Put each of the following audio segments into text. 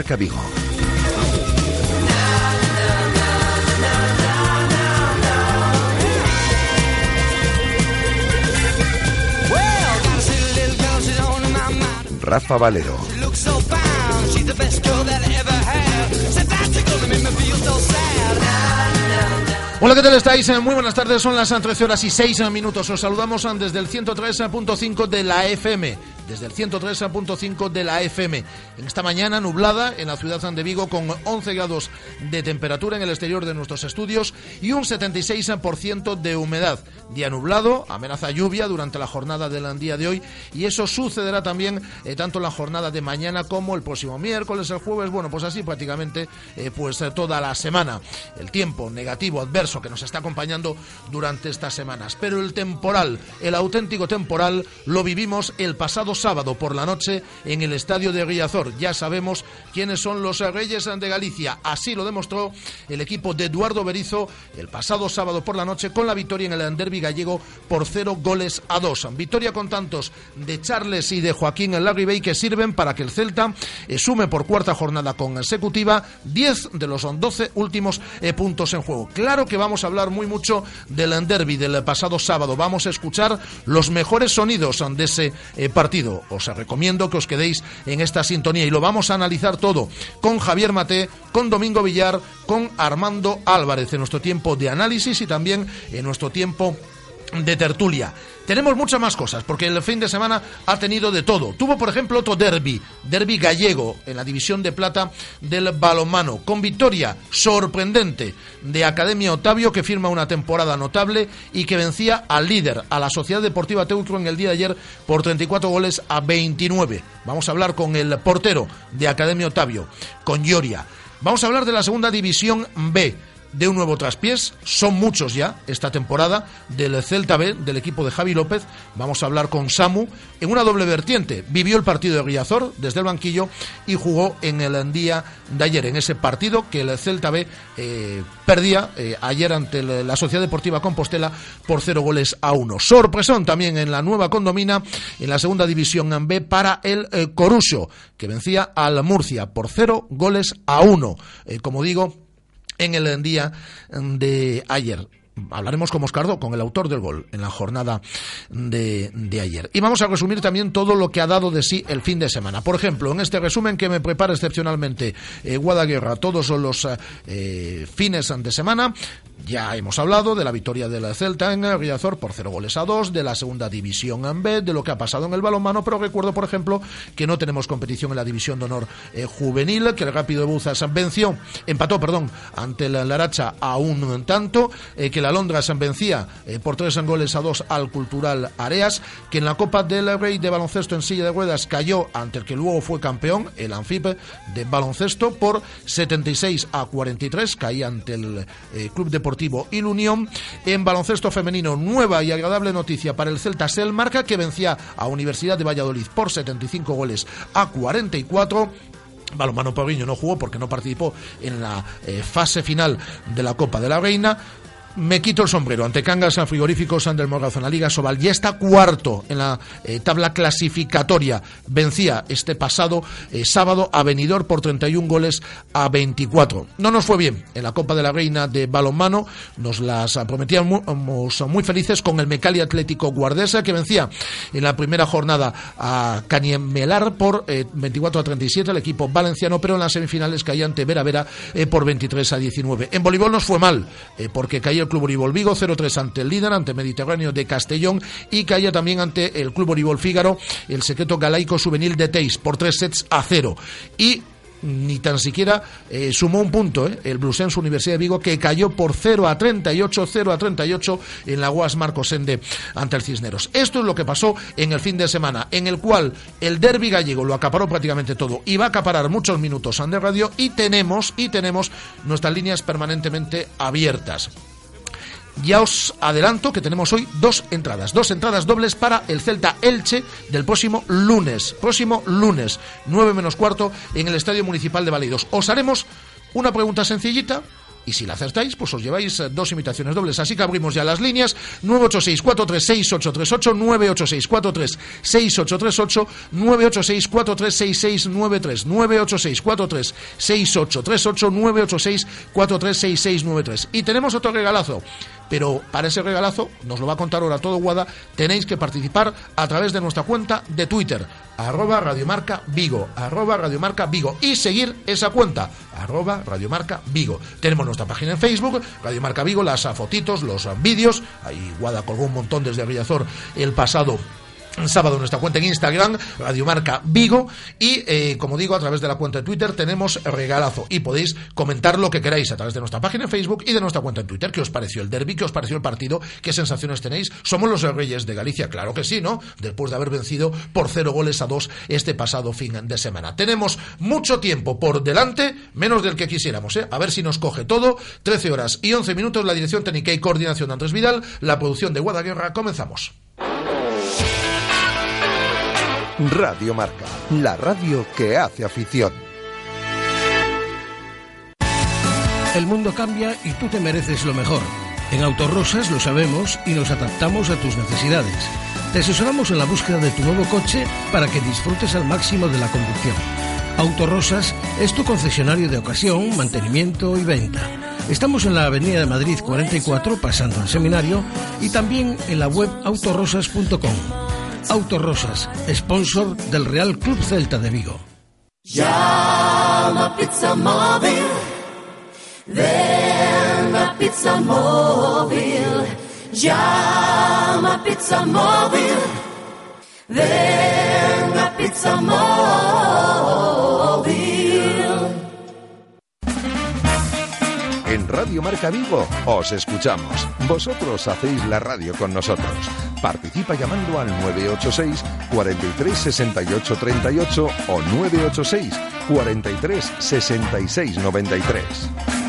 Marca Vigo. Rafa Valero. Hola, ¿qué tal estáis? Eh, Muy buenas tardes, son las 13 horas y 6 minutos. Os saludamos eh, desde el 103.5 de la FM, desde el 103.5 de la FM. En esta mañana nublada en la ciudad de Vigo con 11 grados de temperatura en el exterior de nuestros estudios y un 76% de humedad. Día nublado, amenaza lluvia durante la jornada del día de hoy y eso sucederá también eh, tanto en la jornada de mañana como el próximo miércoles, el jueves, bueno, pues así prácticamente eh, pues eh, toda la semana. El tiempo negativo, adverso que nos está acompañando durante estas semanas. Pero el temporal, el auténtico temporal, lo vivimos el pasado sábado por la noche en el estadio de Riazor. Ya sabemos quiénes son los Reyes de Galicia. Así lo demostró el equipo de Eduardo Berizo el pasado sábado por la noche con la victoria en el derby gallego por cero goles a dos. Victoria con tantos de Charles y de Joaquín en Larribey que sirven para que el Celta eh, sume por cuarta jornada consecutiva 10 de los 12 últimos eh, puntos en juego. Claro que vamos a hablar muy mucho del derby del pasado sábado. Vamos a escuchar los mejores sonidos de ese eh, partido. Os recomiendo que os quedéis en esta sintonía y lo vamos a analizar todo con Javier Mate, con Domingo Villar, con Armando Álvarez en nuestro tiempo de análisis y también en nuestro tiempo de tertulia. Tenemos muchas más cosas, porque el fin de semana ha tenido de todo. Tuvo, por ejemplo, otro derby, derby gallego, en la división de plata del balonmano, con victoria sorprendente de Academia Otavio, que firma una temporada notable y que vencía al líder, a la Sociedad Deportiva Teutro, en el día de ayer por 34 goles a 29. Vamos a hablar con el portero de Academia Otavio, con Lloria. Vamos a hablar de la segunda división B de un nuevo traspiés. Son muchos ya esta temporada del Celta B, del equipo de Javi López. Vamos a hablar con Samu en una doble vertiente. Vivió el partido de Riazor desde el banquillo y jugó en el día de ayer, en ese partido que el Celta B eh, perdía eh, ayer ante la Sociedad Deportiva Compostela por cero goles a uno. Sorpresón también en la nueva condomina, en la segunda división B para el eh, Coruso, que vencía al Murcia por cero goles a uno. como digo, en el día de ayer hablaremos con Moscardo, con el autor del gol, en la jornada de, ayer. Y vamos a resumir también todo lo que ha dado de sí el fin de semana. Por ejemplo, en este resumen que me prepara excepcionalmente eh, Guadaguerra todos los eh, fines de semana, ya hemos hablado de la victoria de la Celta en Riazor por cero goles a dos, de la segunda división en B, de lo que ha pasado en el balonmano, pero recuerdo, por ejemplo, que no tenemos competición en la división de honor eh, juvenil, que el Rápido de Buzas venció, empató, perdón, ante la Laracha a un tanto, eh, que la Londra se vencía eh, por tres goles a dos al Cultural Areas, que en la Copa del Rey de baloncesto en silla de ruedas cayó ante el que luego fue campeón, el Anfip de baloncesto, por 76 a 43, caía ante el Club Deportivo y la Unión. En baloncesto femenino, nueva y agradable noticia para el Celta Selmarca, que vencía a Universidad de Valladolid por 75 goles a 44. Balomano Pauguiño no jugó porque no participó en la eh, fase final de la Copa de la Reina me quito el sombrero ante Cangas San Frigoríficos San del la Liga Sobal. Ya está cuarto en la eh, tabla clasificatoria. Vencía este pasado eh, sábado a Benidorm por 31 goles a 24. No nos fue bien en la Copa de la Reina de balonmano. Nos las prometíamos muy felices con el Mecali Atlético Guardesa que vencía en la primera jornada a Caniemelar por 24 eh, a 37 el equipo valenciano, pero en las semifinales caía ante Vera Vera por 23 a 19. En voleibol nos fue mal porque caía Club Voleibol Vigo 0-3 ante el líder, ante Mediterráneo de Castellón y caía también ante el Club Voleibol Fígaro, el secreto galaico juvenil de Teis por tres sets a cero. Y ni tan siquiera eh, sumó un punto ¿eh? el Blusense Universidad de Vigo que cayó por 0 a 38, 0 a 38 en la UAS Marcosende ante el Cisneros. Esto es lo que pasó en el fin de semana, en el cual el derby gallego lo acaparó prácticamente todo y va a acaparar muchos minutos de radio y tenemos y tenemos nuestras líneas permanentemente abiertas. Ya os adelanto que tenemos hoy dos entradas, dos entradas dobles para el Celta Elche del próximo lunes, próximo lunes, 9 menos cuarto, en el Estadio Municipal de Valeidos. Os haremos una pregunta sencillita y si la acertáis, pues os lleváis eh, dos invitaciones dobles. Así que abrimos ya las líneas 986-436-838, 986-436-838, 986-436693, 986-436838, 986-436693. Y tenemos otro regalazo. Pero para ese regalazo, nos lo va a contar ahora todo Guada, tenéis que participar a través de nuestra cuenta de Twitter, arroba Radiomarca Vigo, arroba Radiomarca Vigo, y seguir esa cuenta, arroba Radiomarca Vigo. Tenemos nuestra página en Facebook, Radiomarca Vigo, las fotitos, los vídeos, ahí Guada colgó un montón desde Villazor el pasado sábado nuestra cuenta en Instagram, Radiomarca Vigo, y eh, como digo, a través de la cuenta de Twitter tenemos regalazo y podéis comentar lo que queráis a través de nuestra página en Facebook y de nuestra cuenta en Twitter. ¿Qué os pareció el derby? ¿Qué os pareció el partido? ¿Qué sensaciones tenéis? ¿Somos los reyes de Galicia? Claro que sí, ¿no? Después de haber vencido por cero goles a dos este pasado fin de semana. Tenemos mucho tiempo por delante, menos del que quisiéramos, ¿eh? A ver si nos coge todo. 13 horas y 11 minutos, la dirección técnica y coordinación de Andrés Vidal, la producción de Guadaguerra. Comenzamos. Radio Marca, la radio que hace afición. El mundo cambia y tú te mereces lo mejor. En Autorosas lo sabemos y nos adaptamos a tus necesidades. Te asesoramos en la búsqueda de tu nuevo coche para que disfrutes al máximo de la conducción. Autorosas es tu concesionario de ocasión, mantenimiento y venta. Estamos en la Avenida de Madrid 44, pasando al seminario, y también en la web autorosas.com. Autorosas, sponsor del Real Club Celta de Vigo. Llama Pizza Móvil, ven a Pizza Móvil. Llama Pizza Móvil, ven a Pizza Móvil. En Radio Marca Vigo os escuchamos. Vosotros hacéis la radio con nosotros. Participa llamando al 986 43 68 38 o 986 43 66 93.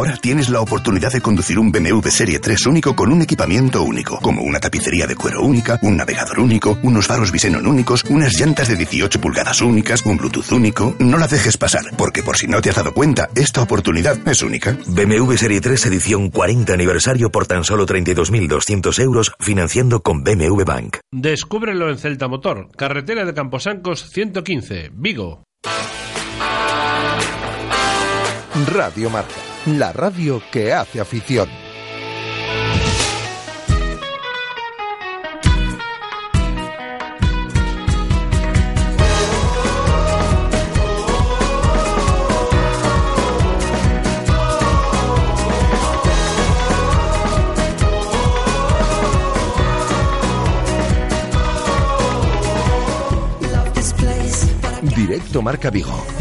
Ahora tienes la oportunidad de conducir un BMW Serie 3 único con un equipamiento único, como una tapicería de cuero única, un navegador único, unos faros Visenon únicos, unas llantas de 18 pulgadas únicas, un Bluetooth único. No la dejes pasar, porque por si no te has dado cuenta, esta oportunidad es única. BMW Serie 3 edición 40 aniversario por tan solo 32.200 euros financiando con BMW Bank. Descúbrelo en Celta Motor, carretera de Camposancos 115, Vigo. Radio Marca, la radio que hace afición. Directo Marca Vigo.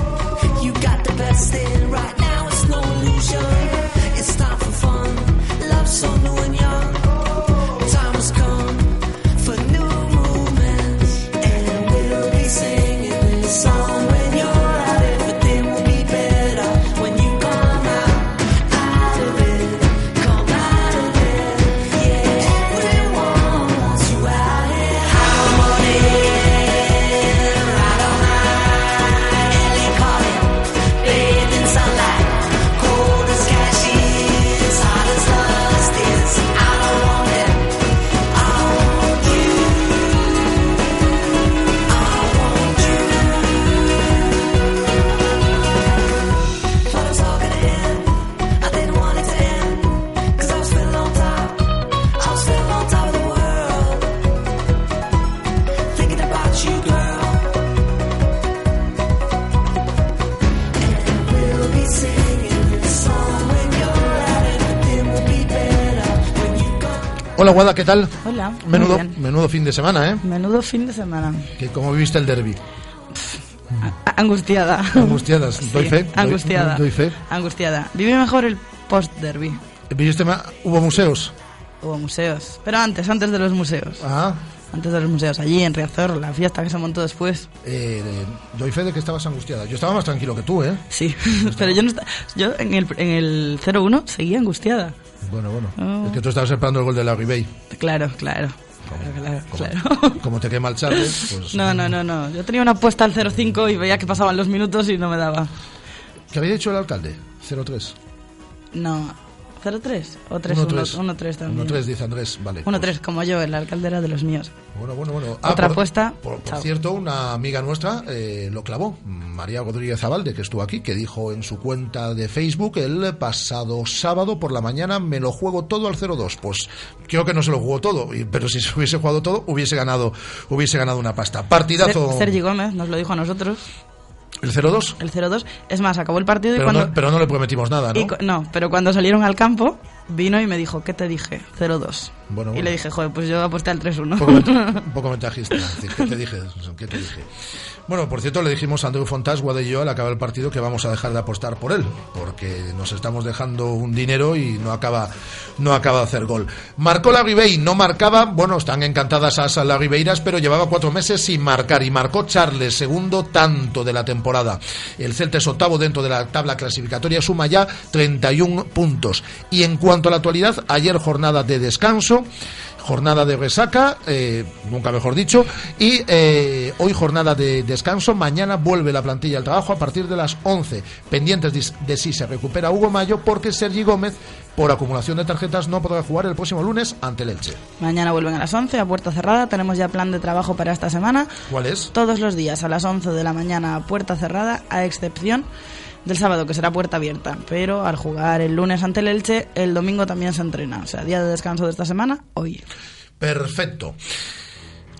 Hola Guada, ¿qué tal? Hola. muy Menudo, bien. menudo fin de semana, ¿eh? Menudo fin de semana. Que ¿Cómo viviste el derby? A- Angustiada. Angustiadas, doy Sí, fe, doy- Angustiada. doy fe. Angustiada. Viví mejor el post-derby. ¿Viste ma- ¿Hubo museos? Hubo museos. Pero antes, antes de los museos. Ah, Antes de los museos. Allí en Riazor, la fiesta que se montó después. eh, doy fe de que estabas angustiada. Yo estaba más tranquilo que tú, ¿eh? Sí. Pero yo no esta- Yo en el, en el 0-1 seguía angustiada. Bueno, bueno. Oh. Es que tú estabas esperando el gol de la Ribey. Claro, claro. Claro, claro, Como, como te quema el Charles, pues... No, no, no, no. Yo tenía una apuesta al 0-5 y veía que pasaban los minutos y no me daba. ¿Qué había dicho el alcalde? 03. No, 03 o 3 1-3. 1 3 también. 1-3 dice Andrés, vale. 1 3 como yo, el alcalde era de los míos. Bueno, bueno, bueno. Otra por- apuesta, Por, por cierto, una amiga nuestra eh, lo clavó, María Rodríguez Abalde, que estuvo aquí, que dijo en su cuenta de Facebook el pasado sábado por la mañana me lo juego todo al 0-2. Pues creo que no se lo jugó todo, pero si se hubiese jugado todo, hubiese ganado, hubiese ganado una pasta. Partidazo. Ser- Sergi Gómez nos lo dijo a nosotros, ¿El 0-2? el 0-2. Es más, acabó el partido y Pero, cuando... no, pero no le prometimos nada, ¿no? y no, pero cuando salieron al campo, vino y me dijo, ¿qué te dije? 0-2. Bueno, Y bueno. le dije, joder, pues yo aposté al 3-1. Un poco, poco ventajista. ¿Qué te dije? ¿Qué te dije? Bueno, por cierto, le dijimos a Andreu Fontás, Guade y yo, al acabar el partido, que vamos a dejar de apostar por él, porque nos estamos dejando un dinero y no acaba, no acaba de hacer gol. Marcó la Ribey, no marcaba, bueno, están encantadas a las Ribeiras, pero llevaba cuatro meses sin marcar y marcó Charles, segundo tanto de la temporada. El Celta es octavo dentro de la tabla clasificatoria, suma ya 31 puntos. Y en cuanto a la actualidad, ayer jornada de descanso jornada de resaca, eh, nunca mejor dicho, y eh, hoy jornada de descanso. Mañana vuelve la plantilla al trabajo a partir de las 11, pendientes de, de si se recupera Hugo Mayo, porque Sergi Gómez, por acumulación de tarjetas, no podrá jugar el próximo lunes ante el Elche. Mañana vuelven a las 11 a puerta cerrada. Tenemos ya plan de trabajo para esta semana. ¿Cuál es? Todos los días a las 11 de la mañana a puerta cerrada, a excepción del sábado, que será puerta abierta. Pero al jugar el lunes ante el Elche, el domingo también se entrena. O sea, día de descanso de esta semana, hoy. Perfecto.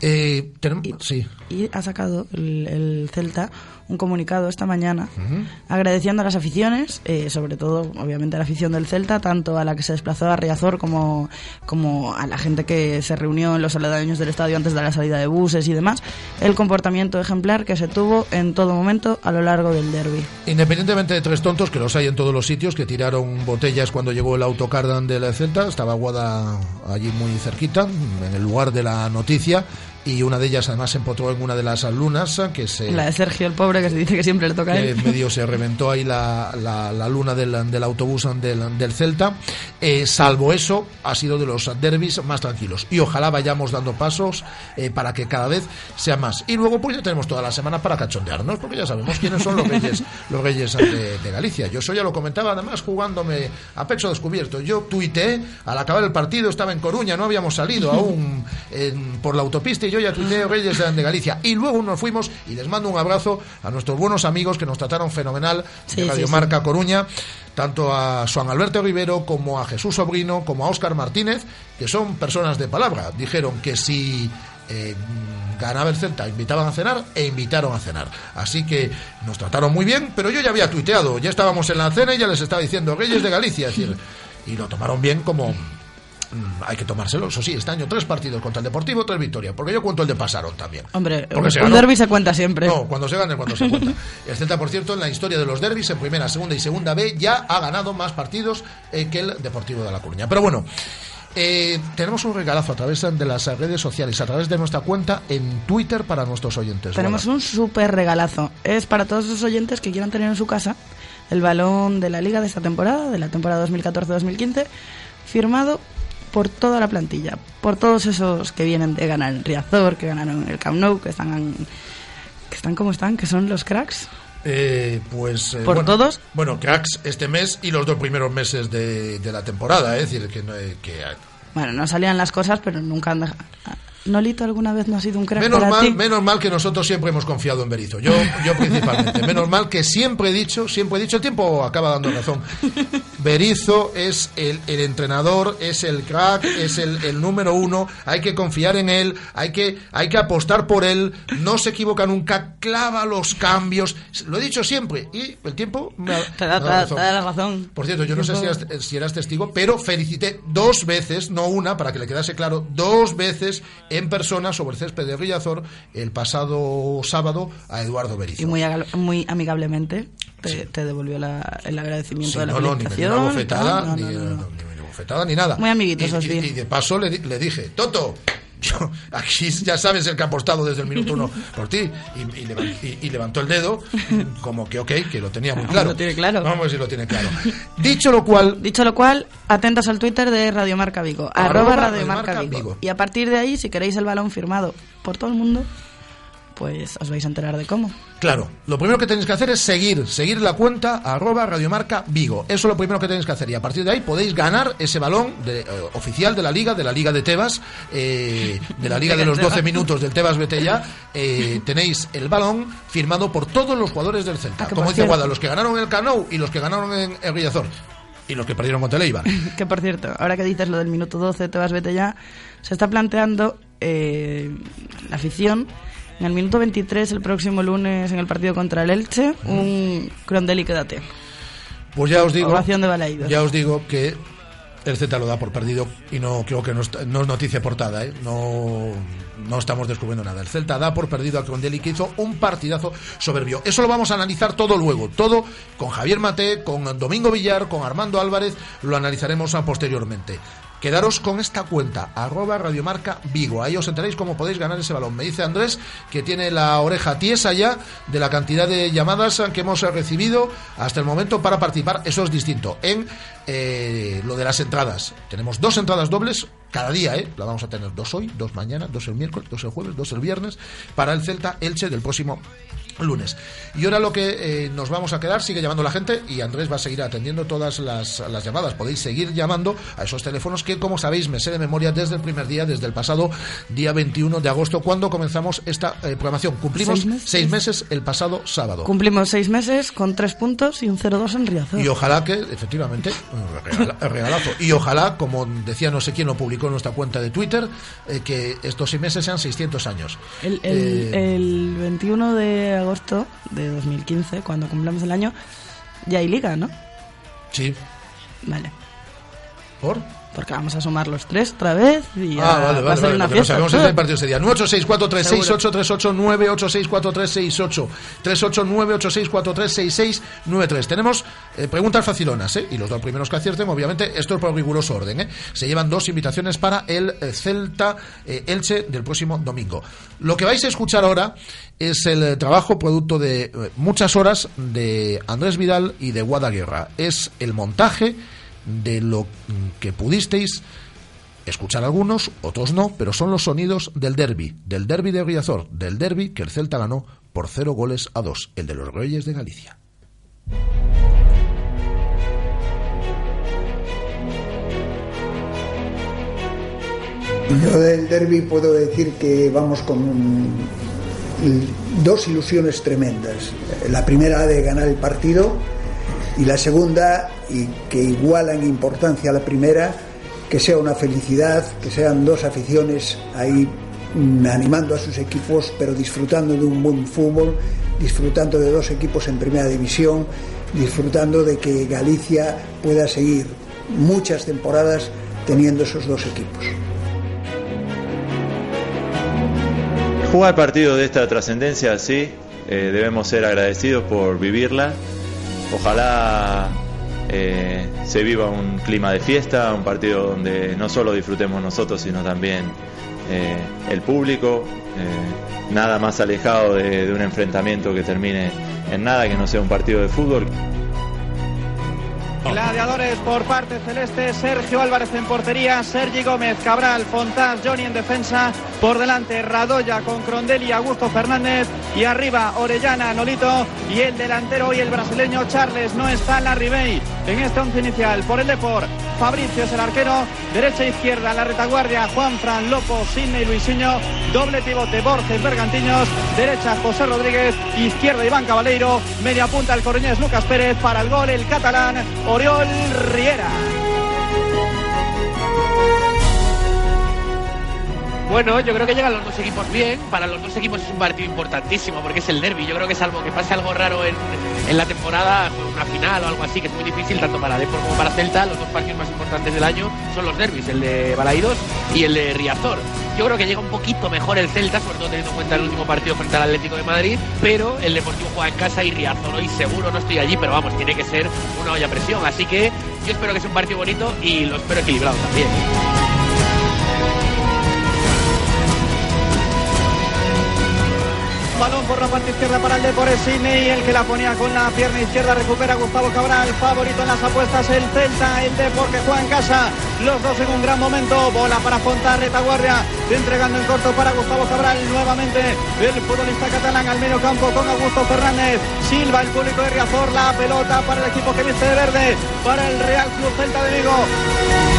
Eh, tenemos, sí. Y ha sacado el, el Celta un comunicado esta mañana agradeciendo a las aficiones, eh, sobre todo, obviamente, a la afición del Celta, tanto a la que se desplazó a Riazor como, como a la gente que se reunió en los aledaños del estadio antes de la salida de buses y demás, el comportamiento ejemplar que se tuvo en todo momento a lo largo del derby. Independientemente de tres tontos, que los hay en todos los sitios, que tiraron botellas cuando llegó el autocardan de la Celta, estaba Guada allí muy cerquita, en el lugar de la noticia, y una de ellas además se empotró en una de las lunas, que se... La de Sergio, el pobre, que se dice que siempre le toca a él. medio se reventó ahí la, la- la luna del, del autobús del, del Celta. Eh, salvo eso, ha sido de los derbis más tranquilos. Y ojalá vayamos dando pasos eh, para que cada vez sea más. Y luego, pues ya tenemos toda la semana para cachondearnos, porque ya sabemos quiénes son los reyes, los reyes de, de Galicia. Yo eso ya lo comentaba, además, jugándome a pecho descubierto. Yo tuiteé, al acabar el partido, estaba en Coruña, no habíamos salido aún en- por la autopista y yo ya tuiteé Reyes de Galicia. Y luego nos fuimos y les mando un abrazo a nuestros buenos amigos que nos trataron fenomenal Sí, de sí, Radio sí. Marca Coruña, tanto a Juan Alberto Rivero como a Jesús Sobrino, como a Óscar Martínez, que son personas de palabra. Dijeron que si eh, ganaba el Celta, invitaban a cenar e invitaron a cenar. Así que nos trataron muy bien, pero yo ya había tuiteado, ya estábamos en la cena y ya les estaba diciendo Reyes de Galicia, es decir, y lo tomaron bien como hay que tomárselo. Eso sí, este año tres partidos contra el Deportivo, tres victorias. Porque yo cuento el de Pasaron también. Hombre, Porque un se derby se cuenta siempre. No, cuando se gane, cuando se cuenta. El Celta, por cierto, en la historia de los derbis, en primera, segunda y segunda B, ya ha ganado más partidos eh, que el Deportivo de La Coruña. Pero bueno, eh, tenemos un regalazo a través de las redes sociales, a través de nuestra cuenta en Twitter para nuestros oyentes. Tenemos un súper regalazo. Es para todos esos oyentes que quieran tener en su casa el balón de la liga de esta temporada, de la temporada 2014-2015, firmado por toda la plantilla, por todos esos que vienen de ganar en Riazor, que ganaron el Camp Nou, que están, que están como están, que son los cracks. Eh, pues eh, ¿Por bueno, todos? Bueno, cracks este mes y los dos primeros meses de, de la temporada, es decir, que, no- eh, que Bueno, no salían las cosas, pero nunca han. ¿Nolito alguna vez no ha sido un crack Menos para mal, ti? menos mal que nosotros siempre hemos confiado en Berizzo. Yo, yo principalmente. Menos mal que siempre he dicho, siempre he dicho, el tiempo acaba dando razón. Berizzo es el, el entrenador, es el crack, es el, el número uno. Hay que confiar en él, hay que, hay que apostar por él. No se equivoca nunca, clava los cambios. Lo he dicho siempre y el tiempo me ha, Te da, me razón. te da la razón. Por cierto, yo no sé si eras, si eras testigo, pero felicité dos veces, no una, para que le quedase claro, dos veces en persona sobre el césped de Rillazor el pasado sábado a Eduardo Berizzo. Y muy, muy amigablemente te, te devolvió la- el agradecimiento Sí, de la no, no, ni me dio una bofetada, no, no, ni, no, no. no, ni una bofetada, ni nada. Muy amiguitos, y, y- y de paso le, le dije, Toto, yo, aquí ya sabes el que ha apostado desde el minuto uno por ti. Y, y levan- y- y levantó el dedo, como que ok, que lo tenía muy claro. lo tiene claro. Vamos a ver si lo tiene claro. Dicho lo cual, Dicho lo cual, atentos al Twitter de Radio Marca Vigo, Arroba arroba Radio Marca Marca Vigo. Vigo. Y a partir de ahí, si queréis el balón firmado por todo el mundo, pues os vais a enterar de cómo. Claro, lo primero que tenéis que hacer es seguir, seguir la cuenta arroba radiomarca Vigo. Eso es lo primero que tenéis que hacer y a partir de ahí podéis ganar ese balón de, eh, oficial de la liga, de la liga de Tebas, eh, de la liga de los 12 minutos del Tebas Betella. Eh, tenéis el balón firmado por todos los jugadores del Celta. Ah, Como dice Guada, los que ganaron en el Canou y los que ganaron en el Riazor y los que perdieron contra el Eibar. Que por cierto, ahora que dices lo del minuto 12, te vas, vete ya, se está planteando eh, la afición en el minuto 23, el próximo lunes, en el partido contra el Elche, un Crondelli quédate. Pues ya os digo, Ovación de Balaídos. ya os digo que el Z lo da por perdido y no creo que no, es noticia portada, ¿eh? no, no estamos descubriendo nada. El Celta da por perdido a Crondelli que hizo un partidazo soberbio. Eso lo vamos a analizar todo luego, todo con Javier Mate, con Domingo Villar, con Armando Álvarez, lo analizaremos a posteriormente. Quedaros con esta cuenta, arroba radiomarca Vigo. Ahí os enteréis cómo podéis ganar ese balón. Me dice Andrés que tiene la oreja tiesa ya de la cantidad de llamadas que hemos recibido hasta el momento para participar. Eso es distinto. En eh, lo de las entradas. Tenemos dos entradas dobles cada día, ¿eh? La vamos a tener dos hoy, dos mañana, dos el miércoles, dos el jueves, dos el viernes para el Celta Elche del próximo lunes. Y ahora lo que eh, nos vamos a quedar, sigue llamando la gente y Andrés va a seguir atendiendo todas las, las llamadas. Podéis seguir llamando a esos teléfonos que, como sabéis, me sé de memoria desde el primer día, desde el pasado día 21 de agosto, cuando comenzamos esta eh, programación. Cumplimos ¿Seis meses? seis meses el pasado sábado. Cumplimos seis meses con tres puntos y un 0-2 en Riazor. Y ojalá que, efectivamente, regala- regalazo. Y ojalá, como decía no sé quién lo publicó en nuestra cuenta de Twitter, eh, que estos seis meses sean 600 años. El, el- el 21 de agosto de 2015, cuando cumplamos el año, ya hay liga, ¿no? Sí. Vale. ¿Por? Porque vamos a sumar los tres otra vez y ya Ah, vale, va a vale, ser vale. una Lo no fiesta. sabemos es el partido ese día. 986436838, 9864368, 986436693. Tenemos eh, preguntas facilonas, ¿eh? Y los dos primeros que acierten, obviamente, esto es por riguroso orden, ¿eh? Se llevan dos invitaciones para el eh, Celta eh, Elche del próximo domingo. Lo que vais a escuchar ahora es el trabajo producto de eh, muchas horas de Andrés Vidal y de Guada Guerra. Es el montaje de lo que pudisteis escuchar algunos, otros no, pero son los sonidos del derby, del derby de Riazor, del derby que el Celta ganó por cero goles a dos, el de los Reyes de Galicia. Yo del derby puedo decir que vamos con dos ilusiones tremendas. La primera de ganar el partido y la segunda, y que iguala en importancia a la primera, que sea una felicidad, que sean dos aficiones ahí mm, animando a sus equipos, pero disfrutando de un buen fútbol, disfrutando de dos equipos en primera división, disfrutando de que Galicia pueda seguir muchas temporadas teniendo esos dos equipos. Jugar partidos de esta trascendencia, sí, eh, debemos ser agradecidos por vivirla. Ojalá eh, se viva un clima de fiesta, un partido donde no solo disfrutemos nosotros, sino también eh, el público. eh, nada más alejado de, un enfrentamiento que termine en nada, que no sea un partido de fútbol. Gladiadores por parte celeste, Sergio Álvarez en portería, Sergi Gómez, Cabral, Fontás, Johnny en defensa, por delante Radoya con Crondelli, Augusto Fernández y arriba Orellana, Nolito y el delantero y el brasileño Charles, no está la Ribey en este once inicial por el Depor. Fabricio es el arquero, derecha e izquierda la retaguardia Juan Fran Lopo, Sidney Luisinho, doble pivote Borges Bergantiños, derecha José Rodríguez, izquierda Iván Cabaleiro, media punta el coruñés Lucas Pérez, para el gol el catalán Oriol Riera. Bueno, yo creo que llegan los dos equipos bien. Para los dos equipos es un partido importantísimo porque es el derby. Yo creo que salvo que pase algo raro en, en la temporada, una final o algo así, que es muy difícil tanto para Depor como para Celta, los dos partidos más importantes del año son los derbis, el de Balaidos y el de Riazor. Yo creo que llega un poquito mejor el Celta, sobre todo teniendo en cuenta el último partido frente al Atlético de Madrid, pero el Deportivo juega en casa y Riazor hoy seguro no estoy allí, pero vamos, tiene que ser una olla presión. Así que yo espero que sea un partido bonito y lo espero equilibrado también. Balón por la parte izquierda para el de Sidney, el que la ponía con la pierna izquierda recupera Gustavo Cabral, favorito en las apuestas el Celta, el Depor que juega casa, los dos en un gran momento, bola para Fontar, retaguardia, entregando en corto para Gustavo Cabral, nuevamente el futbolista catalán al medio campo con Augusto Fernández, Silva, el público de Riazor, la pelota para el equipo que viste de verde, para el Real Club Celta de Vigo.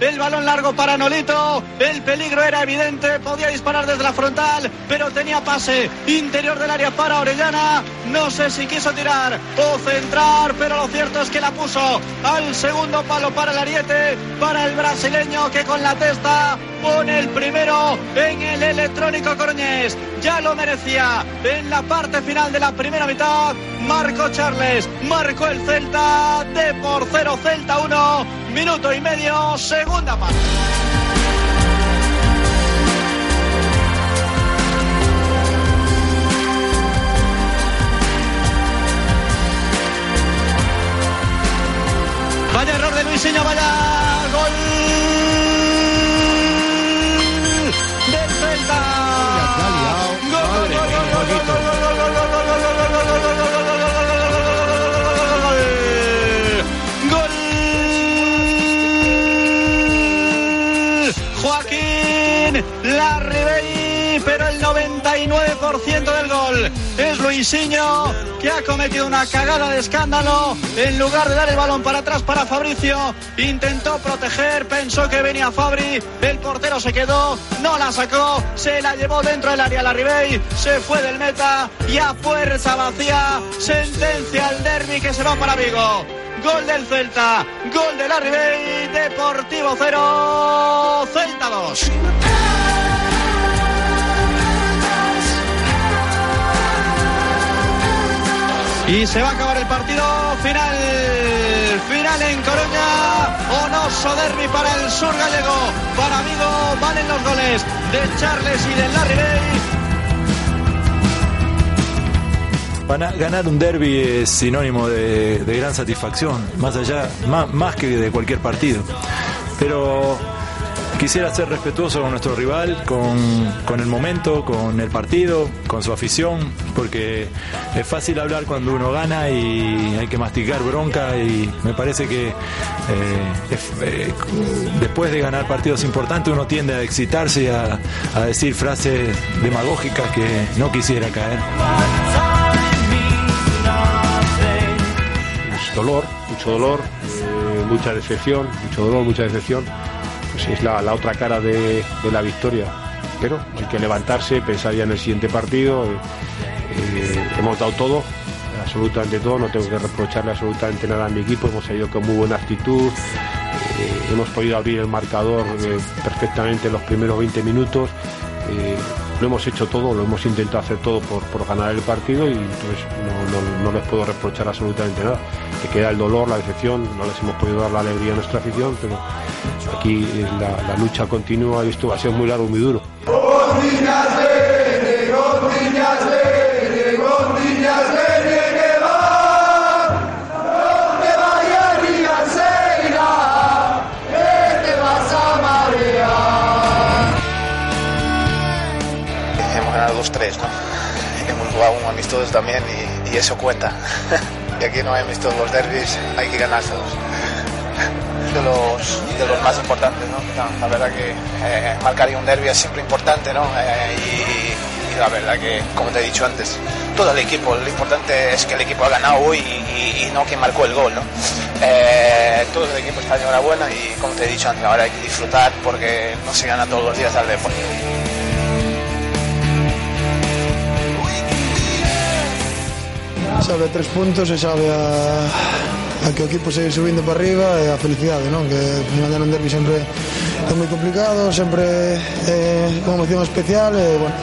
el balón largo para Nolito, el peligro era evidente, podía disparar desde la frontal, pero tenía pase interior del área para Orellana, no sé si quiso tirar o centrar, pero lo cierto es que la puso al segundo palo para el ariete, para el brasileño que con la testa pone el primero en el electrónico Coruñés, ya lo merecía. En la parte final de la primera mitad, marcó Charles, marcó el Celta, de por cero Celta 1, minuto y medio, segunda parte. Vaya error de Luisinho, vaya gol Joaquín Larribey, pero el 99% del gol es Luisinho que ha cometido una cagada de escándalo en lugar de dar el balón para atrás para Fabricio intentó proteger pensó que venía Fabri el portero se quedó no la sacó se la llevó dentro del área Larribey se fue del meta y a fuerza vacía sentencia al derby que se va para Vigo Gol del Celta, gol del Arribey, Deportivo 0, Celta 2. Y se va a acabar el partido final, final en Coruña, Onoso Derby para el sur gallego, para Vigo valen los goles de Charles y del Larribey. Gana- Ganar un derby es sinónimo de, de gran satisfacción, más allá, más, más que de cualquier partido. Pero quisiera ser respetuoso con nuestro rival, con, con el momento, con el partido, con su afición, porque es fácil hablar cuando uno gana y hay que masticar bronca y me parece que eh, eh, después de ganar partidos importantes uno tiende a excitarse y a, a decir frases demagógicas que no quisiera caer. Dolor, mucho dolor, eh, mucha decepción, mucho dolor, mucha decepción. Pues es la, la otra cara de, de la victoria. Pero hay que levantarse, pensar ya en el siguiente partido. eh, eh, hemos dado todo, absolutamente todo, no tengo que reprocharle absolutamente nada a mi equipo, hemos salido con muy buena actitud, eh, hemos podido abrir el marcador perfectamente en los primeros 20 minutos. lo hemos hecho todo, lo hemos intentado hacer todo por, por ganar el partido y entonces no, no- no les puedo reprochar absolutamente nada. Que queda el dolor, la decepción, no les hemos podido dar la alegría a nuestra afición, pero aquí la, lucha continúa y esto va a ser muy largo muy duro. Hemos ganado 2-3, ¿no? Hemos jugado un amistoso también y, eso cuenta. y aquí no hay amistosos, los derbis hay que ganárselos. De los, de los más importantes, ¿no? La verdad que eh, marcar un derby es siempre importante, ¿no? Eh, y, la verdad que, como te he dicho antes, todo el equipo, lo importante es que el equipo ha ganado hoy y, no que marcó el gol, ¿no? Eh, todo el equipo está enhorabuena y, como te he dicho antes, ahora hay que disfrutar porque no se gana todos los días al deporte. sabe tres puntos e sabe a, a que o equipo segue subindo para arriba e a felicidade, non? Que final de un derbi sempre é moi complicado, sempre é unha emoción especial e, bueno,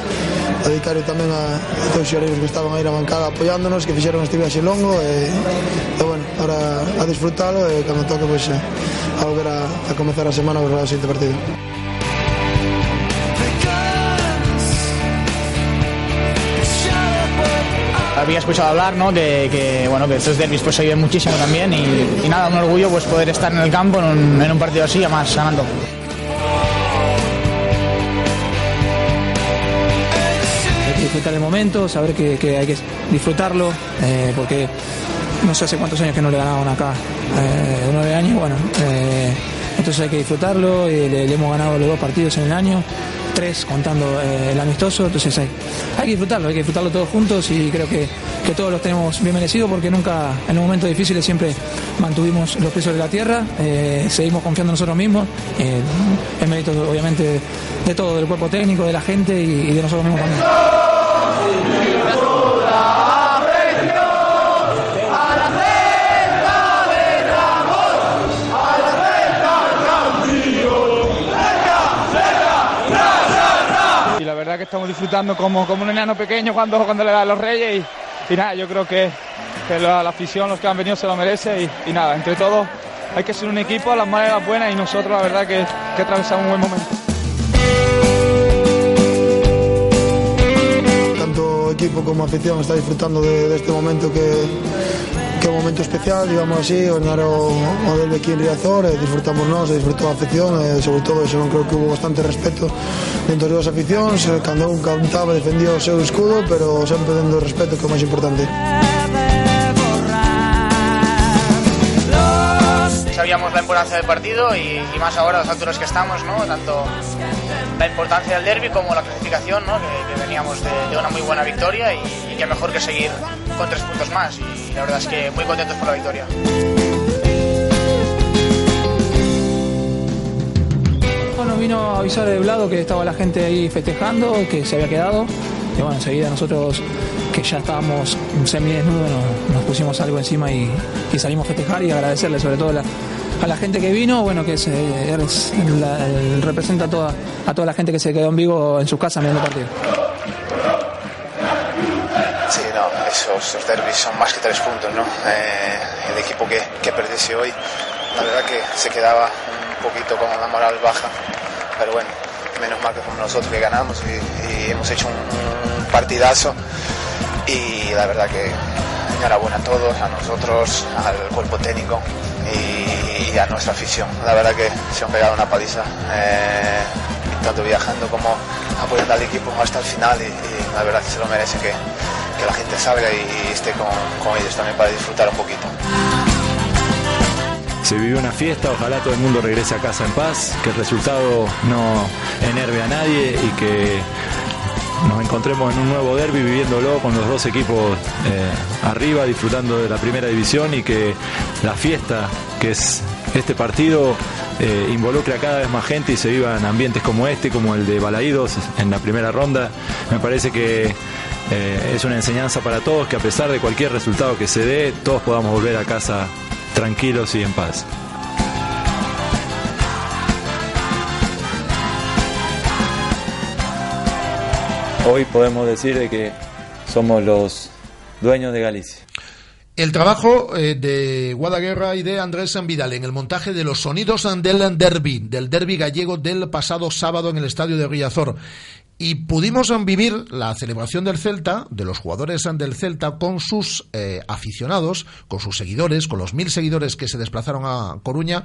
dedicar tamén a, a os xereiros que estaban aí na bancada apoiándonos, que fixeron este viaxe longo e, e bueno, ahora a disfrutalo e cando toque, pois, pues, a volver a, a comenzar a semana para o siguiente partido. Había escuchado hablar ¿no? de que, bueno, que estos derbis pues, se viven muchísimo también y, nada, un orgullo pues, poder estar en el campo en un, partido así, además ganando. Disfrutar el momento, saber que, hay que disfrutarlo, eh, porque no sé hace cuántos años que no le ganaban acá, eh, nueve años, bueno, eh, entonces hay que disfrutarlo, y le hemos ganado los dos partidos en el año, tres contando eh, el amistoso, entonces hay, hay que disfrutarlo, hay que disfrutarlo todos juntos y creo que, que todos los tenemos bien merecido porque nunca en los momentos difíciles siempre mantuvimos los pies sobre la tierra, eh, seguimos confiando en nosotros mismos, eh, es mérito obviamente de todo, del cuerpo técnico, de la gente y, y de nosotros mismos también. Que estamos disfrutando como, como un enano pequeño cuando, cuando le da los reyes y, nada, yo creo que, la, afición, los que han venido se lo merece y, nada, entre todos hay que ser un equipo a las malas y las buenas y nosotros la verdad que, que atravesamos un buen momento. Tanto equipo como afición está disfrutando de este momento que, que é un momento especial, digamos así, ganar o, o derbi aquí en Riazor, e eh, disfrutamos nós, e disfrutou a afección, e eh, sobre todo, eso non creo que hubo bastante respeto dentro das aficións, eh, cando un cantaba defendía o seu escudo, pero sempre dando do respeto que é o máis importante. sabíamos la importancia del partido y, y más ahora a las alturas que estamos, ¿no? Tanto la importancia del derby como la clasificación, ¿no? Que, que veníamos de, de, una muy buena victoria y, y que mejor que seguir con tres puntos más. Y, la verdad es que muy contentos por la victoria. Nos vino a avisar de lado que estaba la gente ahí festejando, que se había quedado. Y bueno, enseguida nosotros, que ya estábamos semidesnudos, nos, nos pusimos algo encima y, y salimos a festejar y agradecerle sobre todo a la, gente que vino, bueno, que es, representa a toda, a toda la gente que se quedó en Vigo en sus casas mirando el partido. Esos, esos derbis son más que tres puntos, ¿no? Eh, el equipo que, que perdiese hoy, la verdad que se quedaba un poquito con la moral baja, pero bueno, menos mal que fuimos nosotros que ganamos y, hemos hecho un, partidazo y la verdad que enhorabuena a todos, a nosotros, al cuerpo técnico y, y a nuestra afición. La verdad que se han pegado una paliza, eh, tanto viajando como apoyando al equipo hasta el final y, y la verdad que se lo merece que, la gente salga y esté con, ellos también para disfrutar un poquito. Se vivió una fiesta, ojalá todo el mundo regrese a casa en paz, que el resultado no enerve a nadie y que nos encontremos en un nuevo derby viviéndolo con los dos equipos eh, arriba, disfrutando de la primera división y que la fiesta que es este partido eh, involucre a cada vez más gente y se viva en ambientes como este, como el de Balaídos en la primera ronda. Me parece que eh, es una enseñanza para todos que a pesar de cualquier resultado que se dé, todos podamos volver a casa tranquilos y en paz. Hoy podemos decir de que somos los dueños de Galicia. El trabajo eh, de Guadaguerra y de Andrés San Vidal en el montaje de los sonidos del derby, del derby gallego del pasado sábado en el estadio de Riazor. Y pudimos vivir la celebración del Celta, de los jugadores del Celta, con sus eh, aficionados, con sus seguidores, con los mil seguidores que se desplazaron a Coruña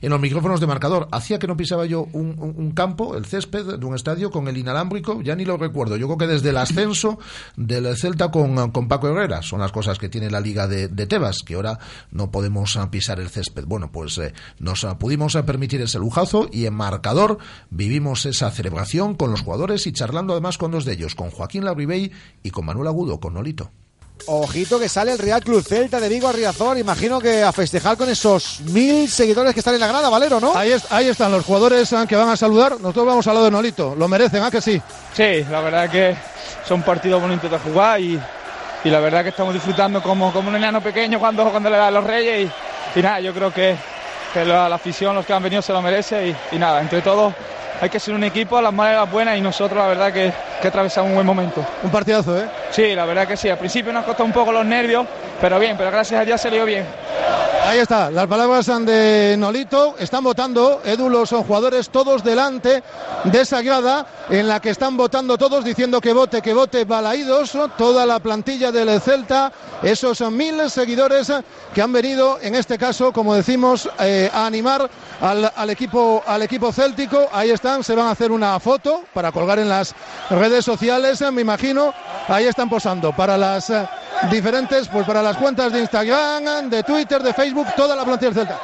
en los micrófonos de marcador. Hacía que no pisaba yo un, campo, el césped de un estadio con el inalámbrico, ya ni lo recuerdo. Yo creo que desde el ascenso del Celta con, con Paco Herrera son las cosas que tiene la Liga de, Tebas, que ahora no podemos ah, pisar el césped. Bueno, pues eh, nos ah, pudimos ah, permitir ese lujazo y en marcador vivimos esa celebración con los jugadores charlando además con dos de ellos, con Joaquín Labribey y con Manuel Agudo, con Nolito. Ojito que sale el Real Club Celta de Vigo a Riazor. Imagino que a festejar con esos mil seguidores que están en la grada, Valero, ¿no? Ahí, es- ahí están los jugadores ah, que van a saludar. Nosotros vamos al lado de Nolito. Lo merecen, ¿ah que sí? Sí, la verdad que son partidos bonitos de jugar y, y la verdad que estamos disfrutando como, como un enano pequeño cuando, cuando le da a los reyes y, y nada, yo creo que, que la, la afición, los que han venido se lo merece y, y nada, entre todos hay que ser un equipo a las malas y a las buenas y nosotros la verdad que, que atravesamos un buen momento. Un partidazo, ¿eh? Sí, la verdad que sí. Al principio nos costó un poco los nervios, pero bien, pero gracias a Dios se dio bien. Ahí está, las palabras de Nolito. Están votando, Edu, los son jugadores todos delante de esa grada en la que están votando todos diciendo que vote, que vote Balaídos, toda la plantilla del Celta, esos son mil seguidores que han venido, en este caso, como decimos, eh, a animar al, al equipo, al equipo céltico. Ahí se van a hacer una foto para colgar en las redes sociales, eh, me imagino. Ahí están posando para las eh, diferentes, pues para las cuentas de Instagram, de Twitter, de Facebook, toda la plantilla del Celta.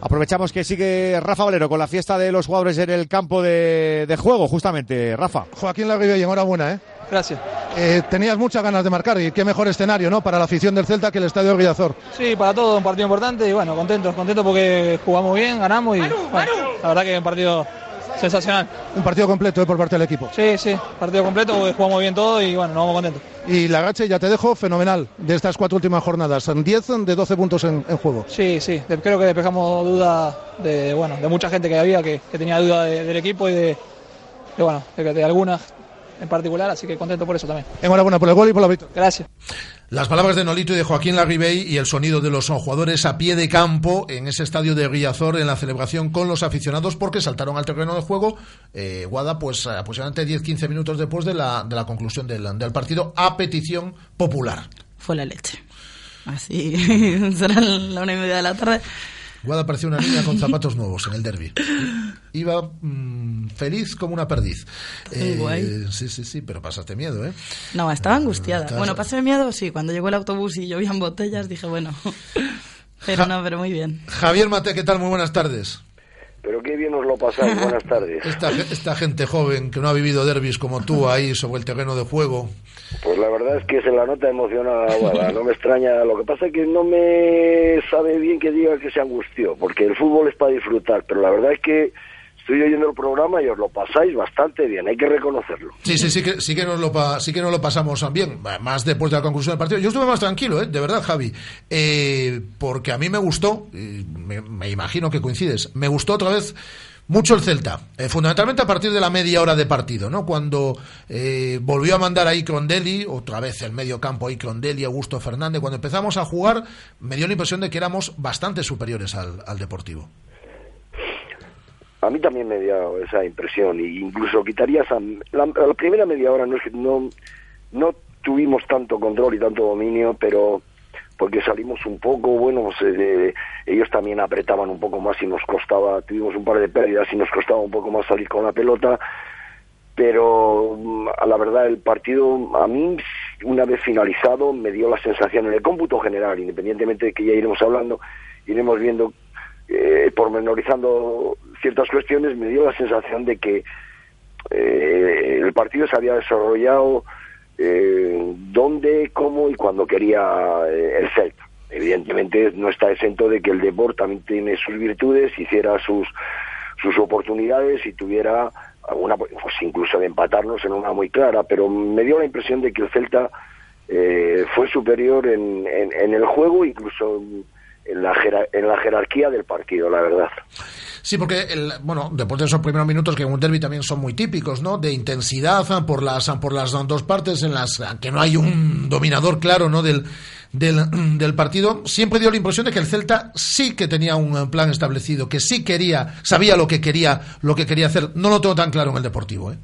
Aprovechamos que sigue Rafa Valero con la fiesta de los jugadores en el campo de, de juego, justamente, Rafa. Joaquín Larribey, enhorabuena, ¿eh? Gracias. Eh, tenías muchas ganas de marcar y qué mejor escenario, ¿no? Para la afición del Celta que el Estadio Riazor. Sí, para todo, un partido importante y bueno, contentos, contentos porque jugamos bien, ganamos y bueno, la verdad que un partido sensacional. Un partido completo ¿eh? por parte del equipo. Sí, sí, partido completo porque jugamos bien todo y bueno, nos vamos contentos. Y la Gache, ya te dejo, fenomenal de estas cuatro últimas jornadas. 10 de 12 puntos en, en juego. Sí, sí, creo que despejamos dudas de, bueno, de mucha gente que había que, que tenía duda de- del equipo y de, de, bueno, de, de algunas en particular, así que contento por eso también. Enhorabuena por el gol y por la victoria. Gracias. Las palabras de Nolito y de Joaquín Larribey y el sonido de los jugadores a pie de campo en ese estadio de Riazor en la celebración con los aficionados porque saltaron al terreno de juego eh, Guada pues aproximadamente 10-15 minutos después de la, de la conclusión del, del partido a petición popular. Fue la leche. Así, será la una y media de la tarde. Guada parecía una niña con zapatos nuevos en el derby. Iba mm, feliz como una perdiz. Tan guay. sí, sí, sí, pero pasaste miedo, ¿eh? No, estaba angustiada. estás- Bueno, pasé miedo, sí. Cuando llegó el autobús y llovían botellas, dije, bueno. Pero no, pero muy bien. Javier Mate, ¿qué tal? Muy buenas tardes. Pero qué bien os lo pasáis, buenas tardes. Esta, esta gente joven que no ha vivido derbis como tú ahí sobre el terreno de juego. Pues la verdad es que se la nota emocionada, no me extraña. Lo que pasa es que no me sabe bien que diga que se angustió, porque el fútbol es para disfrutar, pero la verdad es que estoy oyendo el programa y os lo pasáis bastante bien, hay que reconocerlo. Sí, sí, sí que, sí que nos lo sí que nos lo pasamos bien, más después de la conclusión del partido. Yo estuve más tranquilo, ¿eh? de verdad, Javi, eh, porque a mí me gustó, me, me imagino que coincides, me gustó otra vez mucho el Celta, eh, fundamentalmente a partir de la media hora de partido, ¿no? Cuando eh, volvió a mandar ahí Crondelli, otra vez el medio campo ahí Crondelli, Augusto Fernández, cuando empezamos a jugar, me dio la impresión de que éramos bastante superiores al, al Deportivo. A mí también me dio esa impresión, y incluso quitarías a la, la primera media hora no es que no no tuvimos tanto control y tanto dominio, pero porque salimos un poco, bueno, pues, eh, ellos también apretaban un poco más y nos costaba, tuvimos un par de pérdidas y nos costaba un poco más salir con la pelota, pero mm, a la verdad el partido a mí una vez finalizado me dio la sensación en el cómputo general, independientemente de que ya iremos hablando, iremos viendo eh, pormenorizando ciertas cuestiones, me dio la sensación de que eh, el partido se había desarrollado eh, donde, cómo y cuando quería eh, el Celta. Evidentemente no está exento de que el Deport también tiene sus virtudes, hiciera sus sus oportunidades y tuviera alguna, pues incluso de empatarnos en una muy clara, pero me dio la impresión de que el Celta eh, fue superior en, en el juego, incluso en, la, en la jerarquía del partido, la verdad. Sí, porque, el, bueno, después de esos primeros minutos que en un derby también son muy típicos, ¿no? De intensidad ah, por las, ah, por las dos partes en las ah, que no hay un dominador claro, ¿no? Del, del, del partido. Siempre dio la impresión de que el Celta sí que tenía un eh, plan establecido, que sí quería, sabía lo que quería, lo que quería hacer. No lo tengo tan claro en el Deportivo, ¿eh?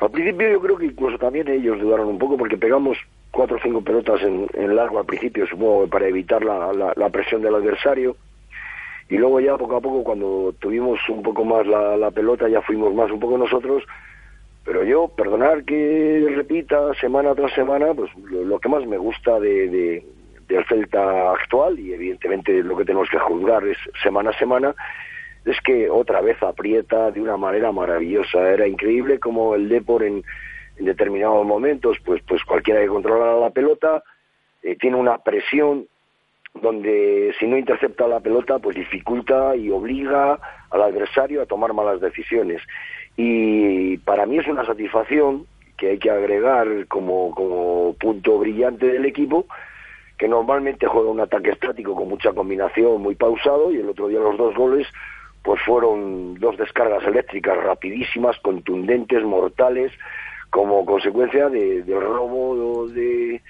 Al principio yo creo que incluso también ellos dudaron un poco porque pegamos cuatro o cinco pelotas en, en largo al principio, supongo para evitar la, la, la presión del adversario. Y luego ya poco a poco cuando tuvimos un poco más la, la pelota ya fuimos más un poco nosotros. Pero yo, perdonar que repita semana tras semana, pues lo, lo que más me gusta de, de- del Celta actual y evidentemente lo que tenemos que juzgar es semana a semana, es que otra vez aprieta de una manera maravillosa. Era increíble como el Depor en, en determinados momentos, pues, pues cualquiera que controla la pelota eh, tiene una presión donde si no intercepta la pelota, pues dificulta y obliga al adversario a tomar malas decisiones. Y para mí es una satisfacción que hay que agregar como, como punto brillante del equipo que normalmente juega un ataque estático con mucha combinación, muy pausado, y el otro día los dos goles pues fueron dos descargas eléctricas rapidísimas, contundentes, mortales, como consecuencia de- del robo de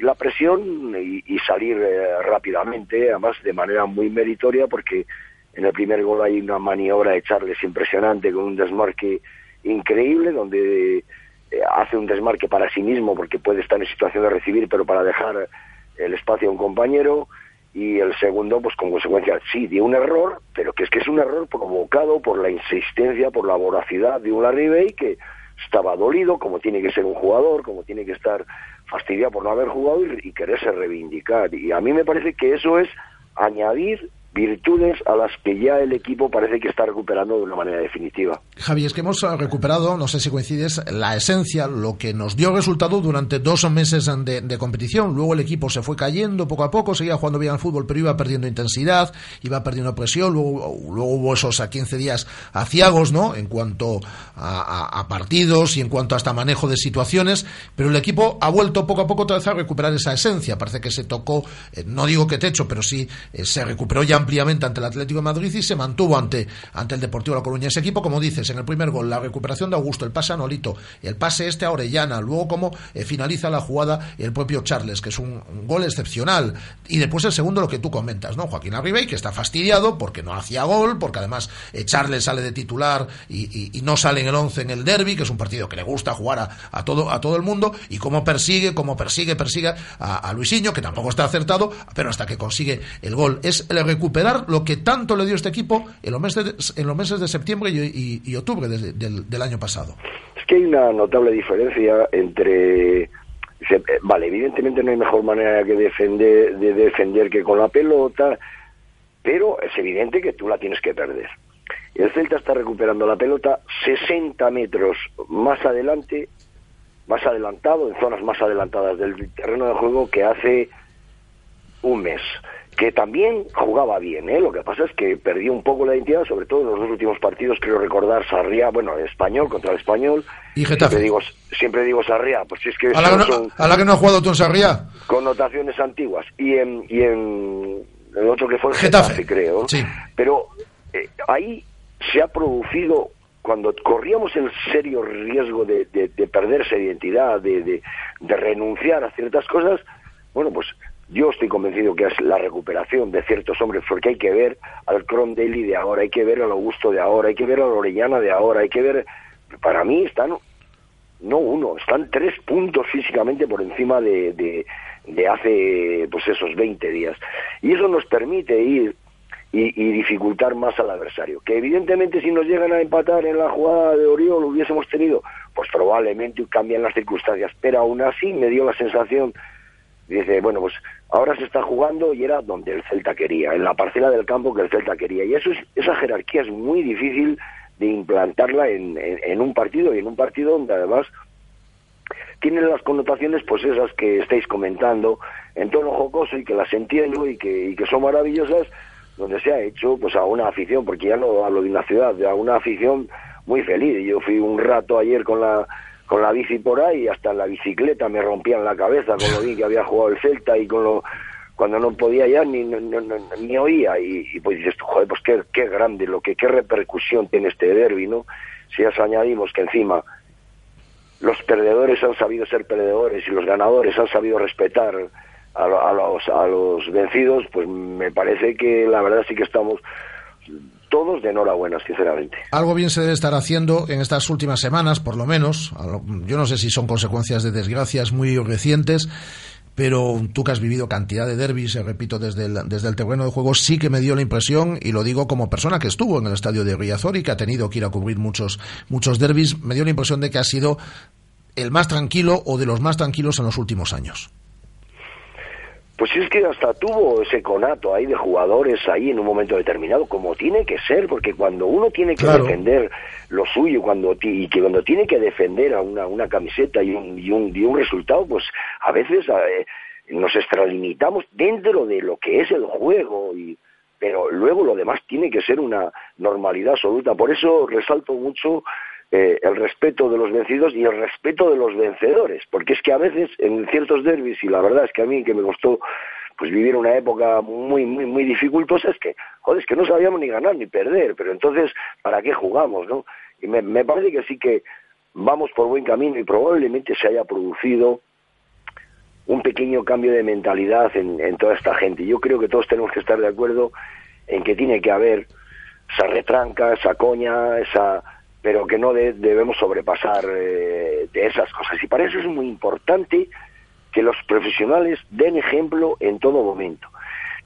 la presión y, y salir eh, rápidamente, además de manera muy meritoria, porque en el primer gol hay una maniobra de Charles impresionante con un desmarque increíble, donde eh, hace un desmarque para sí mismo, porque puede estar en situación de recibir, pero para dejar el espacio a un compañero. Y el segundo, pues con consecuencia, sí, de un error, pero que es que es un error provocado por la insistencia, por la voracidad de un Larry que estaba dolido, como tiene que ser un jugador, como tiene que estar fastidiado por no haber jugado y, y quererse reivindicar. Y a mí me parece que eso es añadir virtudes a las que ya el equipo parece que está recuperando de una manera definitiva. Javi, es que hemos eh, recuperado, no sé si coincides, la esencia, lo que nos dio resultado durante dos meses de, de competición. Luego el equipo se fue cayendo poco a poco, seguía jugando bien al fútbol, pero iba perdiendo intensidad, iba perdiendo presión. Luego, hubo esos a 15 días aciagos, ¿no? En cuanto a, partidos y en cuanto hasta manejo de situaciones. Pero el equipo ha vuelto poco a poco otra a recuperar esa esencia. Parece que se tocó, eh, no digo que techo, pero sí eh, se recuperó ya ampliamente ante el Atlético de Madrid y se mantuvo ante, ante el Deportivo La Coruña. Ese equipo, como dices, en el primer gol, la recuperación de Augusto, el pase a Nolito, el pase este a Orellana, luego cómo eh, finaliza la jugada el propio Charles, que es un, gol excepcional. Y después el segundo, lo que tú comentas, ¿no? Joaquín Arribey, que está fastidiado porque no hacía gol, porque además eh, Charles sale de titular y, no sale en el 11 en el derby, que es un partido que le gusta jugar a, a todo, a todo el mundo, y cómo persigue, cómo persigue, persigue a, a Luisinho, que tampoco está acertado, pero hasta que consigue el gol. Es el recuperar lo que tanto le dio este equipo en los meses de, en los meses de septiembre y, octubre de- del, del año pasado. Es que hay una notable diferencia entre vale, evidentemente no hay mejor manera que defender de defender que con la pelota, pero es evidente que tú la tienes que perder. El Celta está recuperando la pelota 60 metros más adelante, más adelantado, en zonas más adelantadas del terreno de juego que hace un mes. Que también jugaba bien, ¿eh? Lo que pasa es que perdió un poco la identidad, sobre todo en los dos últimos partidos, creo recordar Sarriá, bueno, español contra el español. Y Getafe. Siempre digo, siempre digo Sarriá, pues si es que A la, que no, son a la que no ha jugado tú en Sarriá. connotaciones antiguas. Y en, y en el otro que fue el Getafe. Getafe, creo. Sí. Pero eh, ahí se ha producido, cuando corríamos el serio riesgo de, de- de perder esa identidad, de, de- de renunciar a ciertas cosas, bueno, pues yo estoy convencido que es la recuperación de ciertos hombres, porque hay que ver al Crondelli de ahora, hay que ver al Augusto de ahora, hay que ver a la Orellana de ahora, hay que ver... Para mí están no uno, están tres puntos físicamente por encima de, de, hace pues esos 20 días. Y eso nos permite ir y, y dificultar más al adversario. Que evidentemente si nos llegan a empatar en la jugada de Oriol hubiésemos tenido, pues probablemente cambian las circunstancias. Pero aún así me dio la sensación, dice, bueno, pues ahora se está jugando y era donde el Celta quería, en la parcela del campo que el Celta quería. Y eso es, esa jerarquía es muy difícil de implantarla en, en, en un partido y en un partido donde además tienen las connotaciones pues esas que estáis comentando en tono jocoso y que las entiendo y que, y que son maravillosas donde se ha hecho pues a una afición porque ya no hablo de una ciudad a una afición muy feliz yo fui un rato ayer con la con la bici por ahí hasta la bicicleta me rompían la cabeza con lo bien que había jugado el Celta y con lo cuando no podía ya ni, no- ni oía y, pues dices joder, pues qué, qué grande, lo que qué repercusión tiene este derbi, ¿no? Si ya añadimos que encima los perdedores han sabido ser perdedores y los ganadores han sabido respetar a, a los, a los vencidos, pues me parece que la verdad sí que estamos todos de enhorabuena, sinceramente. Algo bien se debe estar haciendo en estas últimas semanas, por lo menos. Yo no sé si son consecuencias de desgracias muy recientes, pero tú que has vivido cantidad de derbis, eh, repito, desde el, desde el terreno de juego, sí que me dio la impresión, y lo digo como persona que estuvo en el estadio de Riazor y que ha tenido que ir a cubrir muchos, muchos derbis, me dio la impresión de que ha sido el más tranquilo o de los más tranquilos en los últimos años. Pues es que hasta tuvo ese conato ahí de jugadores ahí en un momento determinado, como tiene que ser, porque cuando uno tiene que Claro. defender lo suyo cuando y que cuando tiene que defender a una, una camiseta y un, y, un, y un resultado, pues a veces eh, nos extralimitamos dentro de lo que es el juego, y, pero luego lo demás tiene que ser una normalidad absoluta. Por eso resalto mucho eh, el respeto de los vencidos y el respeto de los vencedores, porque es que a veces en ciertos derbis, y la verdad es que a mí que me costó pues vivir una época muy, muy, muy dificultosa, es que, joder, es que no sabíamos ni ganar ni perder, pero entonces, ¿para qué jugamos, no? Y me, parece que sí que vamos por buen camino y probablemente se haya producido un pequeño cambio de mentalidad en, en toda esta gente. Yo creo que todos tenemos que estar de acuerdo en que tiene que haber esa retranca, esa coña, esa pero que no de- debemos sobrepasar eh, de esas cosas. Y para eso es muy importante que los profesionales den ejemplo en todo momento.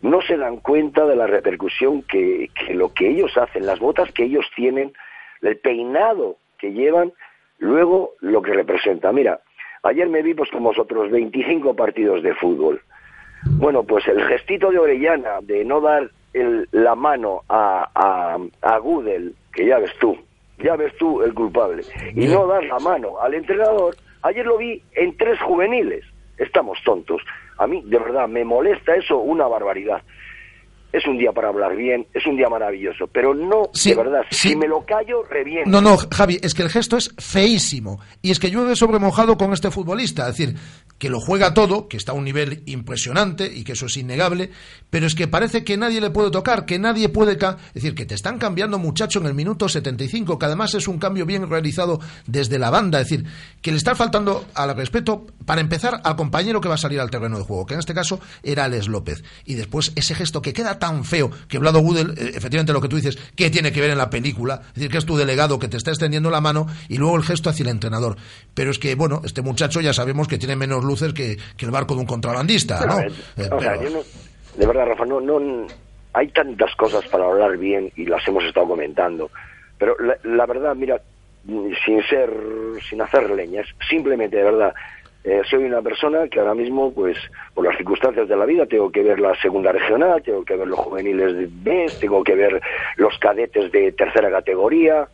No se dan cuenta de la repercusión que, lo que ellos hacen, las botas que ellos tienen, el peinado que llevan, luego lo que representa. Mira, ayer me vi pues con vosotros 25 partidos de fútbol. Bueno, pues el gestito de Orellana de no dar el- la mano a, a, a que ya ves tú, ya ves tú el culpable, y no dar la mano al entrenador, ayer lo vi en tres juveniles. Estamos tontos. A mí, de verdad, me molesta eso una barbaridad. Es un día para hablar bien, es un día maravilloso, pero no, de verdad, si me lo callo, reviento. No, no, Javi, es que el gesto es feísimo. Y es que llueve sobre mojado con este futbolista. Es decir, que lo juega todo, que está a un nivel impresionante y que eso es innegable, pero es que parece que nadie le puede tocar, que nadie puede... ca- Es decir, que te están cambiando muchacho en el minuto 75, que además es un cambio bien realizado desde la banda. Es decir, que le está faltando al respeto, para empezar, al compañero que va a salir al terreno de juego, que en este caso era Alex López. Y después ese gesto que queda tan feo, que Vlado Gudel, eh, efectivamente lo que tú dices, ¿qué tiene que ver en la película? Es decir, que es tu delegado que te está extendiendo la mano y luego el gesto hacia el entrenador. Pero es que, bueno, este muchacho ya sabemos que tiene menos luces que, que el barco de un contrabandista, ¿no? Eh, o sea, yo no- de verdad, Rafa, no, no, hay tantas cosas para hablar bien y las hemos estado comentando. Pero la, la verdad, mira, sin ser, sin hacer leñas, simplemente, de verdad, eh, soy una persona que ahora mismo, pues, por las circunstancias de la vida, tengo que ver la segunda regional, tengo que ver los juveniles de B, tengo que ver los cadetes de tercera categoría,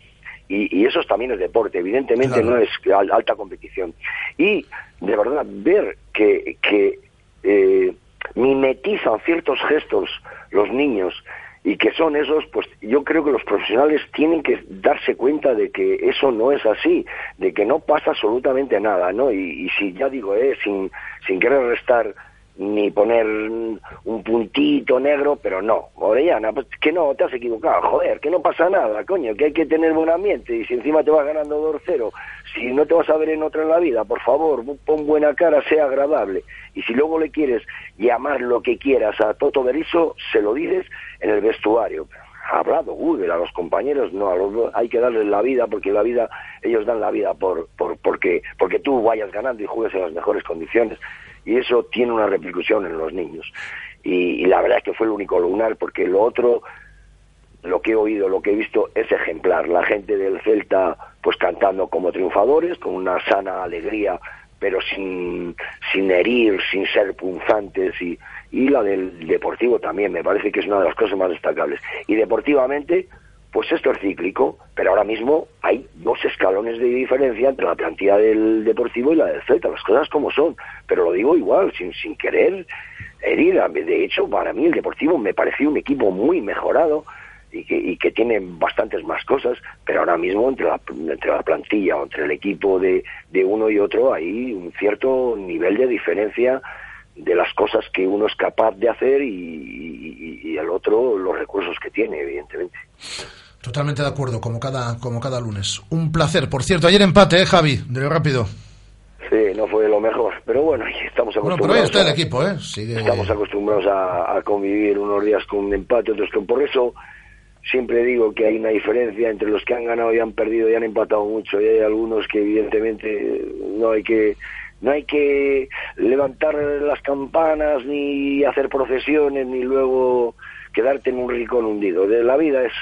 y, y eso también es deporte, evidentemente no es al- alta competición. Y de verdad, ver que, que eh, mimetizan ciertos gestos los niños y que son esos, pues yo creo que los profesionales tienen que darse cuenta de que eso no es así, de que no pasa absolutamente nada, ¿no? Y, y si ya digo, eh, sin, sin querer restar ni poner un puntito negro, pero no, Orellana, pues que no, te has equivocado, joder, que no pasa nada, coño, que hay que tener buen ambiente y si encima te vas ganando 2-0, si no te vas a ver en otra en la vida, por favor, pon buena cara, sea agradable. Y si luego le quieres llamar lo que quieras a Toto Berizzo, se lo dices en el vestuario. Ha hablado Google a los compañeros, no, a los hay que darles la vida porque la vida, ellos dan la vida por, por, porque, porque tú vayas ganando y juegues en las mejores condiciones. Y eso tiene una repercusión en los niños. Y, y la verdad es que fue el único lunar porque lo otro, lo que he oído, lo que he visto es ejemplar. La gente del Celta pues cantando como triunfadores, con una sana alegría, pero sin, sin herir, sin ser punzantes y, y la del Deportivo también me parece que es una de las cosas más destacables. Y deportivamente, pues esto es cíclico, pero ahora mismo hay dos escalones de diferencia entre la plantilla del Deportivo y la del Celta, las cosas como son, pero lo digo igual, sin, sin querer herir. De hecho, para mí el Deportivo me pareció un equipo muy mejorado, y que, y que tiene bastantes más cosas, pero ahora mismo entre la, entre la plantilla o entre el equipo de, de uno y otro hay un cierto nivel de diferencia de las cosas que uno es capaz de hacer y, y- y el otro los recursos que tiene, evidentemente. Totalmente de acuerdo, como cada, como cada lunes. Un placer. Por cierto, ayer empate, ¿eh, Javi? De lo rápido. Sí, no fue lo mejor, pero bueno, estamos Bueno, pero ahí acostumbrados. está el a- equipo, ¿eh? Sigue... Estamos acostumbrados a, a convivir unos días con un empate, otros con... Por eso siempre digo que hay una diferencia entre los que han ganado y han perdido y han empatado mucho y hay algunos que evidentemente no hay que no hay que levantar las campanas ni hacer procesiones ni luego quedarte en un rincón hundido. De la vida es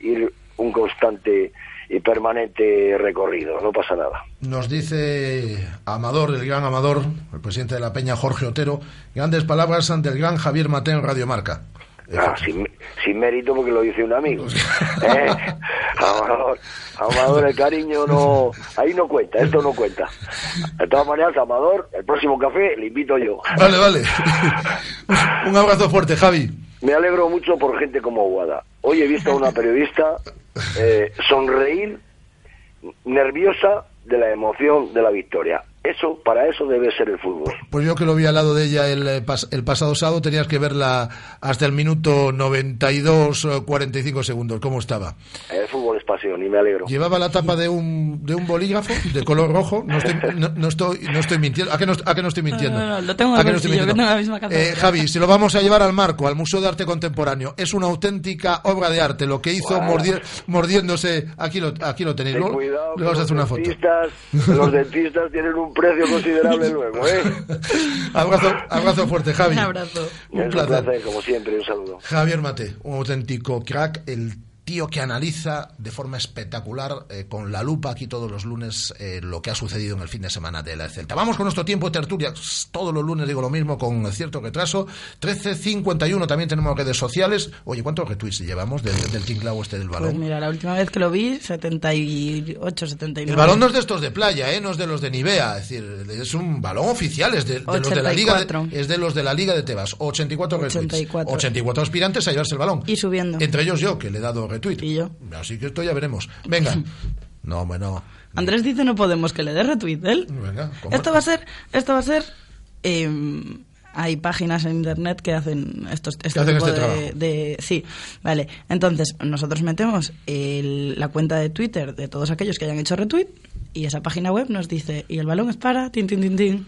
ir un constante y permanente recorrido, no pasa nada. Nos dice Amador, el gran Amador, el presidente de la Peña, Jorge Otero, grandes palabras ante el gran Javier Mateo en Radio Marca. Ah, sin, sin mérito porque lo dice un amigo. ¿Eh? Amador, Amador, el cariño no, ahí no cuenta, esto no cuenta. De todas maneras, Amador, el próximo café le invito yo. Vale, vale. Un abrazo fuerte, Javi. Me alegro mucho por gente como Guada. Hoy he visto a una periodista eh, sonreír nerviosa de la emoción de la victoria. Eso, para eso debe ser el fútbol. Pues yo que lo vi al lado de ella el, eh, pas- el pasado sábado, tenías que verla hasta el minuto 92, eh, 45 segundos. ¿Cómo estaba? El fútbol es pasión y me alegro. Llevaba la tapa de un, de un bolígrafo de color rojo. No estoy, no, no estoy, no estoy mintiendo. ¿A qué no, a qué no estoy mintiendo? No, no, no, lo tengo en ¿A el qué no estoy mintiendo? tengo la misma. Eh, Javi, si lo vamos a llevar al marco, al Museo de Arte Contemporáneo, es una auténtica obra de arte. Lo que hizo mordiéndose, aquí lo, aquí lo tenéis. Ten cuidado, le vamos a hacer una foto. dentistas, los dentistas tienen un precio considerable luego, ¿eh? Abrazo, abrazo fuerte, Javi. Un abrazo. Un placer. un placer, como siempre, un saludo. Javier Mate, un auténtico crack, el tío que analiza de forma espectacular, eh, con la lupa aquí todos los lunes, eh, lo que ha sucedido en el fin de semana de la Celta. Vamos con nuestro tiempo de tertulia. Todos los lunes digo lo mismo, con cierto retraso. 13.51 también tenemos redes sociales. Oye, ¿cuántos retweets llevamos del, del tinglao este del balón? Pues mira, la última vez que lo vi, 78, 79. El balón no es de estos de playa, ¿eh? no es de los de Nivea, es decir, es un balón oficial, es de, de los de la Liga de, 84. es de los de la Liga de Tebas, 84 retweets, 84. 84 aspirantes a llevarse el balón. Y subiendo. Entre ellos yo, que le he dado retweet. Y yo. Así que esto ya veremos. Venga. No, hombre, no. Andrés dice no podemos que le dé retweet él. Venga. Esto va a ser, esto va a ser. eh, hay páginas en internet que hacen estos este hacen tipo este de, de- sí, vale. Entonces nosotros metemos el- la cuenta de Twitter de todos aquellos que hayan hecho retweet y esa página web nos dice y el balón es para tin tin tin tin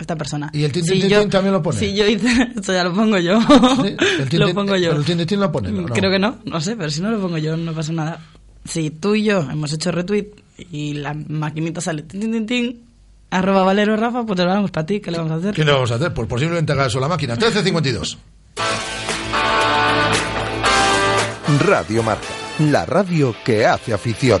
esta persona. ¿Y el tin, tin, Si tin, yo- tin también lo pone? Si yo hice, esto ya lo pongo yo. El tin, lo pongo yo. pero el tin, tin, tin lo pone, ¿no? No. Creo que no, no sé, pero si no lo pongo yo no pasa nada. Si tú y yo hemos hecho retweet y la maquinita sale tin tin tin tin, arroba Valero Rafa, pues te lo damos para ti, ¿qué le vamos a hacer? ¿Qué le vamos a hacer? Pues posiblemente haga eso la máquina. 13.52. Radio Marca, la radio que hace afición.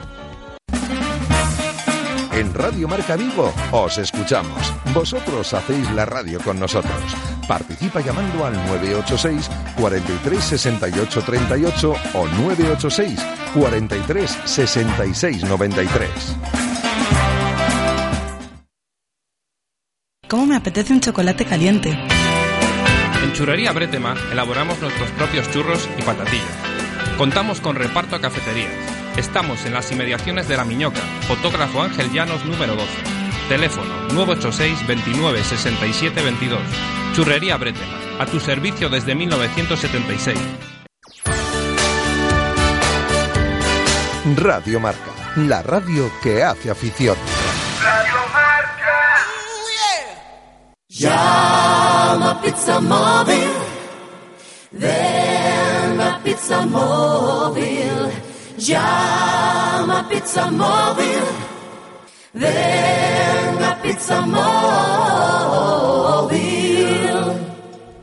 Radio Marca Vigo os escuchamos. Vosotros hacéis la radio con nosotros. Participa llamando al 986 43 68 38 o 986 43 66 93. ¿Cómo me apetece un chocolate caliente? En Churrería Bretema elaboramos nuestros propios churros y patatillas. Contamos con reparto a cafeterías. Estamos en las inmediaciones de La Miñoca, fotógrafo Ángel Llanos número 12. Teléfono 986 29 67 22. Churrería Bretema, a tu servicio desde 1976. Radio Marca, la radio que hace afición. Llama Pizza Móvil. Ven a Pizza Móvil. Llama Pizza Móvil. Ven a Pizza Móvil.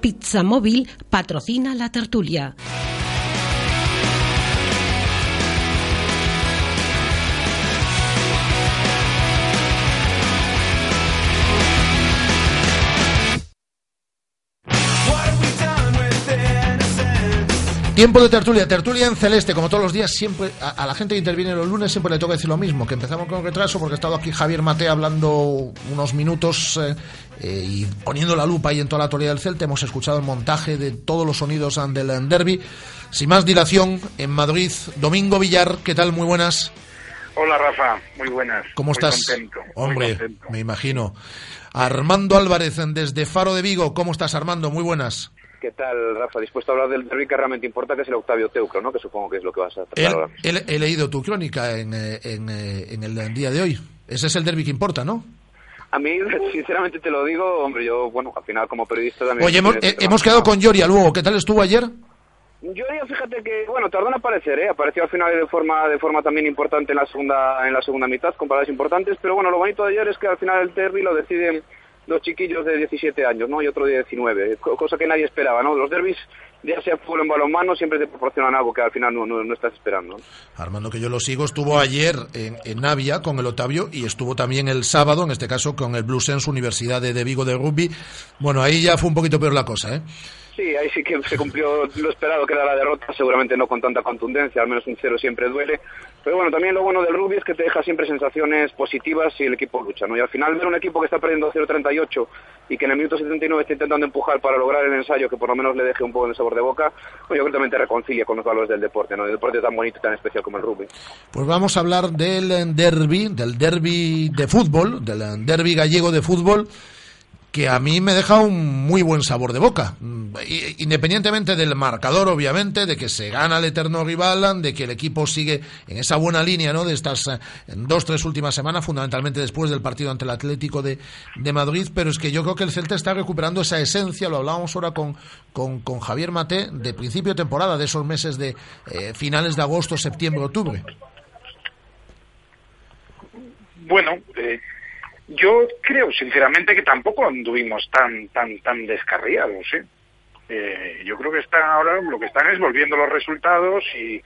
Pizza Móvil patrocina la tertulia. Tiempo de tertulia, tertulia en celeste, como todos los días, siempre a, a la gente que interviene los lunes siempre le toca decir lo mismo, que empezamos con retraso porque ha estado aquí Javier Mate hablando unos minutos eh, eh, y poniendo la lupa ahí en toda la actualidad del Celta. Hemos escuchado el montaje de todos los sonidos del derby. Sin más dilación, en Madrid, Domingo Villar, ¿qué tal? Muy buenas. Hola Rafa, muy buenas. ¿Cómo Muy estás? contento, muy Hombre, contento. me imagino. Armando Álvarez, desde Faro de Vigo, ¿cómo estás Armando? Muy buenas. ¿Qué tal, Rafa? Dispuesto a hablar del derby que realmente importa, que es el Octavio Teucro, ¿no? Que supongo que es lo que vas a tratar He, ahora. he- he leído tu crónica en, eh, en, eh, en el día de hoy. Ese es el derby que importa, ¿no? A mí, sinceramente te lo digo, hombre, yo, bueno, al final como periodista también... Oye, hemos, eh, hemos quedado con Yoria luego. ¿Qué tal estuvo ayer? Yo ya fíjate que, bueno, tardó en aparecer, ¿eh? Apareció al final de forma, de forma también importante en la segunda, en la segunda mitad, con paradas importantes, pero bueno, lo bonito de ayer es que al final el derby lo deciden dos chiquillos de 17 años, ¿no? Y otro de 19, co- cosa que nadie esperaba, ¿no? Los derbis, ya sea fútbol en balonmano, siempre te proporcionan algo que al final no, no, no estás esperando. Armando, que yo lo sigo, estuvo ayer en, en Navia con el Otavio y estuvo también el sábado, en este caso, con el Blue Sense Universidad de, de Vigo de Rugby. Bueno, ahí ya fue un poquito peor la cosa, ¿eh? Sí, ahí sí que se cumplió lo esperado que era la derrota, seguramente no con tanta contundencia, al menos un cero siempre duele. Pero bueno, también lo bueno del rugby es que te deja siempre sensaciones positivas si el equipo lucha, ¿no? Y al final ver un equipo que está perdiendo 0-38 y que en el minuto 79 está intentando empujar para lograr el ensayo que por lo menos le deje un poco de sabor de boca, pues yo creo que también te reconcilia con los valores del deporte, ¿no? El deporte tan bonito y tan especial como el rugby. Pues vamos a hablar del derby, del derby de fútbol, del derby gallego de fútbol, que a mí me deja un muy buen sabor de boca. Independientemente del marcador, obviamente, de que se gana el eterno rival, de que el equipo sigue en esa buena línea, ¿no? De estas eh, dos, tres últimas semanas, fundamentalmente después del partido ante el Atlético de, de Madrid, pero es que yo creo que el Celta está recuperando esa esencia, lo hablábamos ahora con, con, con Javier Mate, de principio de temporada, de esos meses de eh, finales de agosto, septiembre, octubre. Bueno, eh, yo creo sinceramente que tampoco anduvimos tan tan tan descarriados, ¿eh? Eh, yo creo que están ahora lo que están es volviendo los resultados y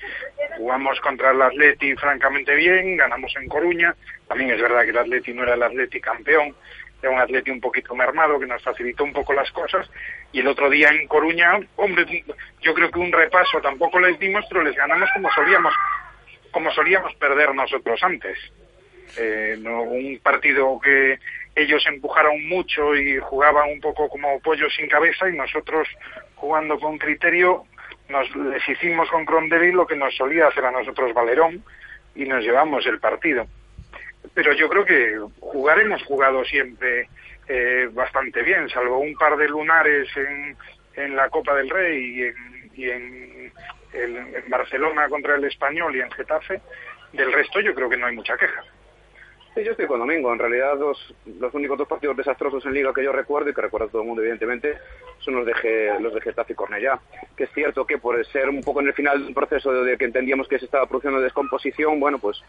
jugamos contra el Atleti francamente bien, ganamos en Coruña, también es verdad que el Atleti no era el Atleti campeón, era un Atleti un poquito mermado que nos facilitó un poco las cosas y el otro día en Coruña, hombre, yo creo que un repaso tampoco les dimos, pero les ganamos como solíamos como solíamos perder nosotros antes. Eh, no, un partido que ellos empujaron mucho y jugaban un poco como pollos sin cabeza y nosotros jugando con criterio nos les hicimos con Crondelli lo que nos solía hacer a nosotros Valerón y nos llevamos el partido. Pero yo creo que jugar hemos jugado siempre eh, bastante bien, salvo un par de lunares en, en la Copa del Rey y en, y en Barcelona contra el Español y en Getafe. Del resto yo creo que no hay mucha queja. Sí, yo estoy con Domingo. En realidad, los, únicos dos partidos desastrosos en Liga que yo recuerdo y que recuerda todo el mundo, evidentemente, son los de, de Getafe y Cornellá. Que es cierto que por ser un poco en el final de un proceso de que entendíamos que se estaba produciendo descomposición, bueno, pues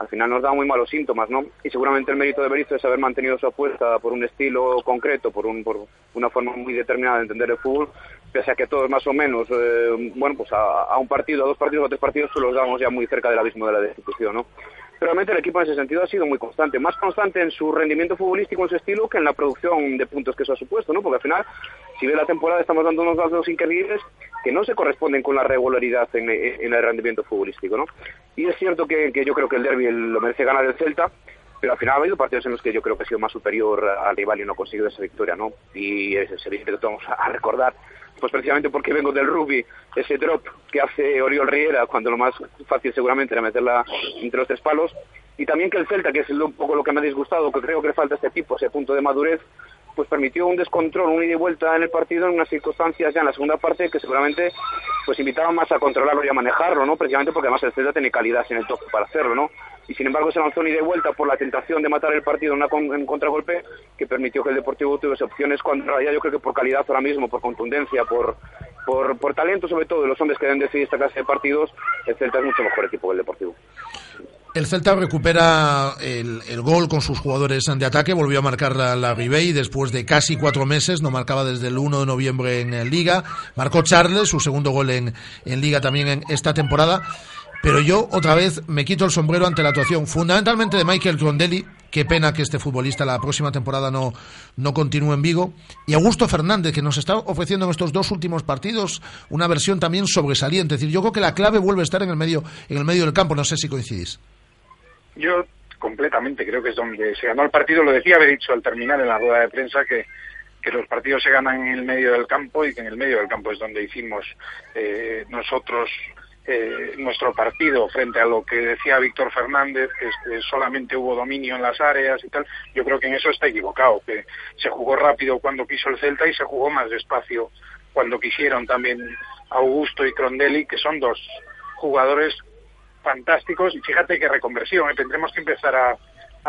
al final nos da muy malos síntomas, ¿no? Y seguramente el mérito de Berizzo es haber mantenido su apuesta por un estilo concreto, por, un, por una forma muy determinada de entender el fútbol, pese a que todos más o menos, eh, bueno, pues a, un partido, a dos partidos, a tres partidos, los damos ya muy cerca del abismo de la destitución, ¿no? Realmente el equipo en ese sentido ha sido muy constante, más constante en su rendimiento futbolístico, en su estilo, que en la producción de puntos que eso ha supuesto, ¿no? Porque al final, si ve la temporada, estamos dando unos datos increíbles que no se corresponden con la regularidad en, en el rendimiento futbolístico, ¿no? Y es cierto que, yo creo que el derby lo merece ganar el Celta, pero al final ha habido partidos en los que yo creo que ha sido más superior al rival y no ha conseguido esa victoria, ¿no? Y es evidente que vamos a recordar, pues precisamente porque vengo del rugby, ese drop que hace Oriol Riera, cuando lo más fácil seguramente era meterla entre los tres palos, y también que el Celta, que es un poco lo que me ha disgustado, que creo que le falta a este tipo, ese punto de madurez, pues permitió un descontrol, un ida y vuelta en el partido en unas circunstancias ya en la segunda parte que seguramente pues invitaban más a controlarlo y a manejarlo, ¿no? Precisamente porque además el Celta tiene calidad en el toque para hacerlo, ¿no? Y sin embargo se lanzó un ida y vuelta por la tentación de matar el partido en, una con- un contragolpe que permitió que el Deportivo tuviese opciones cuando en yo creo que por calidad ahora mismo, por contundencia, por, por, por talento sobre todo de los hombres que deben decidir esta clase de partidos, el Celta es mucho mejor equipo que el Deportivo. El Celta recupera el, el gol con sus jugadores de ataque, volvió a marcar la, la Ribey después de casi cuatro meses, no marcaba desde el 1 de noviembre en eh, Liga, marcó Charles, su segundo gol en, en Liga también en esta temporada, pero yo otra vez me quito el sombrero ante la actuación fundamentalmente de Michael Trondelli, qué pena que este futbolista la próxima temporada no, no continúe en Vigo, y Augusto Fernández, que nos está ofreciendo en estos dos últimos partidos una versión también sobresaliente, es decir, yo creo que la clave vuelve a estar en el medio, en el medio del campo, no sé si coincidís. Yo completamente creo que es donde se ganó el partido. Lo decía, haber dicho al terminar en la rueda de prensa que, que los partidos se ganan en el medio del campo y que en el medio del campo es donde hicimos eh, nosotros eh, nuestro partido frente a lo que decía Víctor Fernández, que este, solamente hubo dominio en las áreas y tal. Yo creo que en eso está equivocado, que se jugó rápido cuando quiso el Celta y se jugó más despacio cuando quisieron también Augusto y Crondelli, que son dos jugadores fantásticos y fíjate qué reconversión, ¿eh? tendremos que empezar a,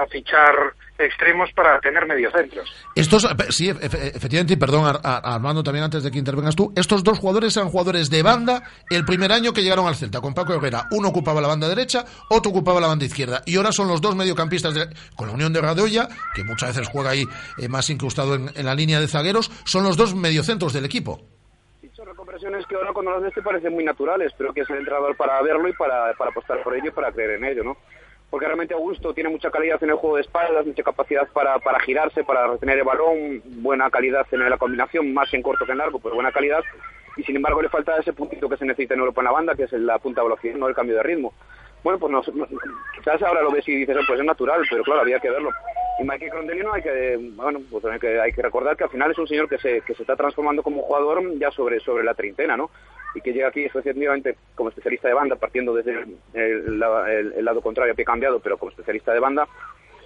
fichar extremos para tener mediocentros. Estos, sí, efe- efectivamente, y perdón, Ar- Ar- Armando, también antes de que intervengas tú, estos dos jugadores eran jugadores de banda el primer año que llegaron al Celta, con Paco Herrera. Uno ocupaba la banda derecha, otro ocupaba la banda izquierda. Y ahora son los dos mediocampistas de- con la Unión de Radoya, que muchas veces juega ahí eh, más incrustado en la línea de zagueros, son los dos mediocentros del equipo. Reconversiones que ahora cuando las ves te parecen muy naturales, pero que es el entrenador para verlo y para, para apostar por ello y para creer en ello, ¿no? Porque realmente Augusto tiene mucha calidad en el juego de espaldas, mucha capacidad para, para girarse, para retener el balón, buena calidad en la combinación, más en corto que en largo, pero buena calidad. Y sin embargo le falta ese puntito que se necesita en Europa en la banda, que es la punta de velocidad, no el cambio de ritmo. Bueno, pues no, quizás ahora lo ves y dices, "Oh, pues es natural, pero claro, había que verlo. Y Mikey Crondelino hay que, bueno, pues hay que, recordar que al final es un señor que se, que se está transformando como jugador ya sobre, sobre la treintena, ¿no? Y que llega aquí efectivamente como especialista de banda, partiendo desde el, el la- el- el lado contrario, pie cambiado, pero como especialista de banda,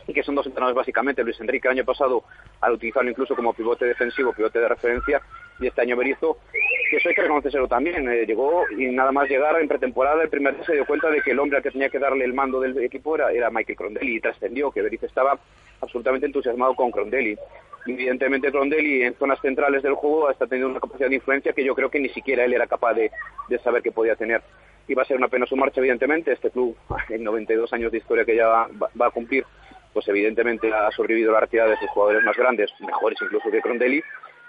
y que son dos entrenadores básicamente. Luis Enrique el año pasado al utilizarlo incluso como pivote defensivo, pivote de referencia, y este año Berizzo, que eso hay que reconocerlo también. eh, llegó y nada más llegar en pretemporada, el primer día se dio cuenta de que el hombre al que tenía que darle el mando del equipo era, era Michael Crondelli y trascendió que Berizzo estaba absolutamente entusiasmado con Crondelli. Evidentemente Crondelli en zonas centrales del juego está teniendo una capacidad de influencia que yo creo que ni siquiera él era capaz de, de saber que podía tener. Y va a ser una pena su marcha, evidentemente. Este club, en 92 años de historia que ya va, a cumplir, pues evidentemente ha sobrevivido la retirada de sus jugadores más grandes, mejores incluso que Crondelli,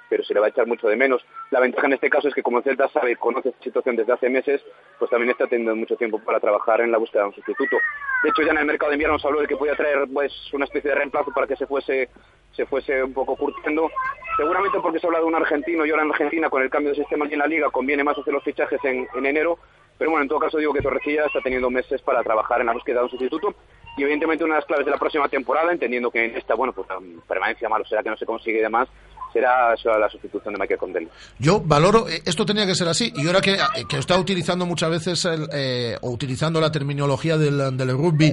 pero se le va a echar mucho de menos. La ventaja en este caso es que como el Celta sabe, conoce esta situación desde hace meses, pues también está teniendo mucho tiempo para trabajar en la búsqueda de un sustituto. De hecho, ya en el mercado de invierno se habló de que podía traer pues una especie de reemplazo para que se fuese se fuese un poco curtiendo. Seguramente porque se habla de un argentino y ahora en Argentina con el cambio de sistema allí en la liga conviene más hacer los fichajes en, en enero. Pero bueno, en todo caso digo que Torrecilla está teniendo meses para trabajar en la búsqueda de un sustituto y evidentemente una de las claves de la próxima temporada, entendiendo que en esta, bueno, pues permanencia malo será que no se consigue y demás, será, la sustitución de Michael Condelli. Yo valoro, eh, esto tenía que ser así, y ahora que, eh, que está utilizando muchas veces, el, eh, o utilizando la terminología del, del rugby,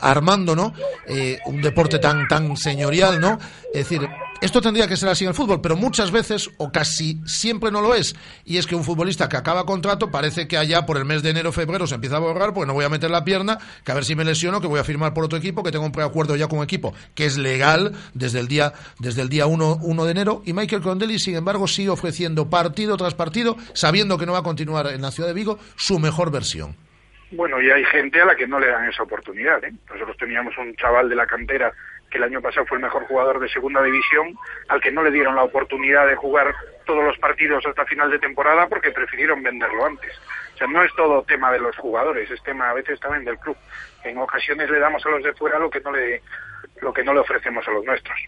armando, ¿no? Un deporte tan, tan señorial, ¿no? Es decir, esto tendría que ser así en el fútbol, pero muchas veces, o casi siempre no lo es, y es que un futbolista que acaba contrato parece que allá por el mes de enero, febrero se empieza a borrar, porque no voy a meter la pierna, que a ver si me lesiono, que voy a firmar por otro equipo, que tengo un preacuerdo ya con un equipo, que es legal desde el día, desde el día 1, 1 de enero, y Michael Condelli, sin embargo, sigue ofreciendo partido tras partido, sabiendo que no va a continuar en la ciudad de Vigo, su mejor versión. Bueno, y hay gente a la que no le dan esa oportunidad. ¿eh? Nosotros teníamos un chaval de la cantera que el año pasado fue el mejor jugador de segunda división, al que no le dieron la oportunidad de jugar todos los partidos hasta final de temporada porque prefirieron venderlo antes. O sea, no es todo tema de los jugadores, es tema a veces también del club. En ocasiones le damos a los de fuera lo que no le, lo que no le ofrecemos a los nuestros.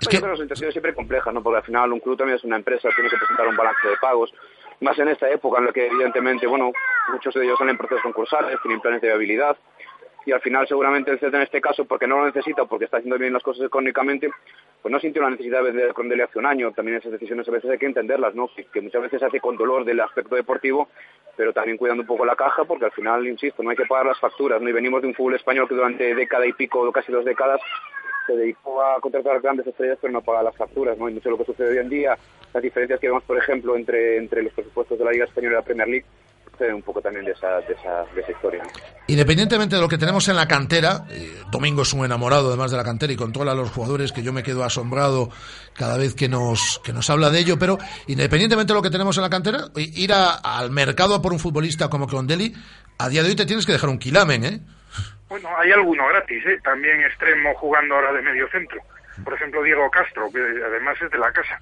Yo creo que la situación es siempre compleja, ¿no? Porque al final un club también es una empresa, tiene que presentar un balance de pagos, más en esta época en la que evidentemente, bueno, muchos de ellos salen en procesos concursales, tienen planes de viabilidad, y al final seguramente el Celta en este caso, porque no lo necesita, porque está haciendo bien las cosas económicamente, pues no sintió la necesidad de vender hace un año. También esas decisiones a veces hay que entenderlas, ¿no? Que, que muchas veces se hace con dolor del aspecto deportivo, pero también cuidando un poco la caja, porque al final, insisto, no hay que pagar las facturas, ¿no? Y venimos de un fútbol español que durante década y pico, casi dos décadas, se dedicó a contratar grandes estrellas pero no paga las facturas, ¿no? Y mucho lo que sucede hoy en día, las diferencias que vemos, por ejemplo, entre, entre los presupuestos de la Liga Española y la Premier League, un poco también de esa, de esa, de esa historia. Independientemente de lo que tenemos en la cantera, eh, Domingo es un enamorado además de la cantera y controla a los jugadores que yo me quedo asombrado cada vez que nos, que nos habla de ello, pero independientemente de lo que tenemos en la cantera, ir a- al mercado por un futbolista como Condelli, a día de hoy te tienes que dejar un quilamen, ¿eh? Bueno, hay alguno gratis, ¿eh? también extremo jugando ahora de medio centro. Por ejemplo, Diego Castro, que además es de la casa.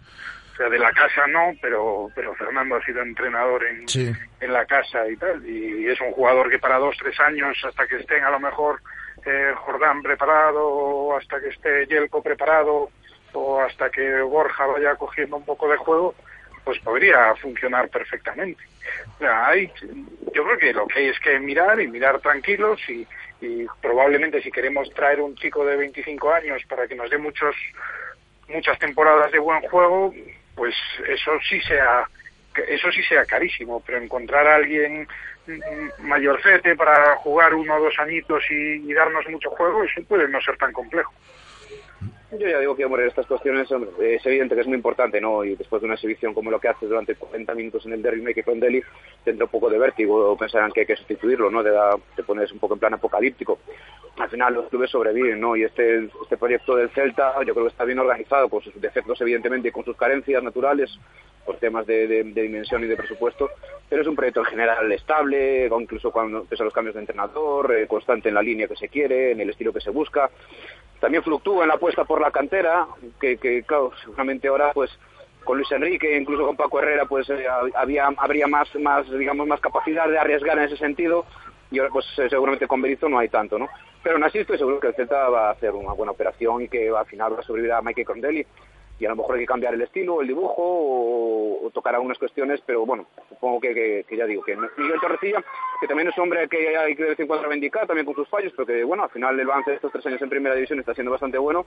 O sea, de la casa no, pero, pero Fernando ha sido entrenador en, Sí. en la casa y tal. Y es un jugador que para dos, tres años, hasta que estén a lo mejor eh, Jordán preparado, o hasta que esté Yelko preparado, o hasta que Borja vaya cogiendo un poco de juego, pues podría funcionar perfectamente. O sea, hay, yo creo que lo que hay es que mirar y mirar tranquilos y, y probablemente si queremos traer un chico de 25 años para que nos dé muchos muchas temporadas de buen juego, pues eso sí sea eso sí sea carísimo, pero encontrar a alguien mayorcete para jugar uno o dos añitos y, y darnos mucho juego, eso puede no ser tan complejo. Yo ya digo que, hombre, estas cuestiones hombre, es evidente que es muy importante, ¿no? Y después de una exhibición como lo que hace durante 40 minutos en el Derby Make con Delhi, tendrá un poco de vértigo o pensarán que hay que sustituirlo, ¿no? Te, pones un poco en plan apocalíptico. Al final los clubes sobreviven, ¿no? Y este, este proyecto del Celta yo creo que está bien organizado, con sus defectos evidentemente y con sus carencias naturales, por temas de, de- dimensión y de presupuesto, pero es un proyecto en general estable, incluso cuando pese a los cambios de entrenador, eh, constante en la línea que se quiere, en el estilo que se busca. También fluctúa en la apuesta por la cantera, que, que claro, seguramente ahora pues con Luis Enrique, incluso con Paco Herrera, pues eh, había, habría más, más, digamos, más capacidad de arriesgar en ese sentido, y ahora pues eh, seguramente con Berizzo no hay tanto, ¿no? Pero aún así estoy seguro que el Celta va a hacer una buena operación y que al final va a sobrevivir a Mike Condelli y a lo mejor hay que cambiar el estilo, el dibujo o, tocar algunas cuestiones, pero bueno, supongo que, ya digo, que Miguel Torrecilla, que también es un hombre que hay que de vez en cuando reivindicar, también con sus fallos, pero que bueno, al final el balance de estos tres años en primera división está siendo bastante bueno.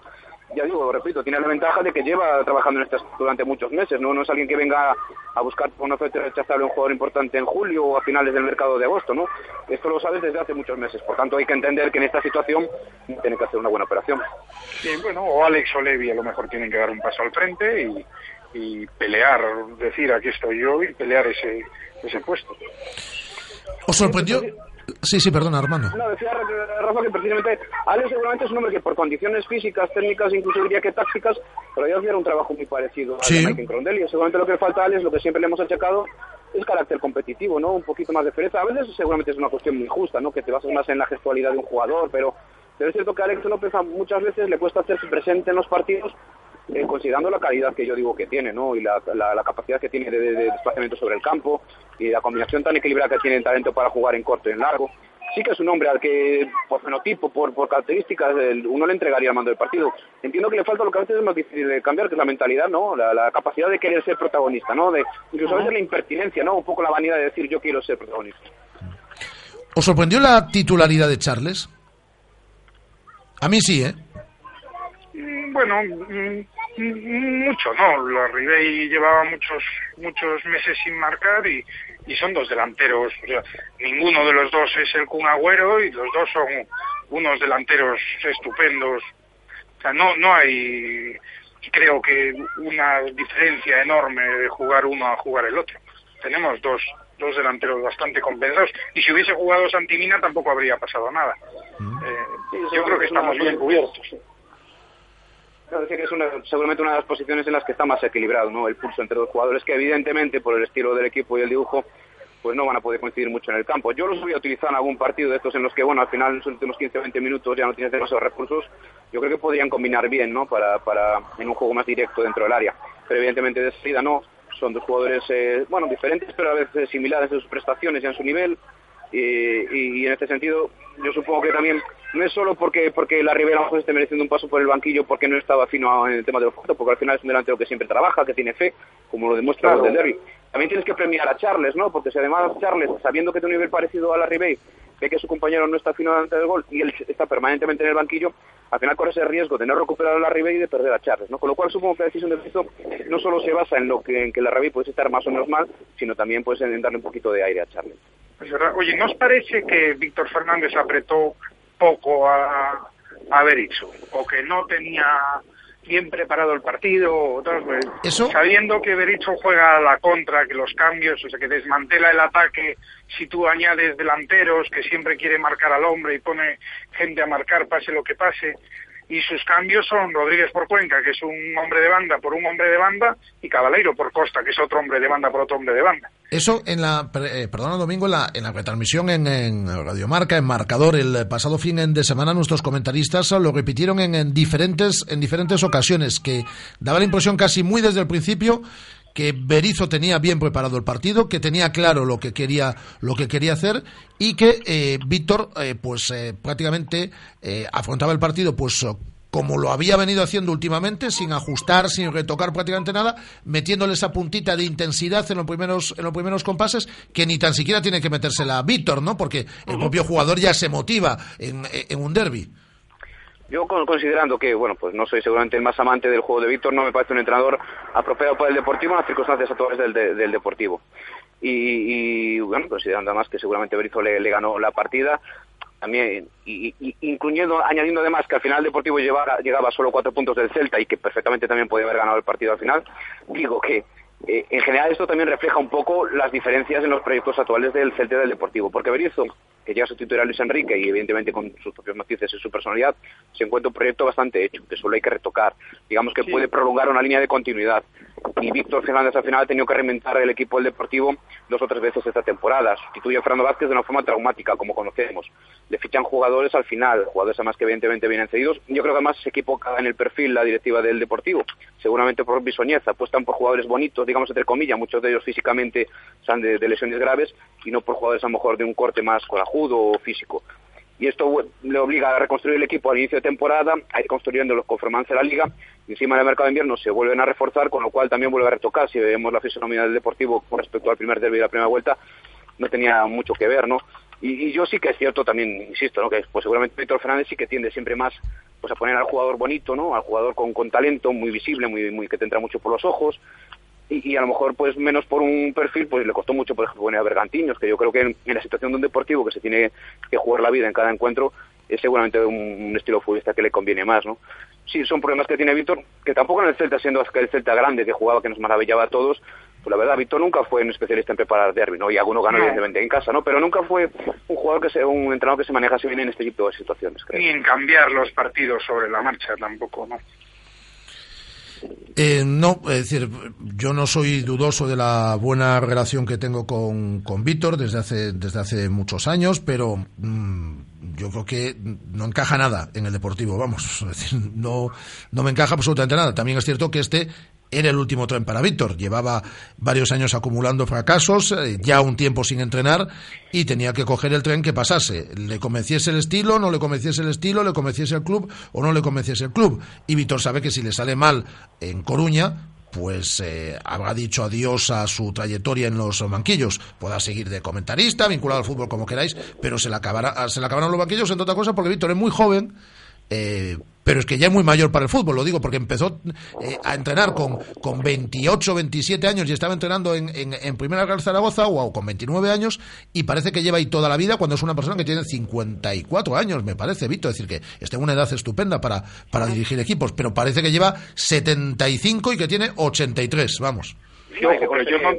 Ya digo, repito, tiene la ventaja de que lleva trabajando en estas durante muchos meses, ¿no? No es alguien que venga a buscar una oferta rechazable a un jugador importante en julio o a finales del mercado de agosto, ¿no? Esto lo sabes desde hace muchos meses, por tanto hay que entender que en esta situación tiene que hacer una buena operación. Sí, bueno, o Alex o Levi a lo mejor tienen que dar un paso al frente y, y pelear, decir aquí estoy yo y pelear ese, ese puesto. ¿Os sorprendió? Sí, sí, perdona, hermano. No, decía Rafa que precisamente Alex seguramente es un hombre que por condiciones físicas, técnicas, incluso diría que tácticas, pero ya hacer un trabajo muy parecido a Sí. Mike Crondelli. Seguramente lo que falta a Alex, lo que siempre le hemos achacado, es carácter competitivo, ¿no? Un poquito más de fereza. A veces seguramente es una cuestión muy justa, ¿no? Que te basas más en la gestualidad de un jugador, pero, pero es cierto que a Alex López muchas veces le cuesta hacerse presente en los partidos eh, considerando la calidad que yo digo que tiene, ¿no? Y la, la- la capacidad que tiene de, de- de desplazamiento sobre el campo y la combinación tan equilibrada que tiene el talento para jugar en corto y en largo. Sí que es un hombre al que, por fenotipo, por, por características, el- uno le entregaría el mando del partido. Entiendo que le falta lo que a veces es más difícil de cambiar, que es la mentalidad, ¿no? La, la capacidad de querer ser protagonista, ¿no? De, incluso a veces la impertinencia, ¿no? Un poco la vanidad de decir yo quiero ser protagonista. ¿Os sorprendió la titularidad de Charles? A mí sí, ¿eh? Mm, Bueno, mm, mucho, ¿no? La Ribey llevaba muchos muchos meses sin marcar y, y son dos delanteros. O sea, ninguno de los dos es el Kun Agüero y los dos son unos delanteros estupendos. O sea, no, no hay, creo que, una diferencia enorme de jugar uno a jugar el otro. Tenemos dos, dos delanteros bastante compensados y si hubiese jugado Santimina tampoco habría pasado nada. Eh, yo creo que estamos bien cubiertos. Decía que es una- seguramente una de las posiciones en las que está más equilibrado ¿no? el pulso entre dos jugadores que evidentemente por el estilo del equipo y el dibujo pues no van a poder coincidir mucho en el campo. Yo los voy a utilizar en algún partido de estos en los que, bueno, al final en los últimos 15-20 minutos ya no tienes demasiados recursos. Yo creo que podrían combinar bien, ¿no? Para, para en un juego más directo dentro del área. Pero evidentemente de salida no. Son dos jugadores, eh, bueno, diferentes, pero a veces similares en sus prestaciones y en su nivel. Y, y- y en este sentido, yo supongo que también no es solo porque porque la Ribera a lo mejor esté mereciendo un paso por el banquillo porque no estaba fino en el tema de los fotos, porque al final es un delantero que siempre trabaja, que tiene fe, como lo demuestra Claro. el derby. También tienes que premiar a Charles, ¿no? Porque si además Charles, sabiendo que tiene un nivel parecido a la Ribey, ve que su compañero no está fino delante del gol y él está permanentemente en el banquillo, al final corre ese riesgo de no recuperar a la Ribey y de perder a Charles, ¿no? Con lo cual supongo que la decisión de Berizzo no solo se basa en lo que en que la Ribey puede estar más o menos mal, sino también pues en darle un poquito de aire a Charles. Es verdad. Oye, ¿no os parece que Víctor Fernández apretó poco a, a Berizzo? O que no tenía bien preparado el partido, o tal, pues, ¿Eso? sabiendo que Berizzo juega a la contra, que los cambios, o sea, que desmantela el ataque si tú añades delanteros, que siempre quiere marcar al hombre y pone gente a marcar pase lo que pase, y sus cambios son Rodríguez por Cuenca, que es un hombre de banda por un hombre de banda, y Cabaleiro por Costa, que es otro hombre de banda por otro hombre de banda. Eso en la, eh, perdona Domingo, en la, en la retransmisión en, en Radio Marca, en Marcador, el pasado fin de semana, nuestros comentaristas lo repitieron en diferentes, en diferentes ocasiones, que daba la impresión casi muy desde el principio que Berizzo tenía bien preparado el partido, que tenía claro lo que quería, lo que quería hacer y que eh, Víctor, eh, pues eh, prácticamente eh, afrontaba el partido, pues como lo había venido haciendo últimamente, sin ajustar, sin retocar prácticamente nada, metiéndole esa puntita de intensidad en los primeros, en los primeros compases, que ni tan siquiera tiene que metérsela a Víctor, ¿no? Porque el propio jugador ya se motiva en, en un derby. Yo con- considerando que, bueno, pues no soy seguramente el más amante del juego de Víctor, no me parece un entrenador apropiado para el Deportivo en las circunstancias actuales del, de- del Deportivo. Y, y, bueno, considerando además que seguramente Berizzo le, le ganó la partida, también y, incluyendo añadiendo además que al final el Deportivo llevara- llegaba solo cuatro puntos del Celta y que perfectamente también podía haber ganado el partido al final digo que eh, en general esto también refleja un poco las diferencias en los proyectos actuales del Celta y del Deportivo porque Berizzo que llega a sustituir a Luis Enrique y evidentemente con sus propios matices y su personalidad se encuentra un proyecto bastante hecho que solo hay que retocar digamos que puede prolongar una línea de continuidad y Víctor Fernández al final ha tenido que reinventar el equipo del Deportivo dos o tres veces esta temporada. Sustituye a Fernando Vázquez de una forma traumática, como conocemos. Le fichan jugadores al final, jugadores además que evidentemente vienen cedidos. Yo creo que además se equivoca en el perfil la directiva del Deportivo, seguramente por bisoñez. Apuestan por jugadores bonitos, digamos entre comillas, muchos de ellos físicamente son de, de lesiones graves, y no por jugadores a lo mejor de un corte más corajudo o físico y esto le obliga a reconstruir el equipo al inicio de temporada, a ir construyéndolo conforme avance la liga, y encima del mercado de invierno se vuelven a reforzar, con lo cual también vuelve a retocar, si vemos la fisonomía del Deportivo con respecto al primer derbi de la primera vuelta, no tenía mucho que ver, ¿no? Y, y yo sí que es cierto también, insisto, ¿no? que pues seguramente Víctor Fernández sí que tiende siempre más pues a poner al jugador bonito, ¿no? Al jugador con, con talento, muy visible, muy, muy que te entra mucho por los ojos, y, y a lo mejor pues menos por un perfil pues le costó mucho por ejemplo poner a Bergantiños que yo creo que en, en la situación de un deportivo que se tiene que jugar la vida en cada encuentro es seguramente un, un estilo futbolista que le conviene más no sí son problemas que tiene Víctor que tampoco en el Celta siendo el Celta grande que jugaba que nos maravillaba a todos pues la verdad Víctor nunca fue un especialista en preparar derby no y alguno ganó evidentemente en casa no pero nunca fue un jugador que se un entrenador que se manejase bien en este tipo de situaciones creo. Ni en cambiar los partidos sobre la marcha tampoco, ¿no? Eh, no, es decir, yo no soy dudoso de la buena relación que tengo con, con Víctor desde hace, desde hace muchos años, pero mm, yo creo que no encaja nada en el deportivo, vamos, es decir, no, no me encaja absolutamente nada. También es cierto que este era el último tren para Víctor. Llevaba varios años acumulando fracasos, eh, ya un tiempo sin entrenar y tenía que coger el tren que pasase. Le convenciese el estilo, no le convenciese el estilo, le convenciese el club o no le convenciese el club. Y Víctor sabe que si le sale mal en Coruña, pues eh, habrá dicho adiós a su trayectoria en los banquillos. Podrá seguir de comentarista, vinculado al fútbol como queráis, pero se le, acabará, se le acabarán los banquillos, entre otras cosas, porque Víctor es muy joven. Eh, pero es que ya es muy mayor para el fútbol, lo digo porque empezó eh, a entrenar con, con 28, 27 años y estaba entrenando en, en, en Primera Real Zaragoza o con 29 años y parece que lleva ahí toda la vida cuando es una persona que tiene 54 años, me parece, Víctor. Es decir, que está en una edad estupenda para, para dirigir equipos, pero parece que lleva 75 y que tiene 83, vamos. Sí, ojo, pero yo no...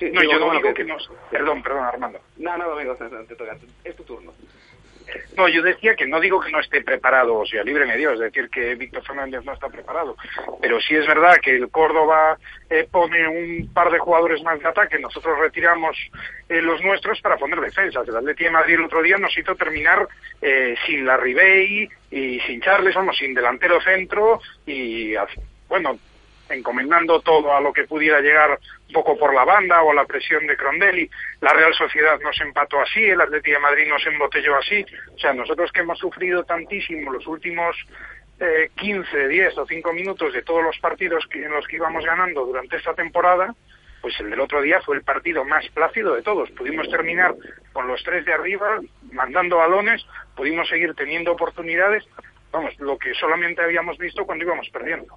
Sí, no, digo, yo no bueno, digo que- que no... Perdón, perdón, Armando. No, no, amigo, te, te toca. Es tu turno. No, yo decía que no digo que no esté preparado, o sea, libre Dios, decir que Víctor Fernández no está preparado, pero sí es verdad que el Córdoba eh, pone un par de jugadores más de ataque, nosotros retiramos eh, los nuestros para poner defensas. El Atleti de Madrid el otro día nos hizo terminar eh, sin la Ribey y sin Charles, vamos, sin delantero centro y, bueno, encomendando todo a lo que pudiera llegar poco por la banda o la presión de Crondelli. La Real Sociedad nos empató así, el Atleti de Madrid nos embotelló así. O sea, nosotros que hemos sufrido tantísimo los últimos eh, 15, 10 o 5 minutos de todos los partidos en los que íbamos ganando durante esta temporada, pues el del otro día fue el partido más plácido de todos. Pudimos terminar con los tres de arriba, mandando balones, pudimos seguir teniendo oportunidades. Vamos, lo que solamente habíamos visto cuando íbamos perdiendo.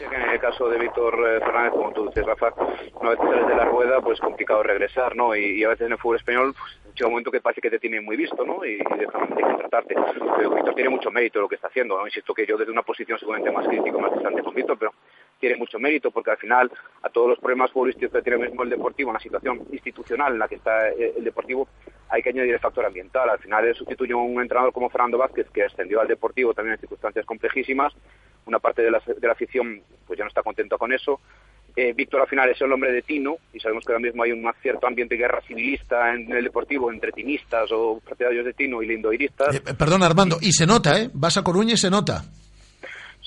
En el caso de Víctor eh, Fernández, como tú dices, Rafa, una vez que sales de la rueda, pues complicado regresar, ¿no? Y, a veces en el fútbol español pues, llega un momento que parece que te tiene muy visto, ¿no? Y, y dejan de contratarte. Pero Víctor tiene mucho mérito lo que está haciendo, ¿no? Insisto que yo desde una posición seguramente más crítica, más distante con Víctor, pero tiene mucho mérito porque al final a todos los problemas futbolísticos que tiene mismo el Deportivo, en la situación institucional en la que está eh, el Deportivo, hay que añadir el factor ambiental. Al final él sustituye a un entrenador como Fernando Vázquez, que ascendió al Deportivo también en circunstancias complejísimas. Una parte de la, de la afición pues ya no está contenta con eso. Eh, Víctor al final es el hombre de Tino y sabemos que ahora mismo hay un cierto ambiente de guerra civilista en el Deportivo entre tinistas o partidarios de Tino y lindoiristas. Eh, perdón, Armando, y se nota, ¿eh? Vas a Coruña y se nota.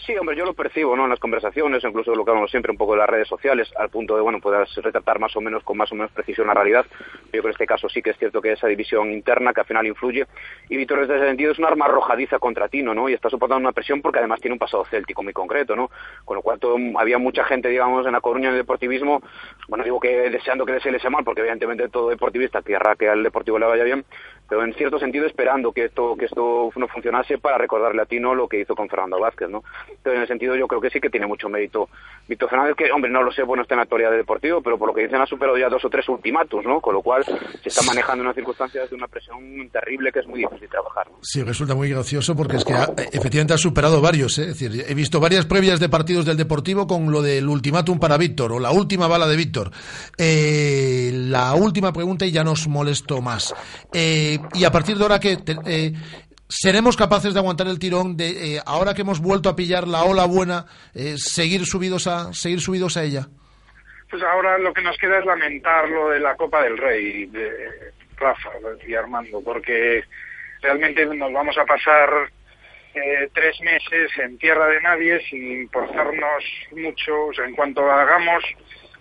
Sí, hombre, yo lo percibo, ¿no? En las conversaciones, incluso lo que hablamos siempre un poco de las redes sociales, al punto de, bueno, puedas retratar más o menos con más o menos precisión la realidad. Yo creo que en este caso sí que es cierto que esa división interna que al final influye. Y Víctor, en ese sentido, es un arma arrojadiza contra Tino, ¿no? Y está soportando una presión porque además tiene un pasado céltico muy concreto, ¿no? Con lo cual todo- había mucha gente, digamos, en La Coruña en el deportivismo, bueno, digo que deseando que le sea mal, porque evidentemente todo deportivista querrá que al deportivo le vaya bien, pero en cierto sentido esperando que esto que esto no funcionase para recordarle a Tino lo que hizo con Fernando Vázquez, ¿no? Pero en ese sentido yo creo que sí que tiene mucho mérito Víctor Fernández, que hombre, no lo sé, bueno, está en la actualidad del deportivo, pero por lo que dicen ha superado ya dos o tres ultimatos, ¿no? Con lo cual se está manejando unas circunstancias de una presión terrible que es muy difícil trabajar. ¿no? Sí, resulta muy gracioso porque es que ha- efectivamente ha superado varios. ¿eh? Es decir, he visto varias previas de partidos del Deportivo con lo del ultimátum para Víctor o la última bala de Víctor. Eh, la última pregunta y ya nos molesto más. Eh, y a partir de ahora que te- eh, seremos capaces de aguantar el tirón de eh, ahora que hemos vuelto a pillar la ola buena, eh, seguir subidos a seguir subidos a ella. Pues ahora lo que nos queda es lamentar lo de la Copa del Rey, de Rafa y Armando, porque realmente nos vamos a pasar eh, tres meses en tierra de nadie sin importarnos mucho. O sea, en cuanto hagamos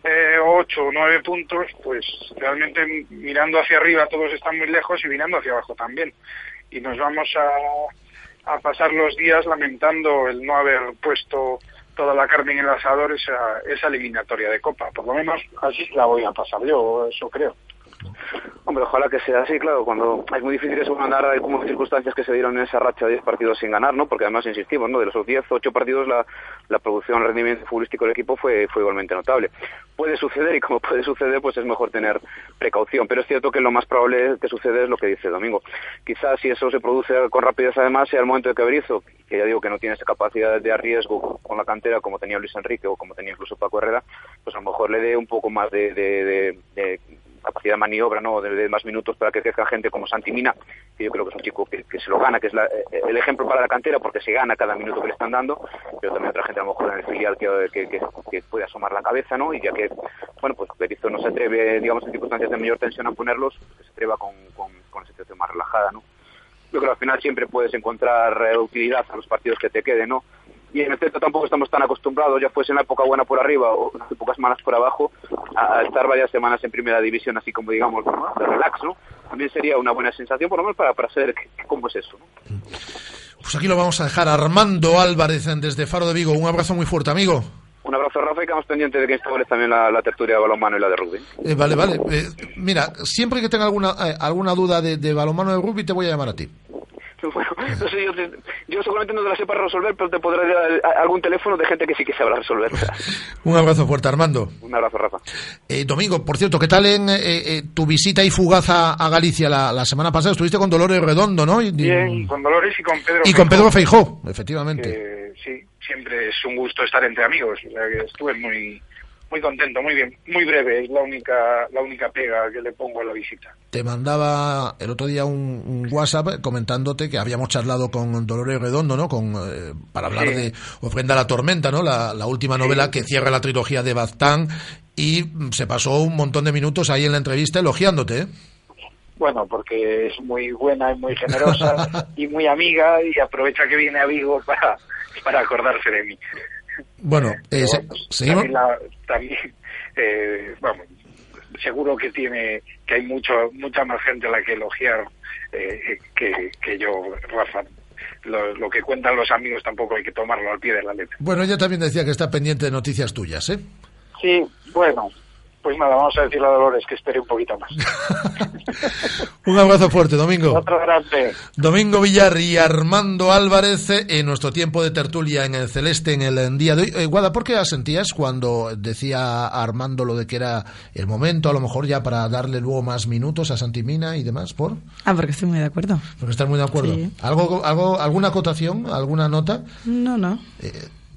eh, ocho o nueve puntos, pues realmente mirando hacia arriba todos están muy lejos y mirando hacia abajo también. Y nos vamos a, a pasar los días lamentando el no haber puesto toda la carne en el asador esa, esa eliminatoria de Copa. Por lo menos así la voy a pasar yo, eso creo. Hombre, ojalá que sea así, claro, cuando es muy difícil eso andar hay como circunstancias que se dieron en esa racha de 10 partidos sin ganar, ¿no? Porque además insistimos, ¿no? De los 10, 8 partidos la, producción, el rendimiento futbolístico del equipo fue, igualmente notable. Puede suceder y como puede suceder, pues es mejor tener precaución, pero es cierto que lo más probable que sucede es lo que dice Domingo. Quizás si eso se produce con rapidez además sea el momento de que que ya digo que no tiene esa capacidad de riesgo con la cantera como tenía Luis Enrique o como tenía incluso Paco Herrera, pues a lo mejor le dé un poco más de- de- de capacidad de maniobra, ¿no? De, más minutos para que crezca gente como Santi Mina, que yo creo que es un chico que, se lo gana, que es la- eh, el ejemplo para la cantera porque se gana cada minuto que le están dando, pero también otra gente a lo mejor en el filial que, que, que- puede asomar la cabeza, ¿no? Y ya que, bueno, pues Berizzo no se atreve, digamos, en circunstancias de mayor tensión a ponerlos, que se atreva con, con, con situación más relajada, ¿no? Yo creo que al final siempre puedes encontrar eh, utilidad a los partidos que te queden, ¿no? Y en el Celta tampoco estamos tan acostumbrados, ya fuese en la época buena por arriba o en las épocas malas por abajo, a, estar varias semanas en primera división, así como digamos, de relax, ¿no? También sería una buena sensación, por lo menos para, para saber cómo es eso, ¿no? Pues aquí lo vamos a dejar. Armando Álvarez desde Faro de Vigo. Un abrazo muy fuerte, amigo. Un abrazo, Rafa, y quedamos pendientes de que instaures también la, la tertulia de balonmano y la de rugby. Eh, vale, vale. Eh, mira, siempre que tenga alguna eh, alguna duda de, de balonmano de rugby te voy a llamar a ti. Bueno, no sé, yo, te- yo seguramente no te la sepa resolver, pero te podré dar algún teléfono de gente que sí que sabrá resolverla. Un abrazo fuerte, Armando. Un abrazo, Rafa. Eh, Domingo, por cierto, ¿qué tal en eh, eh, tu visita y fugaz a, a Galicia la, la semana pasada? Estuviste con Dolores Redondo, ¿no? Y, Bien, con Dolores y con Pedro. y con Feijó, Pedro Feijó, efectivamente. que sí, siempre es un gusto estar entre amigos. O sea, que estuve muy muy contento, muy bien, muy breve. Es la única la única pega que le pongo a la visita. Te mandaba el otro día un, un WhatsApp comentándote que habíamos charlado con Dolores Redondo, ¿no? Con, eh, para hablar Sí. de Ofrenda a la Tormenta, ¿no? La, la última novela que cierra la trilogía de Baztán y mm, se pasó un montón de minutos ahí en la entrevista elogiándote, ¿eh? Bueno, porque es muy buena y muy generosa y muy amiga y aprovecha que viene a Vigo para, para acordarse de mí. Bueno, eh, seguimos. También, la- también, eh, vamos, seguro que tiene que hay mucho mucha más gente a la que elogiar eh, que, que yo, Rafa. Lo, lo que cuentan los amigos tampoco hay que tomarlo al pie de la letra. Bueno, ella también decía que está pendiente de noticias tuyas, ¿eh? Sí, bueno, pues nada, vamos a decirle a Dolores que espere un poquito más. Un abrazo fuerte, Domingo. Otro grande. Domingo Villar y Armando Álvarez eh, en nuestro tiempo de tertulia en el Celeste en el día de hoy. Eh, Guada, ¿por qué asentías cuando decía Armando lo de que era el momento, a lo mejor ya para darle luego más minutos a Santimina y demás? ¿Por? Ah, porque estoy muy de acuerdo. Porque estás muy de acuerdo. Sí. ¿Algo, algo, ¿Alguna acotación? ¿Alguna nota? No, no.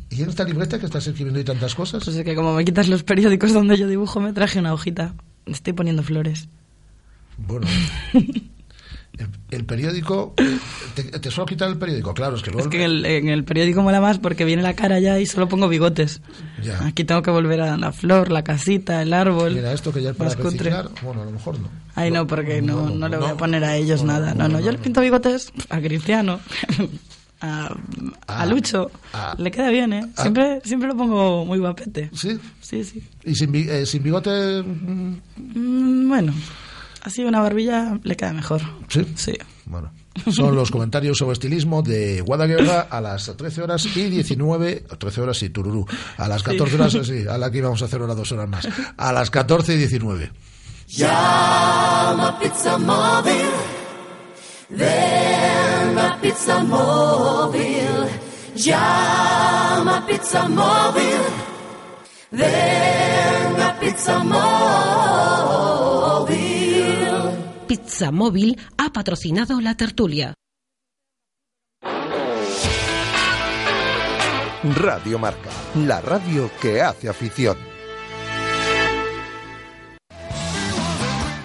¿Y en esta libreta que estás escribiendo y tantas cosas? Pues es que como me quitas los periódicos donde yo dibujo, me traje una hojita. Estoy poniendo flores. Bueno. El, el periódico. ¿Te, te suelo quitar el periódico? Claro, es que luego. Es que en el, en el periódico mola más porque viene la cara ya y solo pongo bigotes. Ya. Aquí tengo que volver a la flor, la casita, el árbol. Mira, esto que ya es para reciclar. Bueno, a lo mejor no. Ay, no, porque no, no, le voy a poner a ellos nada. No, no, yo le pinto bigotes a Cristiano, a, a Ah, Lucho. ah. le queda bien, ¿eh? Ah. Siempre, siempre lo pongo muy guapete. ¿Sí? Sí, sí. ¿Y sin, eh, sin bigote? mm, bueno, así una barbilla le queda mejor. Sí. Sí. Bueno. Son los comentarios sobre estilismo de Guadaguerra a las 13 horas y 19, 13 horas y tururú. A las 14 horas, sí, a la que íbamos a hacer ahora dos horas más. A las 14 y 19. Llama Pizza Móvil Llama Pizza Móvil. Llama Pizza Móvil. Ven a Pizza Móvil. Pizza Móvil ha patrocinado la tertulia. Radio Marca, la radio que hace afición.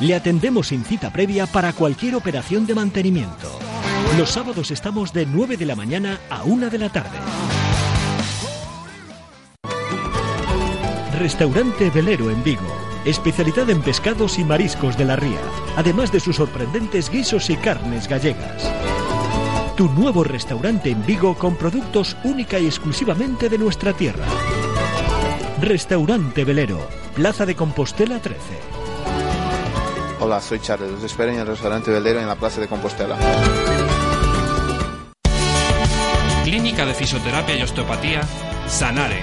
Le atendemos sin cita previa para cualquier operación de mantenimiento. Los sábados estamos de 9 de la mañana a 1 de la tarde. Restaurante Velero en Vigo. Especialidad en pescados y mariscos de la ría, además de sus sorprendentes guisos y carnes gallegas. Tu nuevo restaurante en Vigo con productos única y exclusivamente de nuestra tierra. Restaurante Velero, Plaza de Compostela 13. Hola, soy Charles. Los espero en el restaurante Velero en la Plaza de Compostela. Clínica de Fisioterapia y Osteopatía, Sanare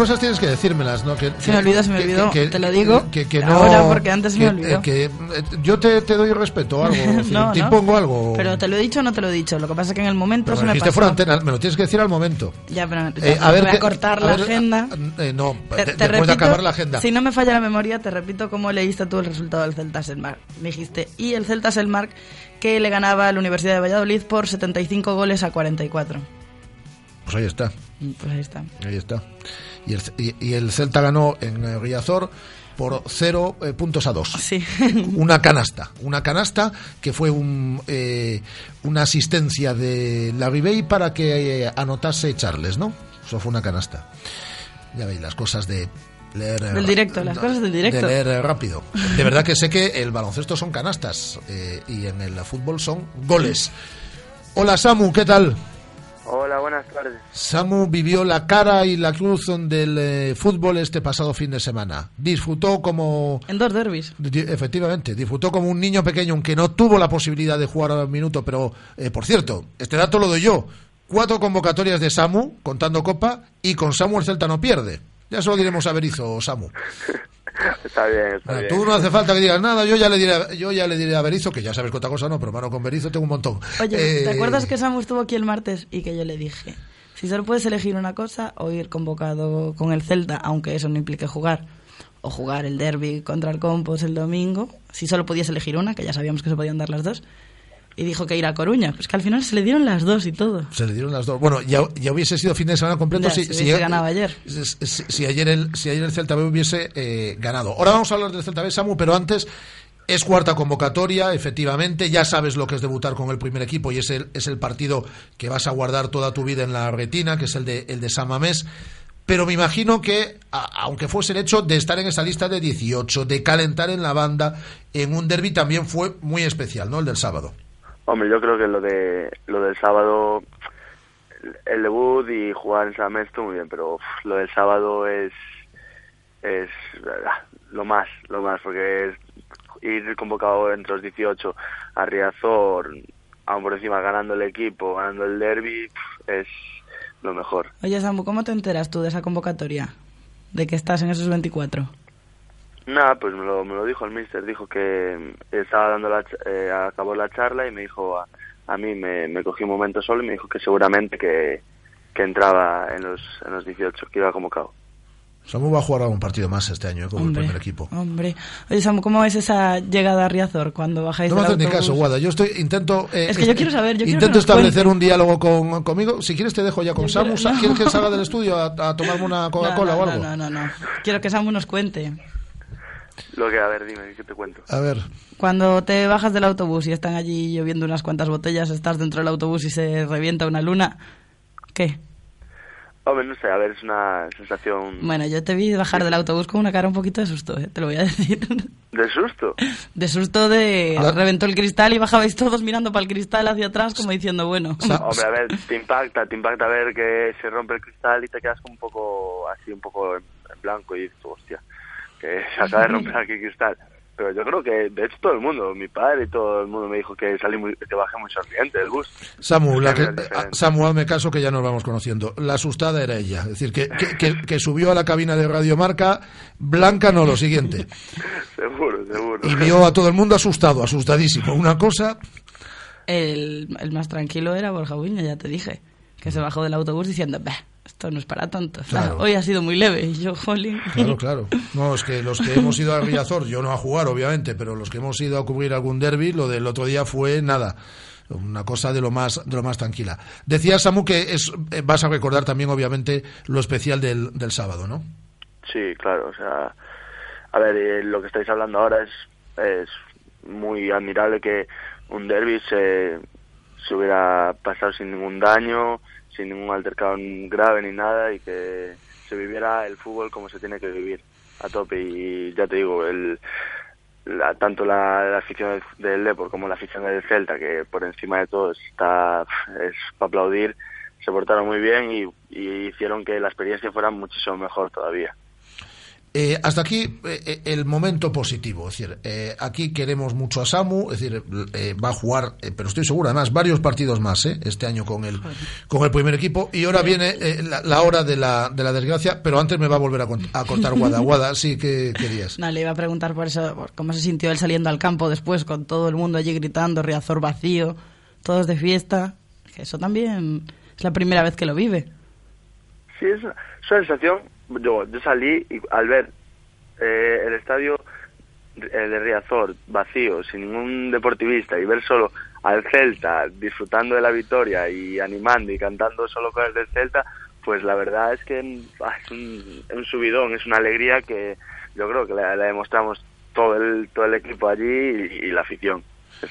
Cosas tienes que decírmelas, ¿no? Que, Se me olvidó, se me olvidó. que- Te lo digo Que, que no, ahora, porque antes se me olvidó. que, eh, yo te, te doy respeto algo, No, te no. impongo algo. Pero te lo he dicho o no te lo he dicho. Lo que pasa es que en el momento Pero se me me dijiste pasó. fuera de antena, me lo tienes que decir al momento. Ya, pero Eh, ya, a ver voy a cortar a la ver, agenda. Eh, no, Te- te repito, acabar la agenda. Si no me falla la memoria, te repito cómo leíste tú el resultado del Celta Selmark. Me dijiste, y el Celta Selmark que le ganaba a la Universidad de Valladolid por 75 goles a 44. Pues ahí está. Y Pues ahí está. Ahí está. Y el, y, y el Celta ganó en eh, Riazor por 0 puntos a 2. Sí. Una canasta. Una canasta que fue un, eh, una asistencia de la Ribey para que eh, anotase Charles, ¿no? Eso fue una canasta. Ya veis las cosas de leer. eh, Del directo, las cosas del directo. De leer eh, rápido. De verdad que sé que el baloncesto son canastas eh, y en el fútbol son goles. Hola Samu, ¿qué tal? Hola, buenas tardes. Samu vivió la cara y la cruz del eh, fútbol este pasado fin de semana. Disfrutó como... En dos derbis. Di- Efectivamente, disfrutó como un niño pequeño, aunque no tuvo la posibilidad de jugar a un minuto, pero, eh, por cierto, este dato lo doy yo. Cuatro convocatorias de Samu, contando Copa, y con Samu el Celta no pierde. Ya solo diremos a Berizzo, Samu. Está bien, está bien. Tú no hace falta que digas nada, yo ya le diré, yo ya le diré a Berizzo, que ya sabes que otra cosa no, pero mano, con Berizzo tengo un montón. Oye, ¿te Eh, acuerdas que Samu estuvo aquí el martes y que yo le dije, si solo puedes elegir una cosa o ir convocado con el Celta, aunque eso no implique jugar, o jugar el derby contra el Compos el domingo, si solo podías elegir una, que ya sabíamos que se podían dar las dos, y dijo que ir a Coruña. Pues que al final se le dieron las dos y todo. Se le dieron las dos. Bueno, ya, ya hubiese sido fin de semana completo Ya, si, si ganado ayer. Si, si- si ayer el, si ayer el Celta B hubiese eh, ganado. Ahora vamos a hablar del Celta B, Samu, pero antes es cuarta convocatoria, efectivamente. Ya sabes lo que es debutar con el primer equipo y es el, es el partido que vas a guardar toda tu vida en la retina, que es el de, el de San Mamés. Pero me imagino que, a- aunque fuese el hecho de estar en esa lista de 18, de calentar en la banda, en un derby también fue muy especial, ¿no? El del sábado. Hombre, yo creo que lo de lo del sábado, el debut y jugar en San estuvo muy bien, pero lo del sábado es es ah, lo más, lo más, porque es ir convocado entre los 18 a Riazor, aún por encima ganando el equipo, ganando el derby, es lo mejor. Oye, Samu, ¿cómo te enteras tú de esa convocatoria? De que estás en esos 24. Nada, pues me lo, me lo dijo el mister, dijo que estaba dando la, eh, acabó la charla y me dijo a, a mí, me, me cogí un momento solo y me dijo que seguramente que, que entraba en los, en los 18, que iba convocado. Samu va a jugar algún partido más este año ¿eh? con Hombre. el primer equipo. Hombre. Oye, Samu, ¿cómo es esa llegada a Riazor cuando bajáis No me haces ni caso, Guada. Yo estoy intento. eh, Es que yo quiero saber, yo intento establecer cuente. un diálogo con, conmigo. Si quieres te dejo ya con Yo Samu. quiero- no. ¿Quieres que salga del estudio a, a tomarme una Coca-Cola no, o no, algo? No, no, no. Quiero que Samu nos cuente. Lo que, a ver, dime, ¿qué te cuento? A ver. Cuando te bajas del autobús y están allí lloviendo unas cuantas botellas, estás dentro del autobús y se revienta una luna, ¿qué? Hombre, no sé, a ver, es una sensación Bueno, yo te vi bajar del autobús con una cara un poquito de susto, ¿eh? te lo voy a decir. de susto. De susto de... Ah. Reventó el cristal y bajabais todos mirando para el cristal hacia atrás como diciendo, bueno... Hombre, a ver, te impacta, te impacta ver que se rompe el cristal y te quedas como un poco, así, un poco en, en blanco y dices, hostia, que se acaba de romper aquí el cristal. Pero yo creo que, de hecho, todo el mundo, mi padre y todo el mundo me dijo que salí muy, que bajé muy sonriente del bus. Samu, la que- diferente. Samu, hazme caso que ya nos vamos conociendo. La asustada era ella. Es decir, que, que, que- que subió a la cabina de Radio Marca, Blanca no, lo siguiente. seguro, seguro. Y vio a todo el mundo asustado, asustadísimo. Una cosa. El, el más tranquilo era Borja Uña, ya te dije, que se bajó del autobús diciendo, "Bah, esto no es para tanto. Claro. Hoy ha sido muy leve. Y yo, jolín. Claro, claro. No, es que los que hemos ido a Riazor, yo no a jugar, obviamente, pero los que hemos ido a cubrir algún derby, lo del otro día fue nada. Una cosa de lo más, de lo más tranquila. Decía Samu que es, eh, vas a recordar también, obviamente, lo especial del, del sábado, ¿no? Sí, claro, o sea, a ver, eh, lo que estáis hablando ahora es, es muy admirable que un derby se, se hubiera pasado sin ningún daño, sin ningún altercado grave ni nada y que se viviera el fútbol como se tiene que vivir a tope y ya te digo, el, la- tanto la, afición del, del Depor como la afición del Celta, que por encima de todo está es para aplaudir, se portaron muy bien y, y hicieron que la experiencia fuera muchísimo mejor todavía. Eh, hasta aquí eh, eh, el momento positivo. Es decir, eh, aquí queremos mucho a Samu, es decir, eh, va a jugar, eh, pero estoy seguro, además, varios partidos más eh, este año con el, con el primer equipo. Y ahora viene eh, la, la hora de la, de la desgracia, pero antes me va a volver a, cont- a contar Guadaguada. Sí, que querías? No, le iba a preguntar por eso, por cómo se sintió él saliendo al campo después con todo el mundo allí gritando, Riazor vacío, todos de fiesta. Que eso también es la primera vez que lo vive. Sí, es una, es una sensación. Yo, yo salí y al ver eh, el estadio eh, de Riazor vacío, sin ningún deportivista, y ver solo al Celta disfrutando de la victoria y animando y cantando solo cosas del Celta, pues la verdad es que ah, es un, subidón, es una alegría que yo creo que la demostramos todo el, todo el equipo allí y, y la afición. Es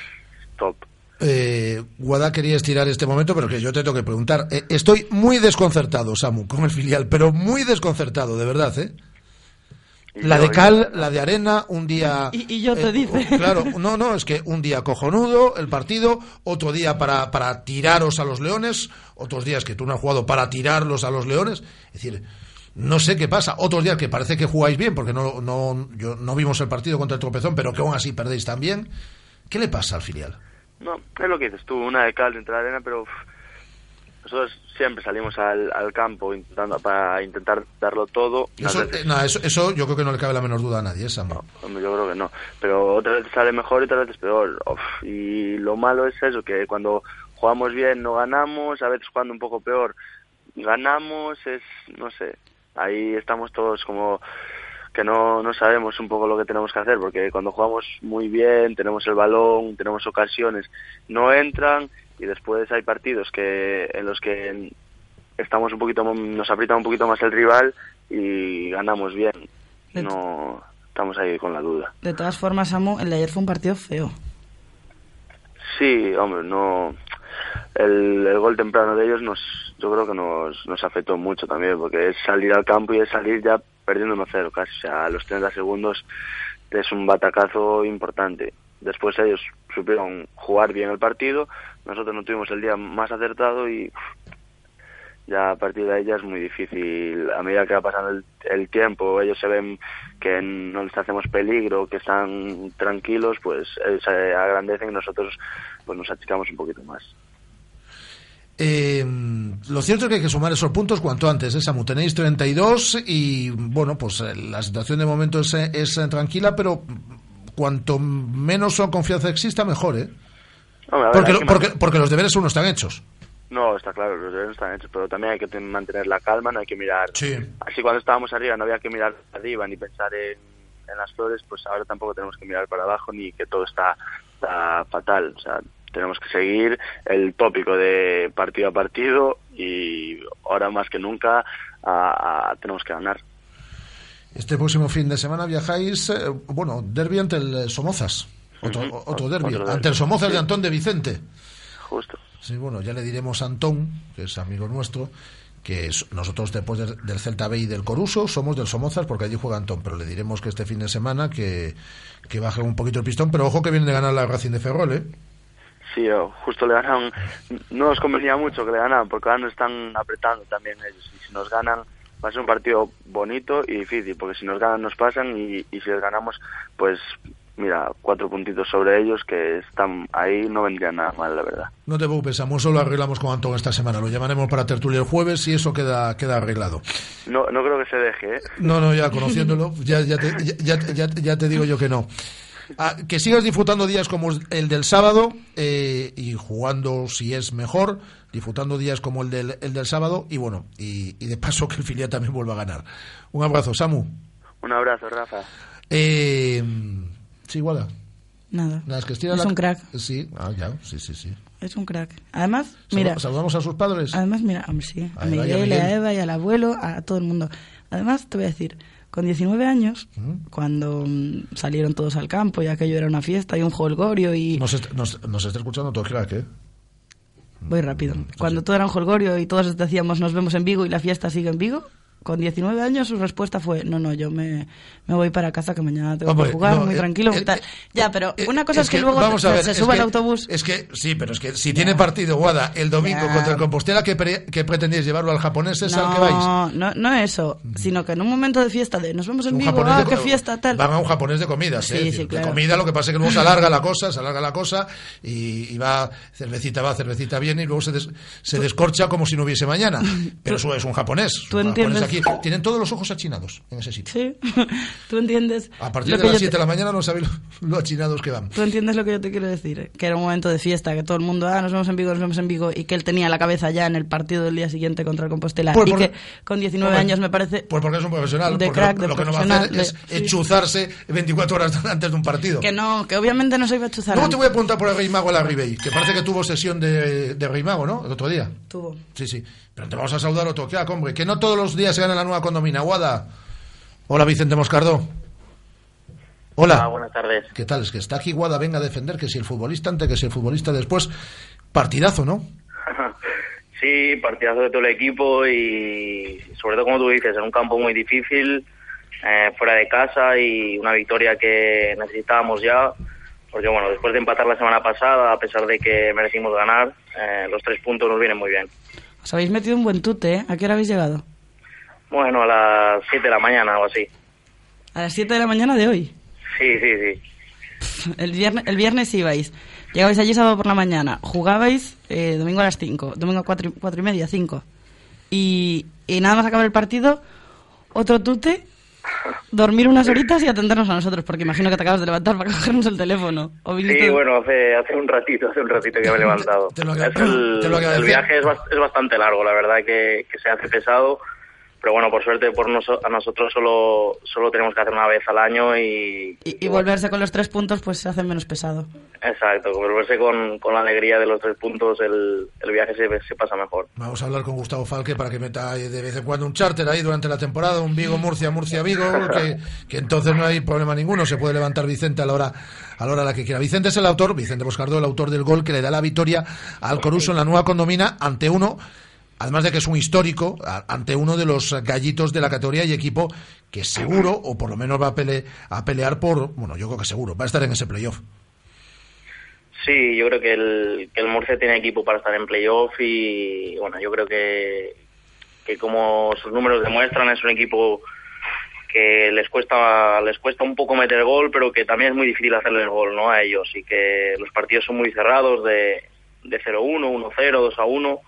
top. Eh, Guada quería estirar este momento, pero que yo te tengo que preguntar. Eh, estoy muy desconcertado, Samu, con el filial, pero muy desconcertado, de verdad, ¿eh? La de cal, la de arena, un día... Y, y yo te eh, dice. Claro, no, no, es que un día cojonudo el partido, otro día para, para tiraros a los leones, otros días que tú no has jugado para tirarlos a los leones. Es decir, no sé qué pasa. Otros días que parece que jugáis bien, porque no, no, yo, no vimos el partido contra el tropezón, pero que aún así perdéis también. ¿Qué le pasa al filial? No, es lo que dices tú, una de cal dentro de la arena, pero uf, nosotros siempre salimos al, al campo intentando para intentar darlo todo. Eso, eh, no, eso, eso yo creo que no le cabe la menor duda a nadie, ¿eh, Samu. Hombre, yo creo que no. Pero otras veces sale mejor y otras veces peor. Uf, y lo malo es eso, que cuando jugamos bien no ganamos, a veces jugando un poco peor ganamos, es, no sé, ahí estamos todos como que no, no sabemos un poco lo que tenemos que hacer, porque cuando jugamos muy bien, tenemos el balón, tenemos ocasiones, no entran y después hay partidos que en los que estamos un poquito, nos aprieta un poquito más el rival y ganamos bien. No estamos ahí con la duda. De todas formas, Samu, el de ayer fue un partido feo. Sí, hombre, no. El, el gol temprano de ellos nos, yo creo que nos, nos afectó mucho también, porque es salir al campo y es salir ya perdiendo 1-0 casi. O sea, a los 30 segundos es un batacazo importante. Después ellos supieron jugar bien el partido, nosotros no tuvimos el día más acertado y ya a partir de ahí ya es muy difícil. A medida que va pasando el, el tiempo, ellos se ven que no les hacemos peligro, que están tranquilos, pues ellos se agrandecen y nosotros pues nos achicamos un poquito más. Eh, lo cierto es que hay que sumar esos puntos cuanto antes. ¿eh, Samu? Tenéis 32 y, bueno, pues eh, la situación de momento es, eh, es, eh, tranquila, pero cuanto menos confianza exista, mejor, ¿eh? Ver, Porque, lo- porque, porque los deberes aún no están hechos. No, está claro, los deberes están hechos, pero también hay que ten- mantener la calma, no hay que mirar. Sí. Así cuando estábamos arriba no había que mirar arriba ni pensar en, en las flores, pues ahora tampoco tenemos que mirar para abajo ni que todo está, está fatal. O sea, tenemos que seguir el tópico de partido a partido y ahora más que nunca a- a- tenemos que ganar. Este próximo fin de semana viajáis, eh, bueno, derbi ante el Somozas. Otro, Ujú. otro derbi. Otro derbi. Ante el Somozas Sí. de Antón de Vicente. Justo. Sí, bueno, ya le diremos a Antón, que es amigo nuestro, que nosotros después del, del Celta B y del Coruso somos del Somozas porque allí juega Antón, pero le diremos que este fin de semana que, que baje un poquito el pistón, pero ojo que viene de ganar la Racing de Ferrol, ¿eh? Sí, justo le ganan, no nos convenía mucho que le ganaran porque ahora nos están apretando también ellos y si nos ganan va a ser un partido bonito y difícil porque si nos ganan nos pasan y, y si les ganamos pues mira, cuatro puntitos sobre ellos que están ahí no vendría nada mal la verdad. No te preocupes, Samu, eso lo arreglamos con Antón esta semana. Lo llamaremos para tertulia el jueves y eso queda, queda arreglado. No, no creo que se deje, ¿eh? No, no, ya conociéndolo, ya, ya, te, ya- ya te digo yo que no. Ah, que sigas disfrutando días como el del sábado eh, y jugando si es mejor, disfrutando días como el del, el del sábado y bueno, y, y de paso que el filial también vuelva a ganar. Un abrazo, Samu. Un abrazo, Rafa. Eh, sí, Guada. Nada. Nada, es que Es la- un crack. Sí, ah, ya, sí, sí, sí. Es un crack. Además, mira. Saludamos a sus padres. Además, mira, hombre, sí. A A Miguel. a Eva y al abuelo, a todo el mundo. Además, te voy a decir, con 19 años, cuando mm, salieron todos al campo y aquello era una fiesta y un jolgorio y... Nos, est- nos, nos está escuchando todo crack, ¿eh? Voy rápido. Cuando todo era un jolgorio y todos decíamos nos vemos en Vigo y la fiesta sigue en Vigo, con 19 años su respuesta fue no, no, yo me, me voy para casa que mañana tengo Hombre, que jugar, no, muy eh, tranquilo. eh, y tal. ya, pero una cosa es, que, que, luego vamos te- a ver, se suba que- al autobús. Es que, sí, pero es que si tiene partido Guada el domingo Ya. contra el Compostela, ¿qué, pre- qué pretendéis llevarlo al japonés? ¿Es al que vais? No, no, no eso, sino que en un momento de fiesta de nos vemos en japonés ah, de- qué fiesta, tal. Van a un japonés de comidas, Sí, ¿eh? Sí, decir, claro. De comida, lo que pasa es que luego se alarga la cosa, se alarga la cosa y, y va, cervecita va, cervecita viene y luego se, des- se descorcha como si no hubiese mañana. Pero eso es un japonés. tú un entiendes- aquí. Tienen todos los ojos achinados en ese sitio. Sí, tú entiendes. A partir de las yo 7 te- de la mañana no sabéis lo, lo achinados que van. Tú entiendes lo que yo te quiero decir, que era un momento de fiesta, que todo el mundo, ah, nos vemos en Vigo, nos vemos en Vigo, y que él tenía la cabeza ya en el partido del día siguiente contra el Compostela, Pues y porque- que con 19 Hombre, años me parece Pues porque es un profesional. de crack, lo, de lo que no va a hacer profesional, es de- sí. enchuzarse 24 horas antes de un partido. que no, que obviamente no se iba a chuzar. Luego te voy a preguntar por el Rey Mago a la Ribey, que parece que tuvo sesión de, de Rey Mago, ¿no? El otro día. Tuvo. Sí, sí. Pero te vamos a saludar otro que, hombre, que no todos los días se gana la nueva condomina. Guada. Hola, Vicente Moscardó. Hola. Ah, buenas tardes. ¿Qué tal? Es que está aquí Guada, venga a defender que si el futbolista antes, que si el futbolista después. Partidazo, ¿no? Sí, partidazo de todo el equipo y sobre todo, como tú dices, en un campo muy difícil, eh, fuera de casa y una victoria que necesitábamos ya. Porque bueno, después de empatar la semana pasada, a pesar de que merecimos ganar, eh, los tres puntos nos vienen muy bien. Os habéis metido un buen tute, ¿eh? ¿A qué hora habéis llegado? Bueno, a las 7 de la mañana o así. A las 7 de la mañana de hoy. Sí, sí, sí. El viernes, el viernes ibais, llegabais allí sábado por la mañana, jugabais eh, domingo a las 5, domingo a 4, y media, 5. Y, y nada más acabar el partido, otro tute, dormir unas horitas y atendernos a nosotros, porque imagino que te acabas de levantar para cogernos el teléfono. Sí, bueno, hace, hace un ratito, hace un ratito que me he levantado. Te lo Es agra- el, te lo el agradezco. viaje es, es bastante largo, la verdad que, que se hace pesado, pero bueno, por suerte por noso- a nosotros solo, solo tenemos que hacer una vez al año y, Y, y volverse con los tres puntos pues se hace menos pesado. exacto, volverse con, con la alegría de los tres puntos, el, el viaje se, se pasa mejor. Vamos a hablar con Gustavo Falque para que meta de vez en cuando un charter ahí durante la temporada, un Vigo, Murcia, Murcia, Vigo, que, que entonces no hay problema ninguno, se puede levantar Vicente a la hora a la hora a la que quiera. Vicente es el autor, Vicente Boscardo, el autor del gol que le da la victoria al Coruso en la nueva condomina ante uno, además de que es un histórico, ante uno de los gallitos de la categoría y equipo que seguro, o por lo menos va a, pele- a pelear por, bueno, yo creo que seguro, va a estar en ese playoff. Sí, yo creo que el, que el Murcia tiene equipo para estar en playoff y bueno, yo creo que, que como sus números demuestran es un equipo que les cuesta les cuesta un poco meter gol, pero que también es muy difícil hacerle el gol ¿no? a ellos y que los partidos son muy cerrados de, de 0-1, 1-0, 2-1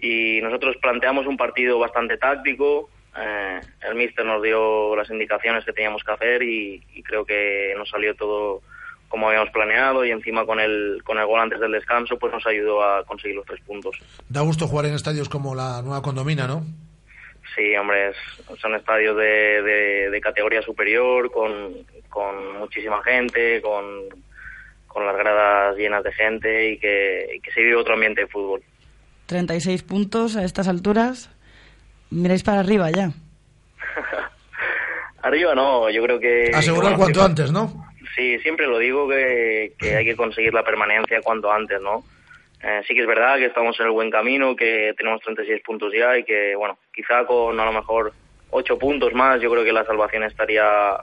y nosotros planteamos un partido bastante táctico. eh, el míster nos dio las indicaciones que teníamos que hacer y, y creo que nos salió todo como habíamos planeado y encima con el con el gol antes del descanso pues nos ayudó a conseguir los tres puntos. Da gusto jugar en estadios como la nueva condomina, ¿no? Sí, hombre, es- son estadios de, de, de categoría superior, con, con muchísima gente, con, con las gradas llenas de gente y que, y que se vive otro ambiente de fútbol. 36 puntos a estas alturas. Miráis para arriba ya. Arriba no, yo creo que... Asegurar bueno, cuanto siempre- antes, ¿no? Sí, siempre lo digo que, que hay que conseguir la permanencia cuanto antes, ¿no? Eh, sí que es verdad que estamos en el buen camino, que tenemos 36 puntos ya y que, bueno, quizá con a lo mejor 8 puntos más yo creo que la salvación estaría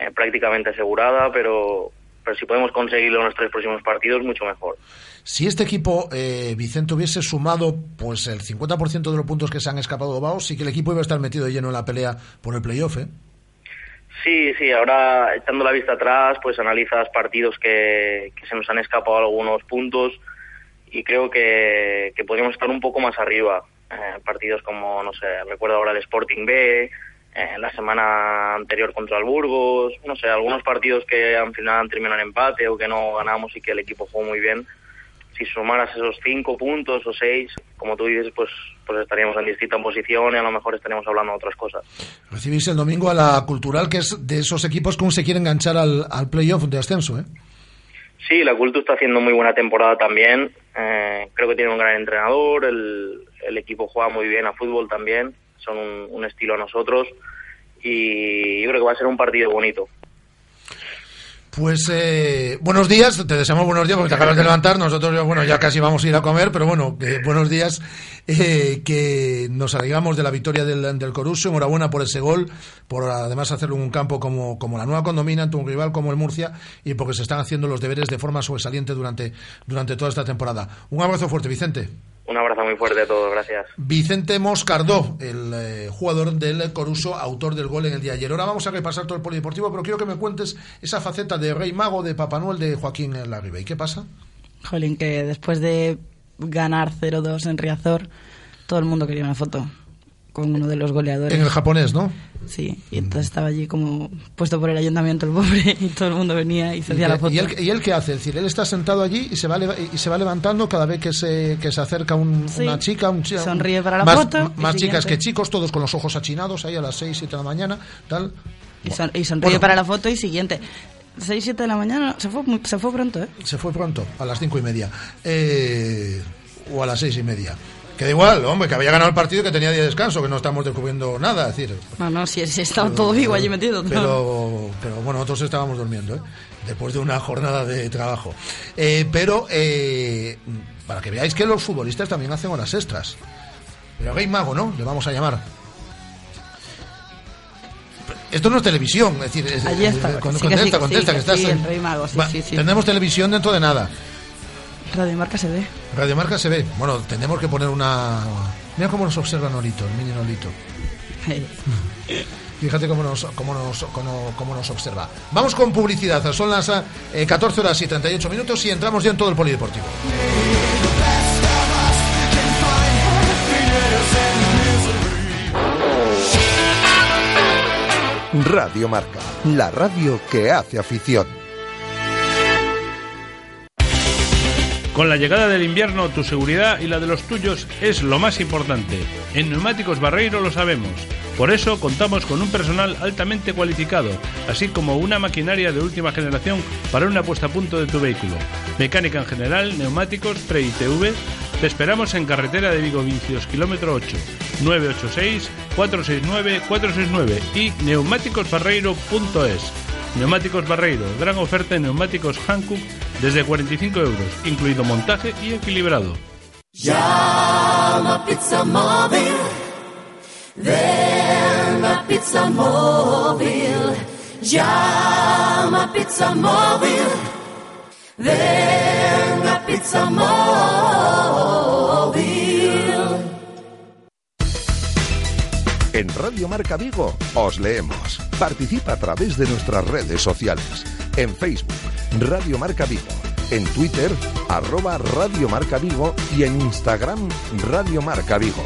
eh, prácticamente asegurada, pero, pero si podemos conseguirlo en los tres próximos partidos, mucho mejor. Si este equipo, eh, Vicente, hubiese sumado pues el 50% de los puntos que se han escapado de Baos, sí que el equipo iba a estar metido lleno en la pelea por el playoff, ¿eh? Sí, sí, ahora echando la vista atrás, pues analizas partidos que, que se nos han escapado algunos puntos y creo que, que podríamos estar un poco más arriba. Eh, partidos como, no sé, recuerdo ahora el Sporting B, eh, la semana anterior contra el Burgos, no sé, algunos partidos que al final han terminado en empate o que no ganamos y que el equipo jugó muy bien. Si sumaras esos cinco puntos o seis, como tú dices, pues, pues estaríamos en distinta posición y a lo mejor estaríamos hablando de otras cosas. Recibís el domingo a la Cultural, que es de esos equipos que aún se quiere enganchar al, al playoff de ascenso, ¿eh? Sí, la Cultu está haciendo muy buena temporada también. Eh, creo que tiene un gran entrenador, el, el equipo juega muy bien a fútbol también, son un, estilo a nosotros y yo creo que va a ser un partido bonito. Pues eh, buenos días, te deseamos buenos días porque te acabas de levantar. Nosotros, bueno, ya casi vamos a ir a comer, pero bueno, que buenos días. eh, que nos alegramos de la victoria del, del Coruso. Enhorabuena por ese gol, por además hacerlo en un campo como, como la nueva condomina, ante un rival como el Murcia, y porque se están haciendo los deberes de forma sobresaliente durante, durante toda esta temporada. Un abrazo fuerte, Vicente. Un abrazo muy fuerte a todos, gracias. Vicente Moscardó, el eh, jugador del Coruso, autor del gol en el día de ayer. Ahora vamos a repasar todo el polideportivo, pero quiero que me cuentes esa faceta de Rey Mago, de Papá Noel, de Joaquín Larribe. ¿Y qué pasa? Jolín, que después de ganar 0-2 en Riazor, todo el mundo quería una foto con uno de los goleadores. En el japonés, ¿no? Sí, y entonces estaba allí como puesto por el ayuntamiento el pobre y todo el mundo venía y se hacía la foto. ¿Y él, y él qué hace? Es decir, él está sentado allí y se va, y se va levantando cada vez que se, que se acerca un- Sí. una chica, un Sonríe para la más, foto Más chicas que chicos, todos con los ojos achinados ahí a las 6, 7 de la mañana, tal. Y, son- y sonríe Bueno. para la foto y siguiente. 6, 7 de la mañana, se fue, se fue pronto, ¿eh? Se fue pronto, a las cinco y media. Eh, o a las seis y media. Que da igual, hombre, que había ganado el partido y que tenía día de descanso, que no estamos descubriendo nada, es decir. No, no, si, si estaba todo vivo allí metido. ¿no? Pero, pero bueno, nosotros estábamos durmiendo, ¿eh? después de una jornada de trabajo. Eh, pero eh, para que veáis que los futbolistas también hacen horas extras. Pero Game Mago, ¿no? Le vamos a llamar. Esto no es televisión, es decir, es- está, sí contesta, sí, contesta, sí, que estás el Rey Mago, Va. Tendremos televisión dentro de nada. Radio Marca se ve. Radiomarca se ve. Bueno, tenemos que poner una. Mira cómo nos observa Nolito, el mini Nolito. Fíjate cómo nos, cómo, nos, cómo, cómo nos observa. Vamos con publicidad. Son las eh, 14 horas y 38 minutos y entramos ya en todo el polideportivo. Radio Marca, la radio que hace afición. Con la llegada del invierno, tu seguridad y la de los tuyos es lo más importante. En Neumáticos Barreiro lo sabemos. Por eso contamos con un personal altamente cualificado, así como una maquinaria de última generación para una puesta a punto de tu vehículo. Mecánica en general, neumáticos, pre-ITV. Te esperamos en carretera de Vigo Vincios, kilómetro 8, 986-469-469 y neumáticosbarreiro.es. Neumáticos Barreiro, gran oferta en neumáticos Hankook desde 45 euros, incluido montaje y equilibrado. Llama Pizza Móvil. Ven a Pizza Móvil. Llama Pizza Móvil. Ven a Pizza Móvil. En Radio Marca Vigo os leemos. Participa a través de nuestras redes sociales. En Facebook, Radio Marca Vigo. En Twitter, arroba Radio Marca Vigo. Y en Instagram, Radio Marca Vigo.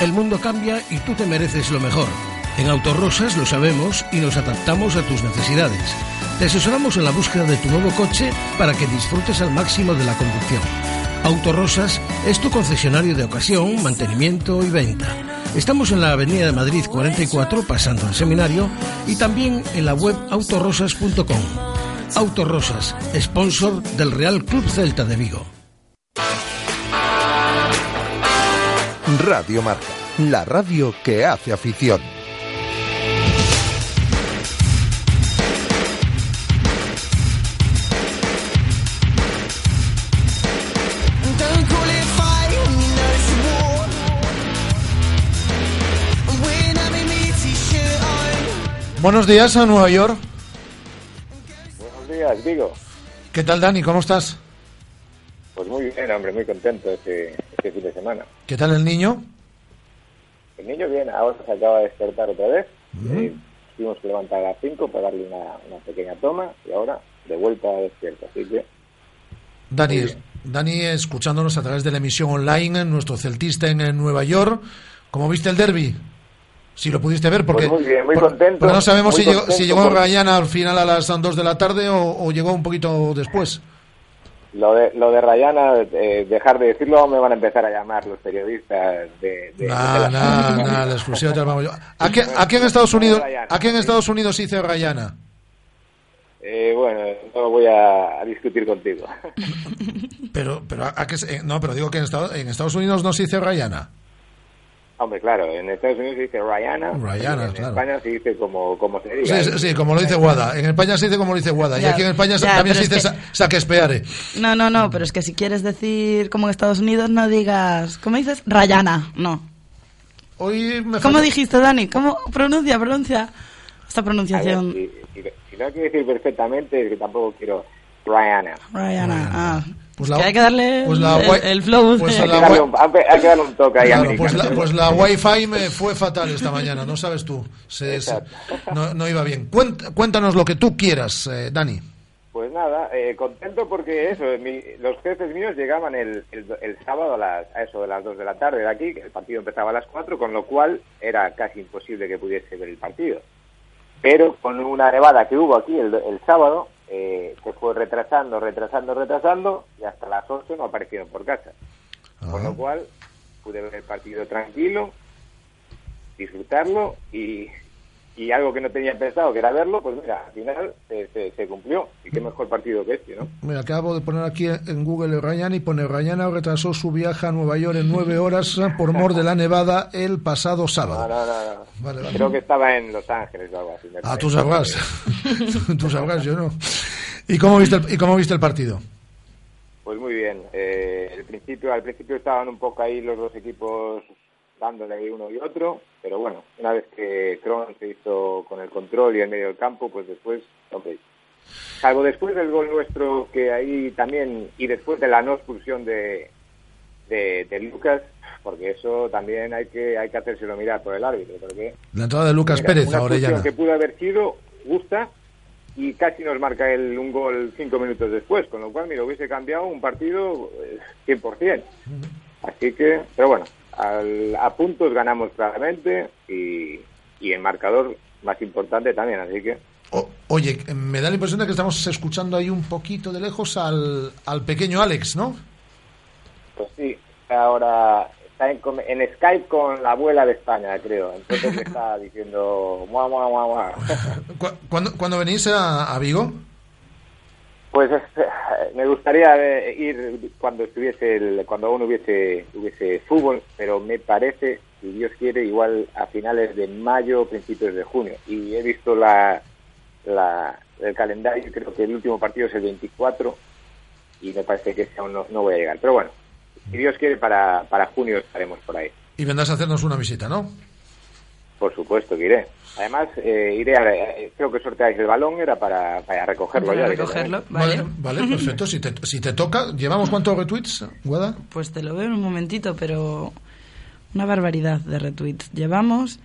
El mundo cambia y tú te mereces lo mejor. En Autorosas lo sabemos y nos adaptamos a tus necesidades. Te asesoramos en la búsqueda de tu nuevo coche para que disfrutes al máximo de la conducción. Autorosas es tu concesionario de ocasión, mantenimiento y venta. Estamos en la Avenida de Madrid 44, pasando al seminario, y también en la web autorosas.com. Autorosas, sponsor del Real Club Celta de Vigo. Radio Marca, la radio que hace afición. Buenos días a Nueva York. Buenos días, Vigo. ¿Qué tal, Dani? ¿Cómo estás? Pues muy bien, hombre, muy contento este, este fin de semana. ¿Qué tal el niño? El niño bien, ahora se acaba de despertar otra vez. Eh, tuvimos que levantar a las 5 para darle una, una pequeña toma y ahora de vuelta despierto. Así que Dani, Dani, escuchándonos a través de la emisión online, nuestro celtista en, en Nueva York. ¿Cómo viste el derby? Si lo pudiste ver, porque, Pues muy bien, muy contento, porque no sabemos si llegó, si Rayana al final a las 2 de la tarde o, o llegó un poquito después. lo de, lo de Rayana, eh, dejar de decirlo, me van a empezar a llamar los periodistas de... de- Nada, de la- exclusiva te la vamos yo. ¿A qué, a qué en Estados Unidos, a qué en Estados Unidos hizo Rayana? Eh, bueno, no voy a, discutir contigo. Pero, pero a, qué eh, no, pero digo que en Estados, en Estados Unidos no se dice Rayana. Hombre, claro, en Estados Unidos se dice Rayana, Rayana, en claro. España se dice como, como se Sí, diga. sí, sí, como lo dice Guada. En España se dice como lo dice Guada. Y Ya, aquí en España ya, también se dice es que- sa- saquespeare. No, no, no, pero es que si quieres decir como en Estados Unidos, no digas, ¿cómo dices? Rayana, no. Hoy me ¿Cómo dijiste, Dani? ¿Cómo pronuncia, pronuncia esta A ver, pronunciación? si, si, si no que decir perfectamente, es que tampoco quiero Rayana. Rayana, ah. Pues Es la- que hay que darle pues la el, el flow. pues Hay la que, darle un, hay que darle un toque ahí Claro, pues, la, pues la Wi-Fi me fue fatal esta mañana, no sabes tú. Se- se- no, no iba bien. Cuént- cuéntanos lo que tú quieras, eh, Dani. Pues nada, eh, contento porque eso, mi- los jefes míos llegaban el, el, el sábado a, las, a eso de las 2 de la tarde de aquí, que el partido empezaba a las 4, con lo cual era casi imposible que pudiese ver el partido. Pero con una nevada que hubo aquí el, el sábado, eh, se fue retrasando, retrasando, retrasando, y hasta las 8 no aparecieron por casa. Con lo cual pude ver el partido tranquilo, disfrutarlo y, y algo que no tenía pensado que era verlo, pues mira, al final se, se- se cumplió. Y qué mejor partido que este, ¿no? Mira, acabo de poner aquí en Google Rayana y pone Rayana retrasó su viaje a Nueva York en nueve horas por mor de la nevada el pasado sábado. no, no, no. Vale, vale. Creo que estaba en Los Ángeles o algo así. Ah, tú sabrás. tú sabrás, yo no. ¿Y cómo viste el, y cómo viste el partido? Pues muy bien. Eh, el principio, al principio estaban un poco ahí los dos equipos dándole uno y otro, pero bueno, una vez que Kroos se hizo con el control y en medio del campo, pues después, hombre, salvo después del gol nuestro que ahí también, y después de la no expulsión de, de, de Lucas, porque eso también hay que hay que hacérselo mirar por el árbitro, porque La entrada de Lucas Pérez una a Orellana. expulsión que pudo haber sido justa y casi nos marca el, un gol cinco minutos después, con lo cual, mira, hubiese cambiado un partido eh, 100%. Así que, pero bueno, al- a puntos ganamos claramente y, y en marcador más importante también, así que... Oye, me da la impresión de que estamos escuchando ahí un poquito de lejos al, al pequeño Alex, ¿no? Pues sí, ahora está en, Skype con la abuela de España, creo. Entonces me está diciendo, mua, mua, mua, mua. ¿Cu- ¿Cuándo, cuándo venís a, a Vigo? Pues eh, me gustaría eh, ir cuando estuviese el, cuando aún hubiese hubiese fútbol, pero me parece, si Dios quiere, igual a finales de mayo, principios de junio. Y he visto la, la el calendario, creo que el último partido es el 24 y me parece que aún no, no voy a llegar. Pero bueno, si Dios quiere, para, para junio estaremos por ahí. Y vendrás a hacernos una visita, ¿no? Por supuesto que iré. Además, eh, iré a, eh, creo que sorteáis el balón, era para, para recogerlo Para ya. recogerlo, directamente. Vale, vale, perfecto. Si te, si te toca, ¿llevamos cuántos retweets, Guada? Pues te lo veo en un momentito, pero una barbaridad de retweets. Llevamos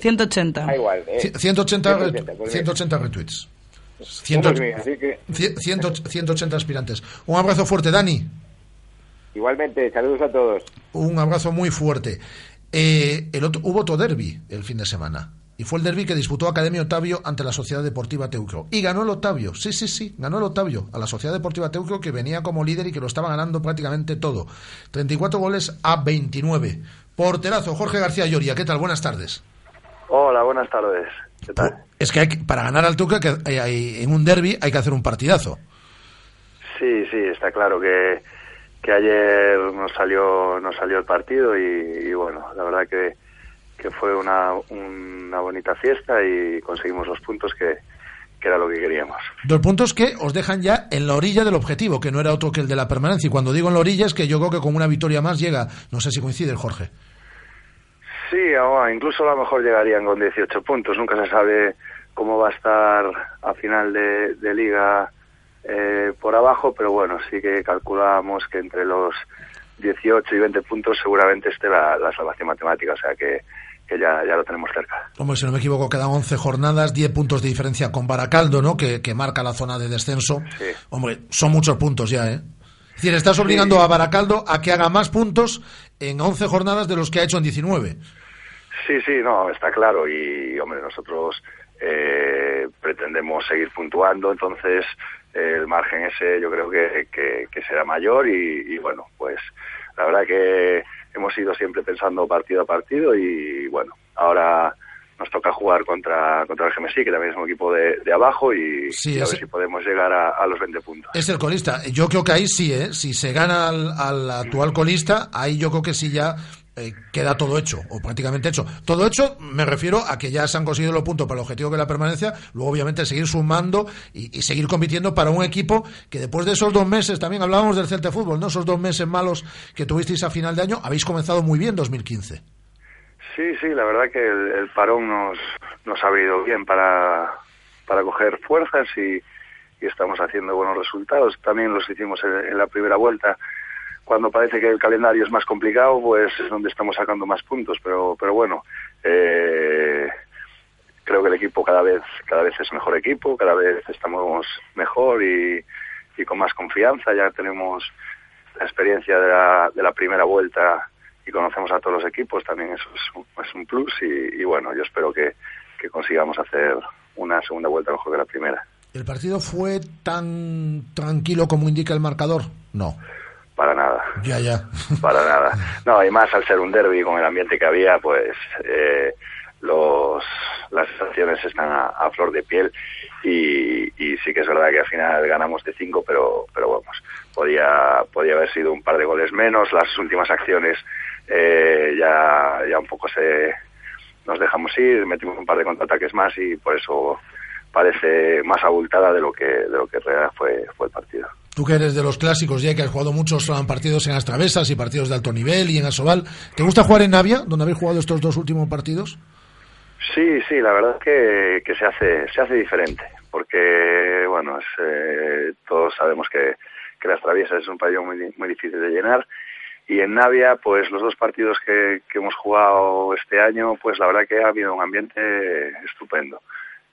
180. Da igual. eh, Ci- 180, 180, retu- pues 180 retweets. Uno 100 es mío, así que- cien- 100 180 aspirantes. Un abrazo fuerte, Dani. Igualmente, saludos a todos. Un abrazo muy fuerte. Eh, el otro, hubo otro derby el fin de semana. Y fue el derby que disputó Academia Otavio ante la Sociedad Deportiva Teucro. Y ganó el Otavio. Sí, sí, sí. Ganó el Otavio a la Sociedad Deportiva Teucro que venía como líder y que lo estaba ganando prácticamente todo. 34 goles a 29. Porterazo, Jorge García Lloria. ¿Qué tal? Buenas tardes. Hola, buenas tardes. ¿Qué tal? Es que, hay que- para ganar al Teucro que hay- hay- en un derby hay que hacer un partidazo. Sí, sí, está claro que, que ayer nos salió nos salió el partido y, y bueno, la verdad que, que fue una, una bonita fiesta y conseguimos los puntos que, que era lo que queríamos. Dos puntos que os dejan ya en la orilla del objetivo, que no era otro que el de la permanencia. Y cuando digo en la orilla es que yo creo que con una victoria más llega, no sé si coincide, Jorge. Sí, incluso a lo mejor llegarían con 18 puntos. Nunca se sabe cómo va a estar a final de, de liga eh, por abajo, pero bueno, sí que calculamos que entre los 18 y 20 puntos seguramente esté la, la salvación matemática, o sea que, que ya, ya lo tenemos cerca. Hombre, si no me equivoco, quedan 11 jornadas, 10 puntos de diferencia con Baracaldo, ¿no? Que, que marca la zona de descenso. Hombre, son muchos puntos ya, ¿eh? Es decir, estás obligando Sí. a Baracaldo a que haga más puntos en 11 jornadas de los que ha hecho en 19. Sí, sí, no, está claro. Y, hombre, nosotros eh, pretendemos seguir puntuando, entonces eh, el margen ese yo creo que, que, que será mayor y, y, bueno, pues la verdad que hemos ido siempre pensando partido a partido y, bueno, ahora nos toca jugar contra, contra el GMSI, que también es un equipo de, de abajo y, Sí, y a ver si podemos llegar a, a los 20 puntos. Es el colista. Yo creo que ahí sí, ¿eh? Si se gana al, al actual colista, ahí yo creo que sí ya eh, queda todo hecho, o prácticamente hecho. Todo hecho, me refiero a que ya se han conseguido los puntos para el objetivo que es la permanencia, luego obviamente seguir sumando y, seguir compitiendo para un equipo que después de esos dos meses, también hablábamos del Celta Fútbol, ¿no? Esos dos meses malos que tuvisteis a final de año, habéis comenzado muy bien 2015. Sí, sí, la verdad que el, el parón nos, nos ha venido bien para, para coger fuerzas y, y estamos haciendo buenos resultados. También los hicimos en la primera vuelta. Cuando parece que el calendario es más complicado, pues es donde estamos sacando más puntos. Pero, pero bueno, eh, creo que el equipo cada vez, cada vez es mejor equipo, cada vez estamos mejor y, con más confianza. Ya tenemos la experiencia de la, de la primera vuelta y conocemos a todos los equipos, también eso es un, es un plus y, bueno, yo espero que consigamos hacer una segunda vuelta mejor que la primera. ¿El partido fue tan tranquilo como indica el marcador? No. Para nada, Ya, ya. para nada. No, y más al ser un derby con el ambiente que había, pues eh, los, las sensaciones están a, a flor de piel y, y sí que es verdad que al final ganamos de cinco, pero, pero vamos, podía, podía haber sido un par de goles menos. Las últimas acciones eh, ya, ya un poco se nos dejamos ir, metimos un par de contraataques más y por eso parece más abultada de lo que de lo que en realidad fue fue el partido. Tú que eres de los clásicos ya que has jugado muchos ah, partidos en las travesas y partidos de alto nivel y en Asobal, ¿te gusta jugar en Navia, donde habéis jugado estos dos últimos partidos? Sí, sí, la verdad que, que se hace se hace diferente, porque bueno, es, eh, todos sabemos que, que las traviesas es un pabellón muy, muy difícil de llenar y en Navia, pues los dos partidos que, que hemos jugado este año, pues la verdad que ha habido un ambiente estupendo.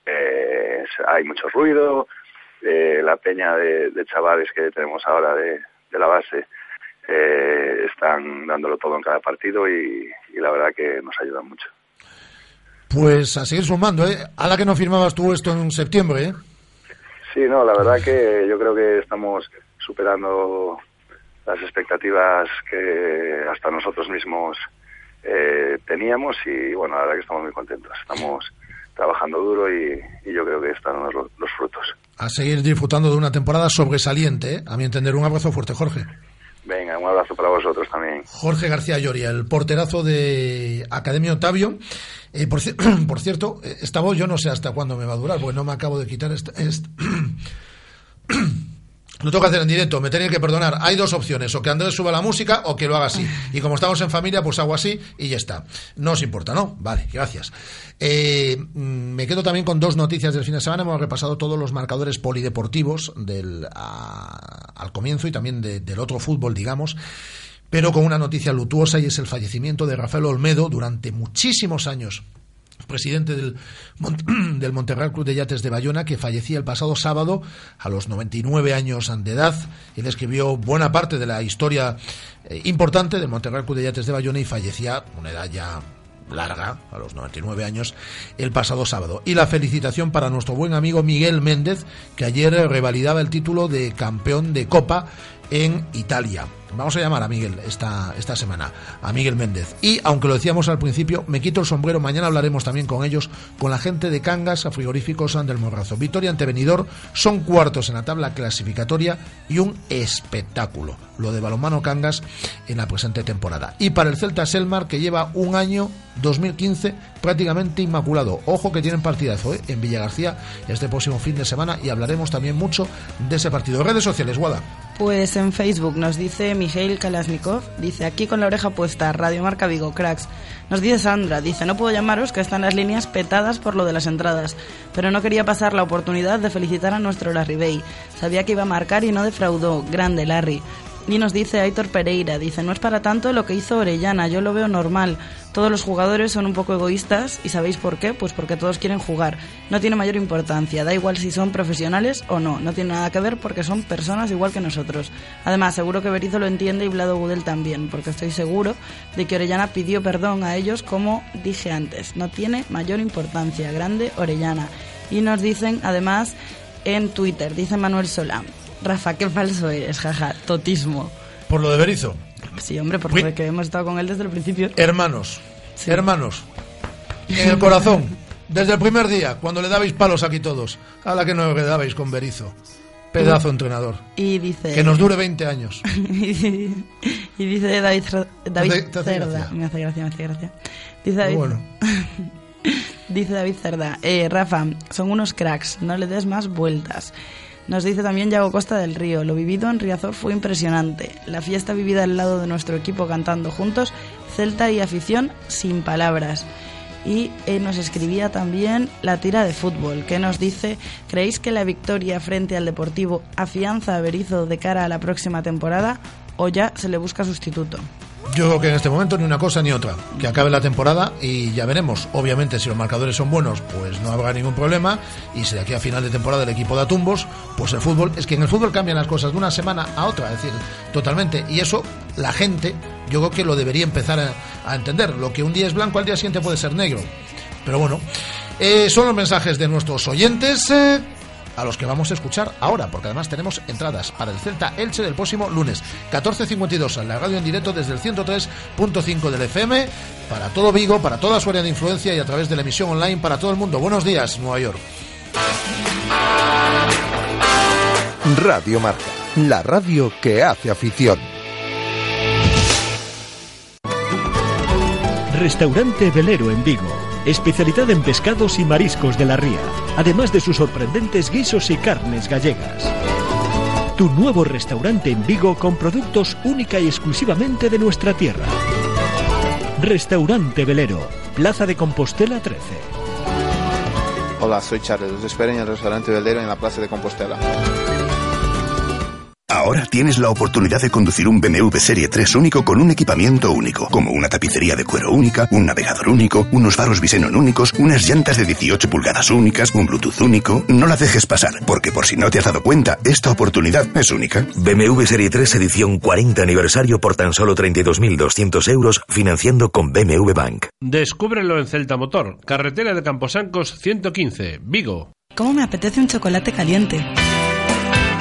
Eh, hay mucho ruido, eh, la peña de, de chavales que tenemos ahora de, de la base eh, están dándolo todo en cada partido y, y la verdad que nos ayudan mucho. Pues a seguir sumando, ¿eh? A la que no firmabas tú esto en septiembre, ¿eh? Sí, no, la verdad que yo creo que estamos superando las expectativas que hasta nosotros mismos eh, teníamos y bueno, la verdad que estamos muy contentos. Estamos trabajando duro y, y yo creo que están los, los frutos. A seguir disfrutando de una temporada sobresaliente, ¿eh? A mi entender, un abrazo fuerte, Jorge. Venga, un abrazo para vosotros también. Jorge García Lloria, el porterazo de Academia Otavio. Eh, por cierto, eh, esta voz yo no sé hasta cuándo me va a durar, porque no me acabo de quitar esta... esta- Lo tengo que hacer en directo, me tenéis que perdonar. Hay dos opciones, o que Andrés suba la música o que lo haga así. Y como estamos en familia, pues hago así y ya está. No os importa, ¿no? Vale, gracias. Eh, mm, me quedo también con dos noticias del fin de semana. Hemos repasado todos los marcadores polideportivos del, a- al comienzo y también de- del otro fútbol, digamos pero con una noticia lutuosa y es el fallecimiento de Rafael Olmedo durante muchísimos años presidente del, Mon- del Club de Yates de Bayona, que fallecía el pasado sábado a los 99 años de edad. Él escribió buena parte de la historia eh, importante del Monterreal Club de Yates de Bayona y fallecía una edad ya larga, a los 99 años, el pasado sábado. Y la felicitación para nuestro buen amigo Miguel Méndez, que ayer revalidaba el título de campeón de Copa en Italia. Vamos a llamar a Miguel esta, esta semana, a Miguel Méndez. Y aunque lo decíamos al principio, me quito el sombrero, mañana hablaremos también con ellos, con la gente de Cangas a Frigoríficos del Morrazo. Victoria ante Benidorm son cuartos en la tabla clasificatoria y un espectáculo, lo de balonmano Cangas en la presente temporada. Y para el Celta Selmar, que lleva un año 2015 prácticamente inmaculado. Ojo que tienen partidazo ¿eh? en Villagarcía este próximo fin de semana y hablaremos también mucho de ese partido. Redes sociales, Guada. Pues en Facebook nos dice Mijail Kalashnikov, dice aquí con la oreja puesta, Radio Marca Vigo, cracks. Nos dice Sandra, dice no puedo llamaros que están las líneas petadas por lo de las entradas, pero no quería pasar la oportunidad de felicitar a nuestro Larry Bay. Sabía que iba a marcar y no defraudó, grande Larry. Y nos dice Aitor Pereira, dice no es para tanto lo que hizo Orellana, yo lo veo normal. Todos los jugadores son un poco egoístas y ¿sabéis por qué? Pues porque todos quieren jugar. No tiene mayor importancia, da igual si son profesionales o no, no tiene nada que ver porque son personas igual que nosotros. Además, seguro que Berizzo lo entiende y Vlado Gudel también, porque estoy seguro de que Orellana pidió perdón a ellos como dije antes. No tiene mayor importancia, grande Orellana. Y nos dicen además en Twitter, dice Manuel Solá, Rafa, qué falso eres, jaja, totismo. Por lo de Berizo. Sí, hombre, porque que hemos estado con él desde el principio. Hermanos, hermanos, en el corazón, desde el primer día, cuando le dabais palos aquí todos, a la que no le dabais con Berizo. Pedazo entrenador. Y dice... Que nos dure 20 años. y dice David, David te hace Cerda. gracia. Me hace gracia, me hace gracia. Dice David, Bueno. dice David Cerda. Eh, Rafa, son unos cracks, no le des más vueltas. Nos dice también Yago Costa del Río. Lo vivido en Riazor fue impresionante. La fiesta vivida al lado de nuestro equipo cantando juntos, Celta y afición sin palabras. Y eh, nos escribía también la tira de fútbol, que nos dice, ¿creéis que la victoria frente al Deportivo afianza a Berizzo de cara a la próxima temporada o ya se le busca sustituto? Yo creo que en este momento ni una cosa ni otra. Que acabe la temporada y ya veremos. Obviamente, si los marcadores son buenos, pues no habrá ningún problema. Y si de aquí a final de temporada el equipo da tumbos, pues el fútbol. Es que en el fútbol cambian las cosas de una semana a otra, es decir, totalmente. Y eso la gente, yo creo que lo debería empezar a, entender. Lo que un día es blanco, al día siguiente puede ser negro. Pero bueno, eh, son los mensajes de nuestros oyentes. eh, a los que vamos a escuchar ahora, porque además tenemos entradas para el Celta Elche del próximo lunes, 14.52 en la radio en directo desde el 103.5 del FM, para todo Vigo, para toda su área de influencia y a través de la emisión online para todo el mundo. Buenos días, Nueva York. Radio Marca, la radio que hace afición. Restaurante Velero en Vigo. Especialidad en pescados y mariscos de la ría, además de sus sorprendentes guisos y carnes gallegas. Tu nuevo restaurante en Vigo con productos única y exclusivamente de nuestra tierra. Restaurante Velero, Plaza de Compostela 13. Hola, soy Charles. Os espero en el restaurante Veldero en la Plaza de Compostela. Ahora tienes la oportunidad de conducir un BMW Serie 3 único con un equipamiento único, como una tapicería de cuero única, un navegador único, unos faros Visenon únicos, unas llantas de 18 pulgadas únicas, un Bluetooth único. No la dejes pasar, porque por si no te has dado cuenta, esta oportunidad es única. BMW Serie 3 edición 40 aniversario por tan solo 32.200 euros financiando con BMW Bank. Descúbrelo en Celta Motor, carretera de Camposancos 115, Vigo. ¿Cómo me apetece un chocolate caliente?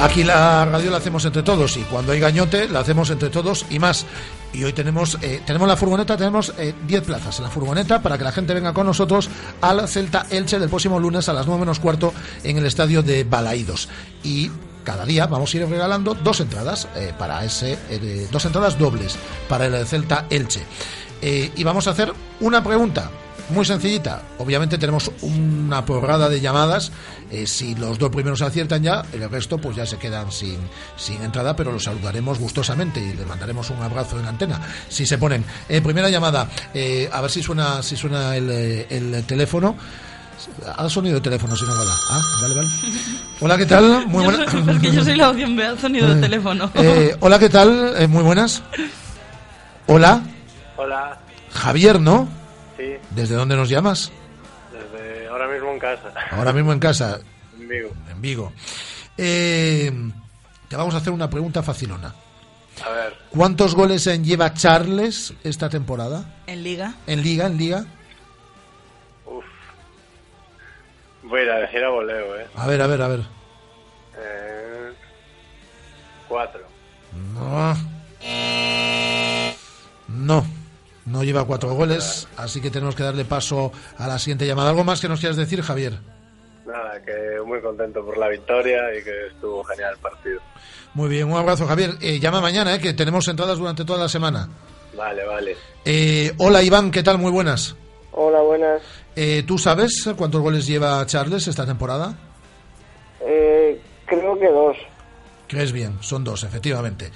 Aquí la radio la hacemos entre todos y cuando hay gañote la hacemos entre todos y más. Y hoy tenemos eh, tenemos la furgoneta, tenemos eh, 10 plazas en la furgoneta para que la gente venga con nosotros al Celta Elche del próximo lunes a las 9 menos cuarto en el estadio de Balaídos. Y cada día vamos a ir regalando dos entradas eh, para ese eh, dos entradas dobles para el Celta Elche. Eh, y vamos a hacer una pregunta muy sencillita. Obviamente tenemos una porrada de llamadas. Eh, si los dos primeros aciertan ya, el resto pues ya se quedan sin, sin entrada, pero los saludaremos gustosamente y les mandaremos un abrazo en antena. Si se ponen. Eh, primera llamada, eh, a ver si suena, si suena el, eh, el teléfono. Ha sonido de teléfono, si no, vale. Ah, vale, vale. Hola, ¿qué tal? Muy buenas. porque yo soy la opción B al sonido de Eh, teléfono. eh, hola, ¿qué tal? Eh, muy buenas. Hola, Hola, Javier, ¿no? Sí, ¿Desde dónde nos llamas? desde ahora mismo en casa. Ahora mismo en casa, En Vigo. en Vigo. Eh, te vamos a hacer una pregunta facilona. A ver, ¿Cuántos goles en lleva Charles esta temporada? En Liga. En Liga, en Liga. uff. Voy a ir a decir a voleo, ¿eh? A ver, a ver, a ver. eh cuatro. No. No. No lleva cuatro goles, así que tenemos que darle paso a la siguiente llamada. ¿Algo más que nos quieras decir, Javier? Nada, que muy contento por la victoria y que estuvo genial el partido. Muy bien, un abrazo, Javier. Eh, llama mañana, eh, que tenemos entradas durante toda la semana. Vale, vale. Eh, hola, Iván, ¿qué tal? Muy buenas. Hola, buenas. Eh, ¿Tú sabes cuántos goles lleva Charles esta temporada? Eh, creo que dos. Crees bien, son dos, efectivamente.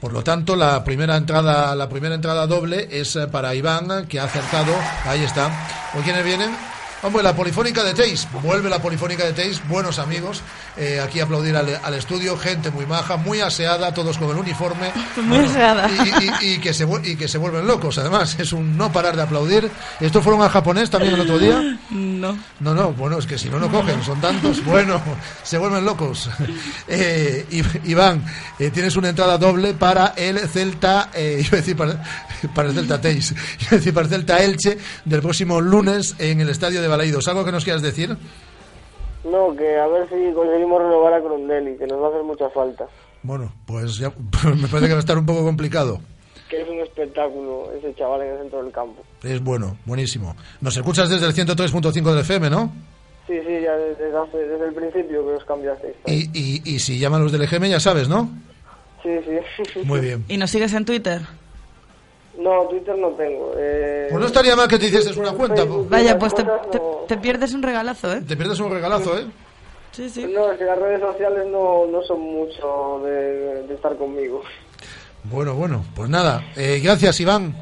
Por lo tanto, la primera entrada, la primera entrada doble es eh, para Iván, que ha acertado. Ahí está. ¿Con quiénes vienen? Hombre, la polifónica de Teis. Vuelve la polifónica de Teis. Buenos amigos. Eh, aquí aplaudir al, al estudio. Gente muy maja, muy aseada, todos con el uniforme. Muy aseada. Y, y- y que se, y que se vuelven locos, además. Es un no parar de aplaudir. ¿Estos fueron al japonés también el otro día? No. No, no, bueno, es que si no, no cogen, son tantos. Bueno, se vuelven locos. Eh, Iván, eh, tienes una entrada doble para el Celta, eh, iba a decir para, para el Celta Teis, a decir para el Celta Elche del próximo lunes en el estadio de Balaídos. ¿Algo que nos quieras decir? No, que a ver si conseguimos renovar a Crondelli, que nos va a hacer mucha falta. Bueno, pues ya me parece que va a estar un poco complicado. Que es un espectáculo ese chaval en el centro del campo. Es bueno, buenísimo. Nos escuchas desde el 103.5 del FM, ¿no? Sí, sí, ya desde, hace- desde el principio que os cambiasteis. Y, y, y si llaman los del EGM ya sabes, ¿no? Sí, sí. Muy bien. ¿Y nos sigues en Twitter? No, Twitter no tengo. Eh, Pues no estaría mal que te hicieses una cuenta. Facebook, Vaya, las pues te, cosas te- no- te pierdes un regalazo, ¿eh? Te pierdes un regalazo, ¿eh? Sí, sí. No, es que las redes sociales no, no son mucho de, de estar conmigo. Bueno, bueno, pues nada. Eh, gracias, Iván.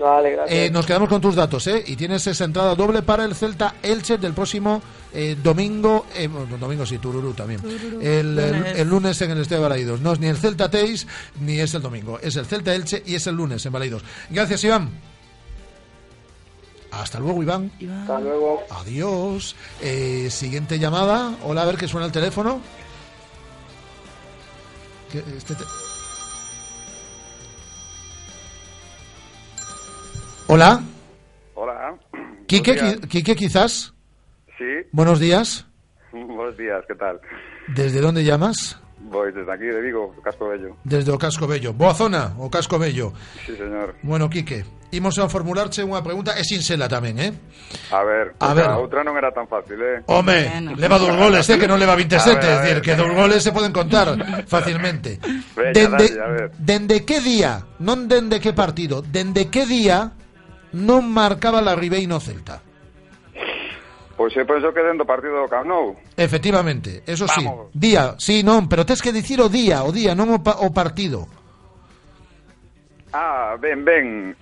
Vale, gracias. Eh, nos quedamos con tus datos, ¿eh? Y tienes esa entrada doble para el Celta Elche del próximo eh, domingo. eh, bueno, domingo sí, Tururú también. Tururú. El, el- Lunes. el lunes en el Estadio de Balaidos. No es ni el Celta Teis ni es el domingo. Es el Celta Elche y es el lunes en Balaidos. Gracias, Iván. Hasta luego, Iván. Hasta luego. Adiós. Eh, siguiente llamada. Hola, a ver que suena el teléfono. Que este te- Hola. Hola. Quique, Quique, quizás. Sí. Buenos días. Buenos días, ¿qué tal? ¿Desde dónde llamas? Voy desde aquí de Vigo, Casco Bello. Desde o Casco Bello. Boa zona, o Casco Bello. Sí, señor. Bueno, Quique, imos a formularche unha pregunta, é sinxela tamén, eh? A ver, A a, ver. a outra non era tan fácil, eh? Home, leva dos goles, eh, que non leva 27, A ver, a é dicir, que dos goles se poden contar facilmente. Veña, dende, dalle, a ver. dende que día, non dende que partido, dende que día non marcaba la Ribey no Celta? Pois eu penso que dentro do partido do Camp Nou. Efectivamente, eso Vamos. sí. Día, sí, non, pero tes que dicir o día, o día, non o, pa o partido. Ah, ben, ben.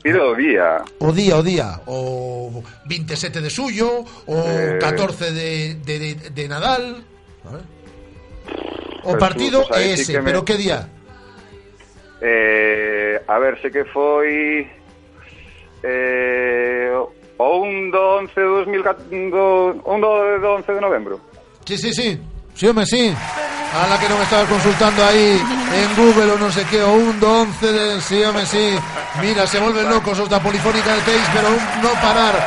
Pido o día. O día, o día. O 27 de suyo, o eh... 14 de, de, de, de Nadal. ¿vale? O partido tú, é ese, sí que pero me... que día? Eh, a ver, sei que foi... Eh, O un do 11 de 2014, do, un do, do 11 de novembro. Sí, sí, sí. Sí, home, sí. A la que non estabas consultando aí en Google ou non sei que, o un do 11 de... Sí, home, sí. Mira, se volven locos os da Polifónica de Teix, pero un no parar.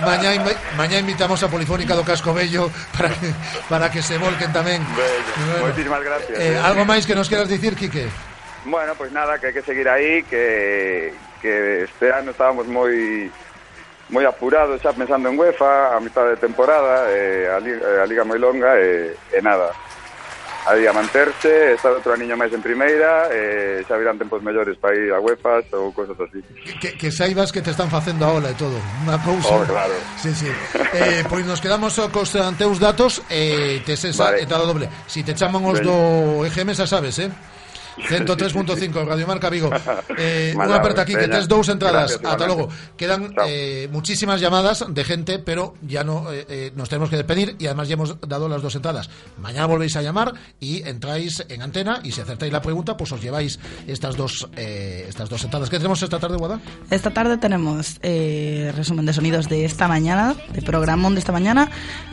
Mañá, mañá invitamos a Polifónica do Casco Bello para que, para que se volquen tamén. Bello. Bueno, Moitísimas gracias. Eh, eh. Algo máis que nos queras dicir, Quique? Bueno, pois pues nada, que hai que seguir aí, que, que este ano estábamos moi... Muy moi apurado xa pensando en UEFA, a mitad de temporada, eh, a, liga, eh, a liga moi longa e, eh, e nada. Aí a manterse, estar outro aniño máis en primeira, eh, xa virán tempos mellores para ir a UEFA ou cosas así. Que, que saibas que te están facendo a ola e todo, unha cousa. Oh, claro. Sí, sí. Eh, pois nos quedamos cos teus datos e eh, tes esa vale. e tal doble. Si te chaman os Ven. do EGM, xa sabes, eh? 103.5 Radio Marca Vigo. Eh, aperta aquí que tes dous entradas. Gracias, logo. igualmente. Quedan eh, muchísimas llamadas de gente, pero ya no eh, eh, nos tenemos que despedir y además ya hemos dado las dos entradas. Mañana volvéis a llamar y entráis en antena y si acertáis la pregunta, pues os lleváis estas dos eh, estas dos entradas. ¿Qué tenemos esta tarde, Guada? Esta tarde tenemos eh, resumen de sonidos de esta mañana, de programón de esta mañana.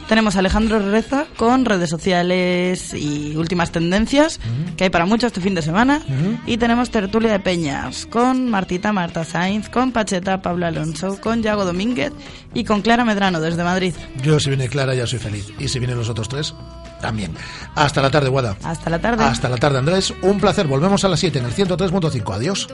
Tenemos a Alejandro Reza con redes sociales y últimas tendencias que hay para mucho este fin de semana. Y tenemos tertulia de peñas con Martita Marta Sainz, con Pacheta Pablo Alonso, con Yago Domínguez y con Clara Medrano desde Madrid. Yo, si viene Clara, ya soy feliz. Y si vienen los otros tres, también. Hasta la tarde, Guada. Hasta la tarde. Hasta la tarde, Andrés. Un placer. Volvemos a las 7 en el 103.5. Adiós.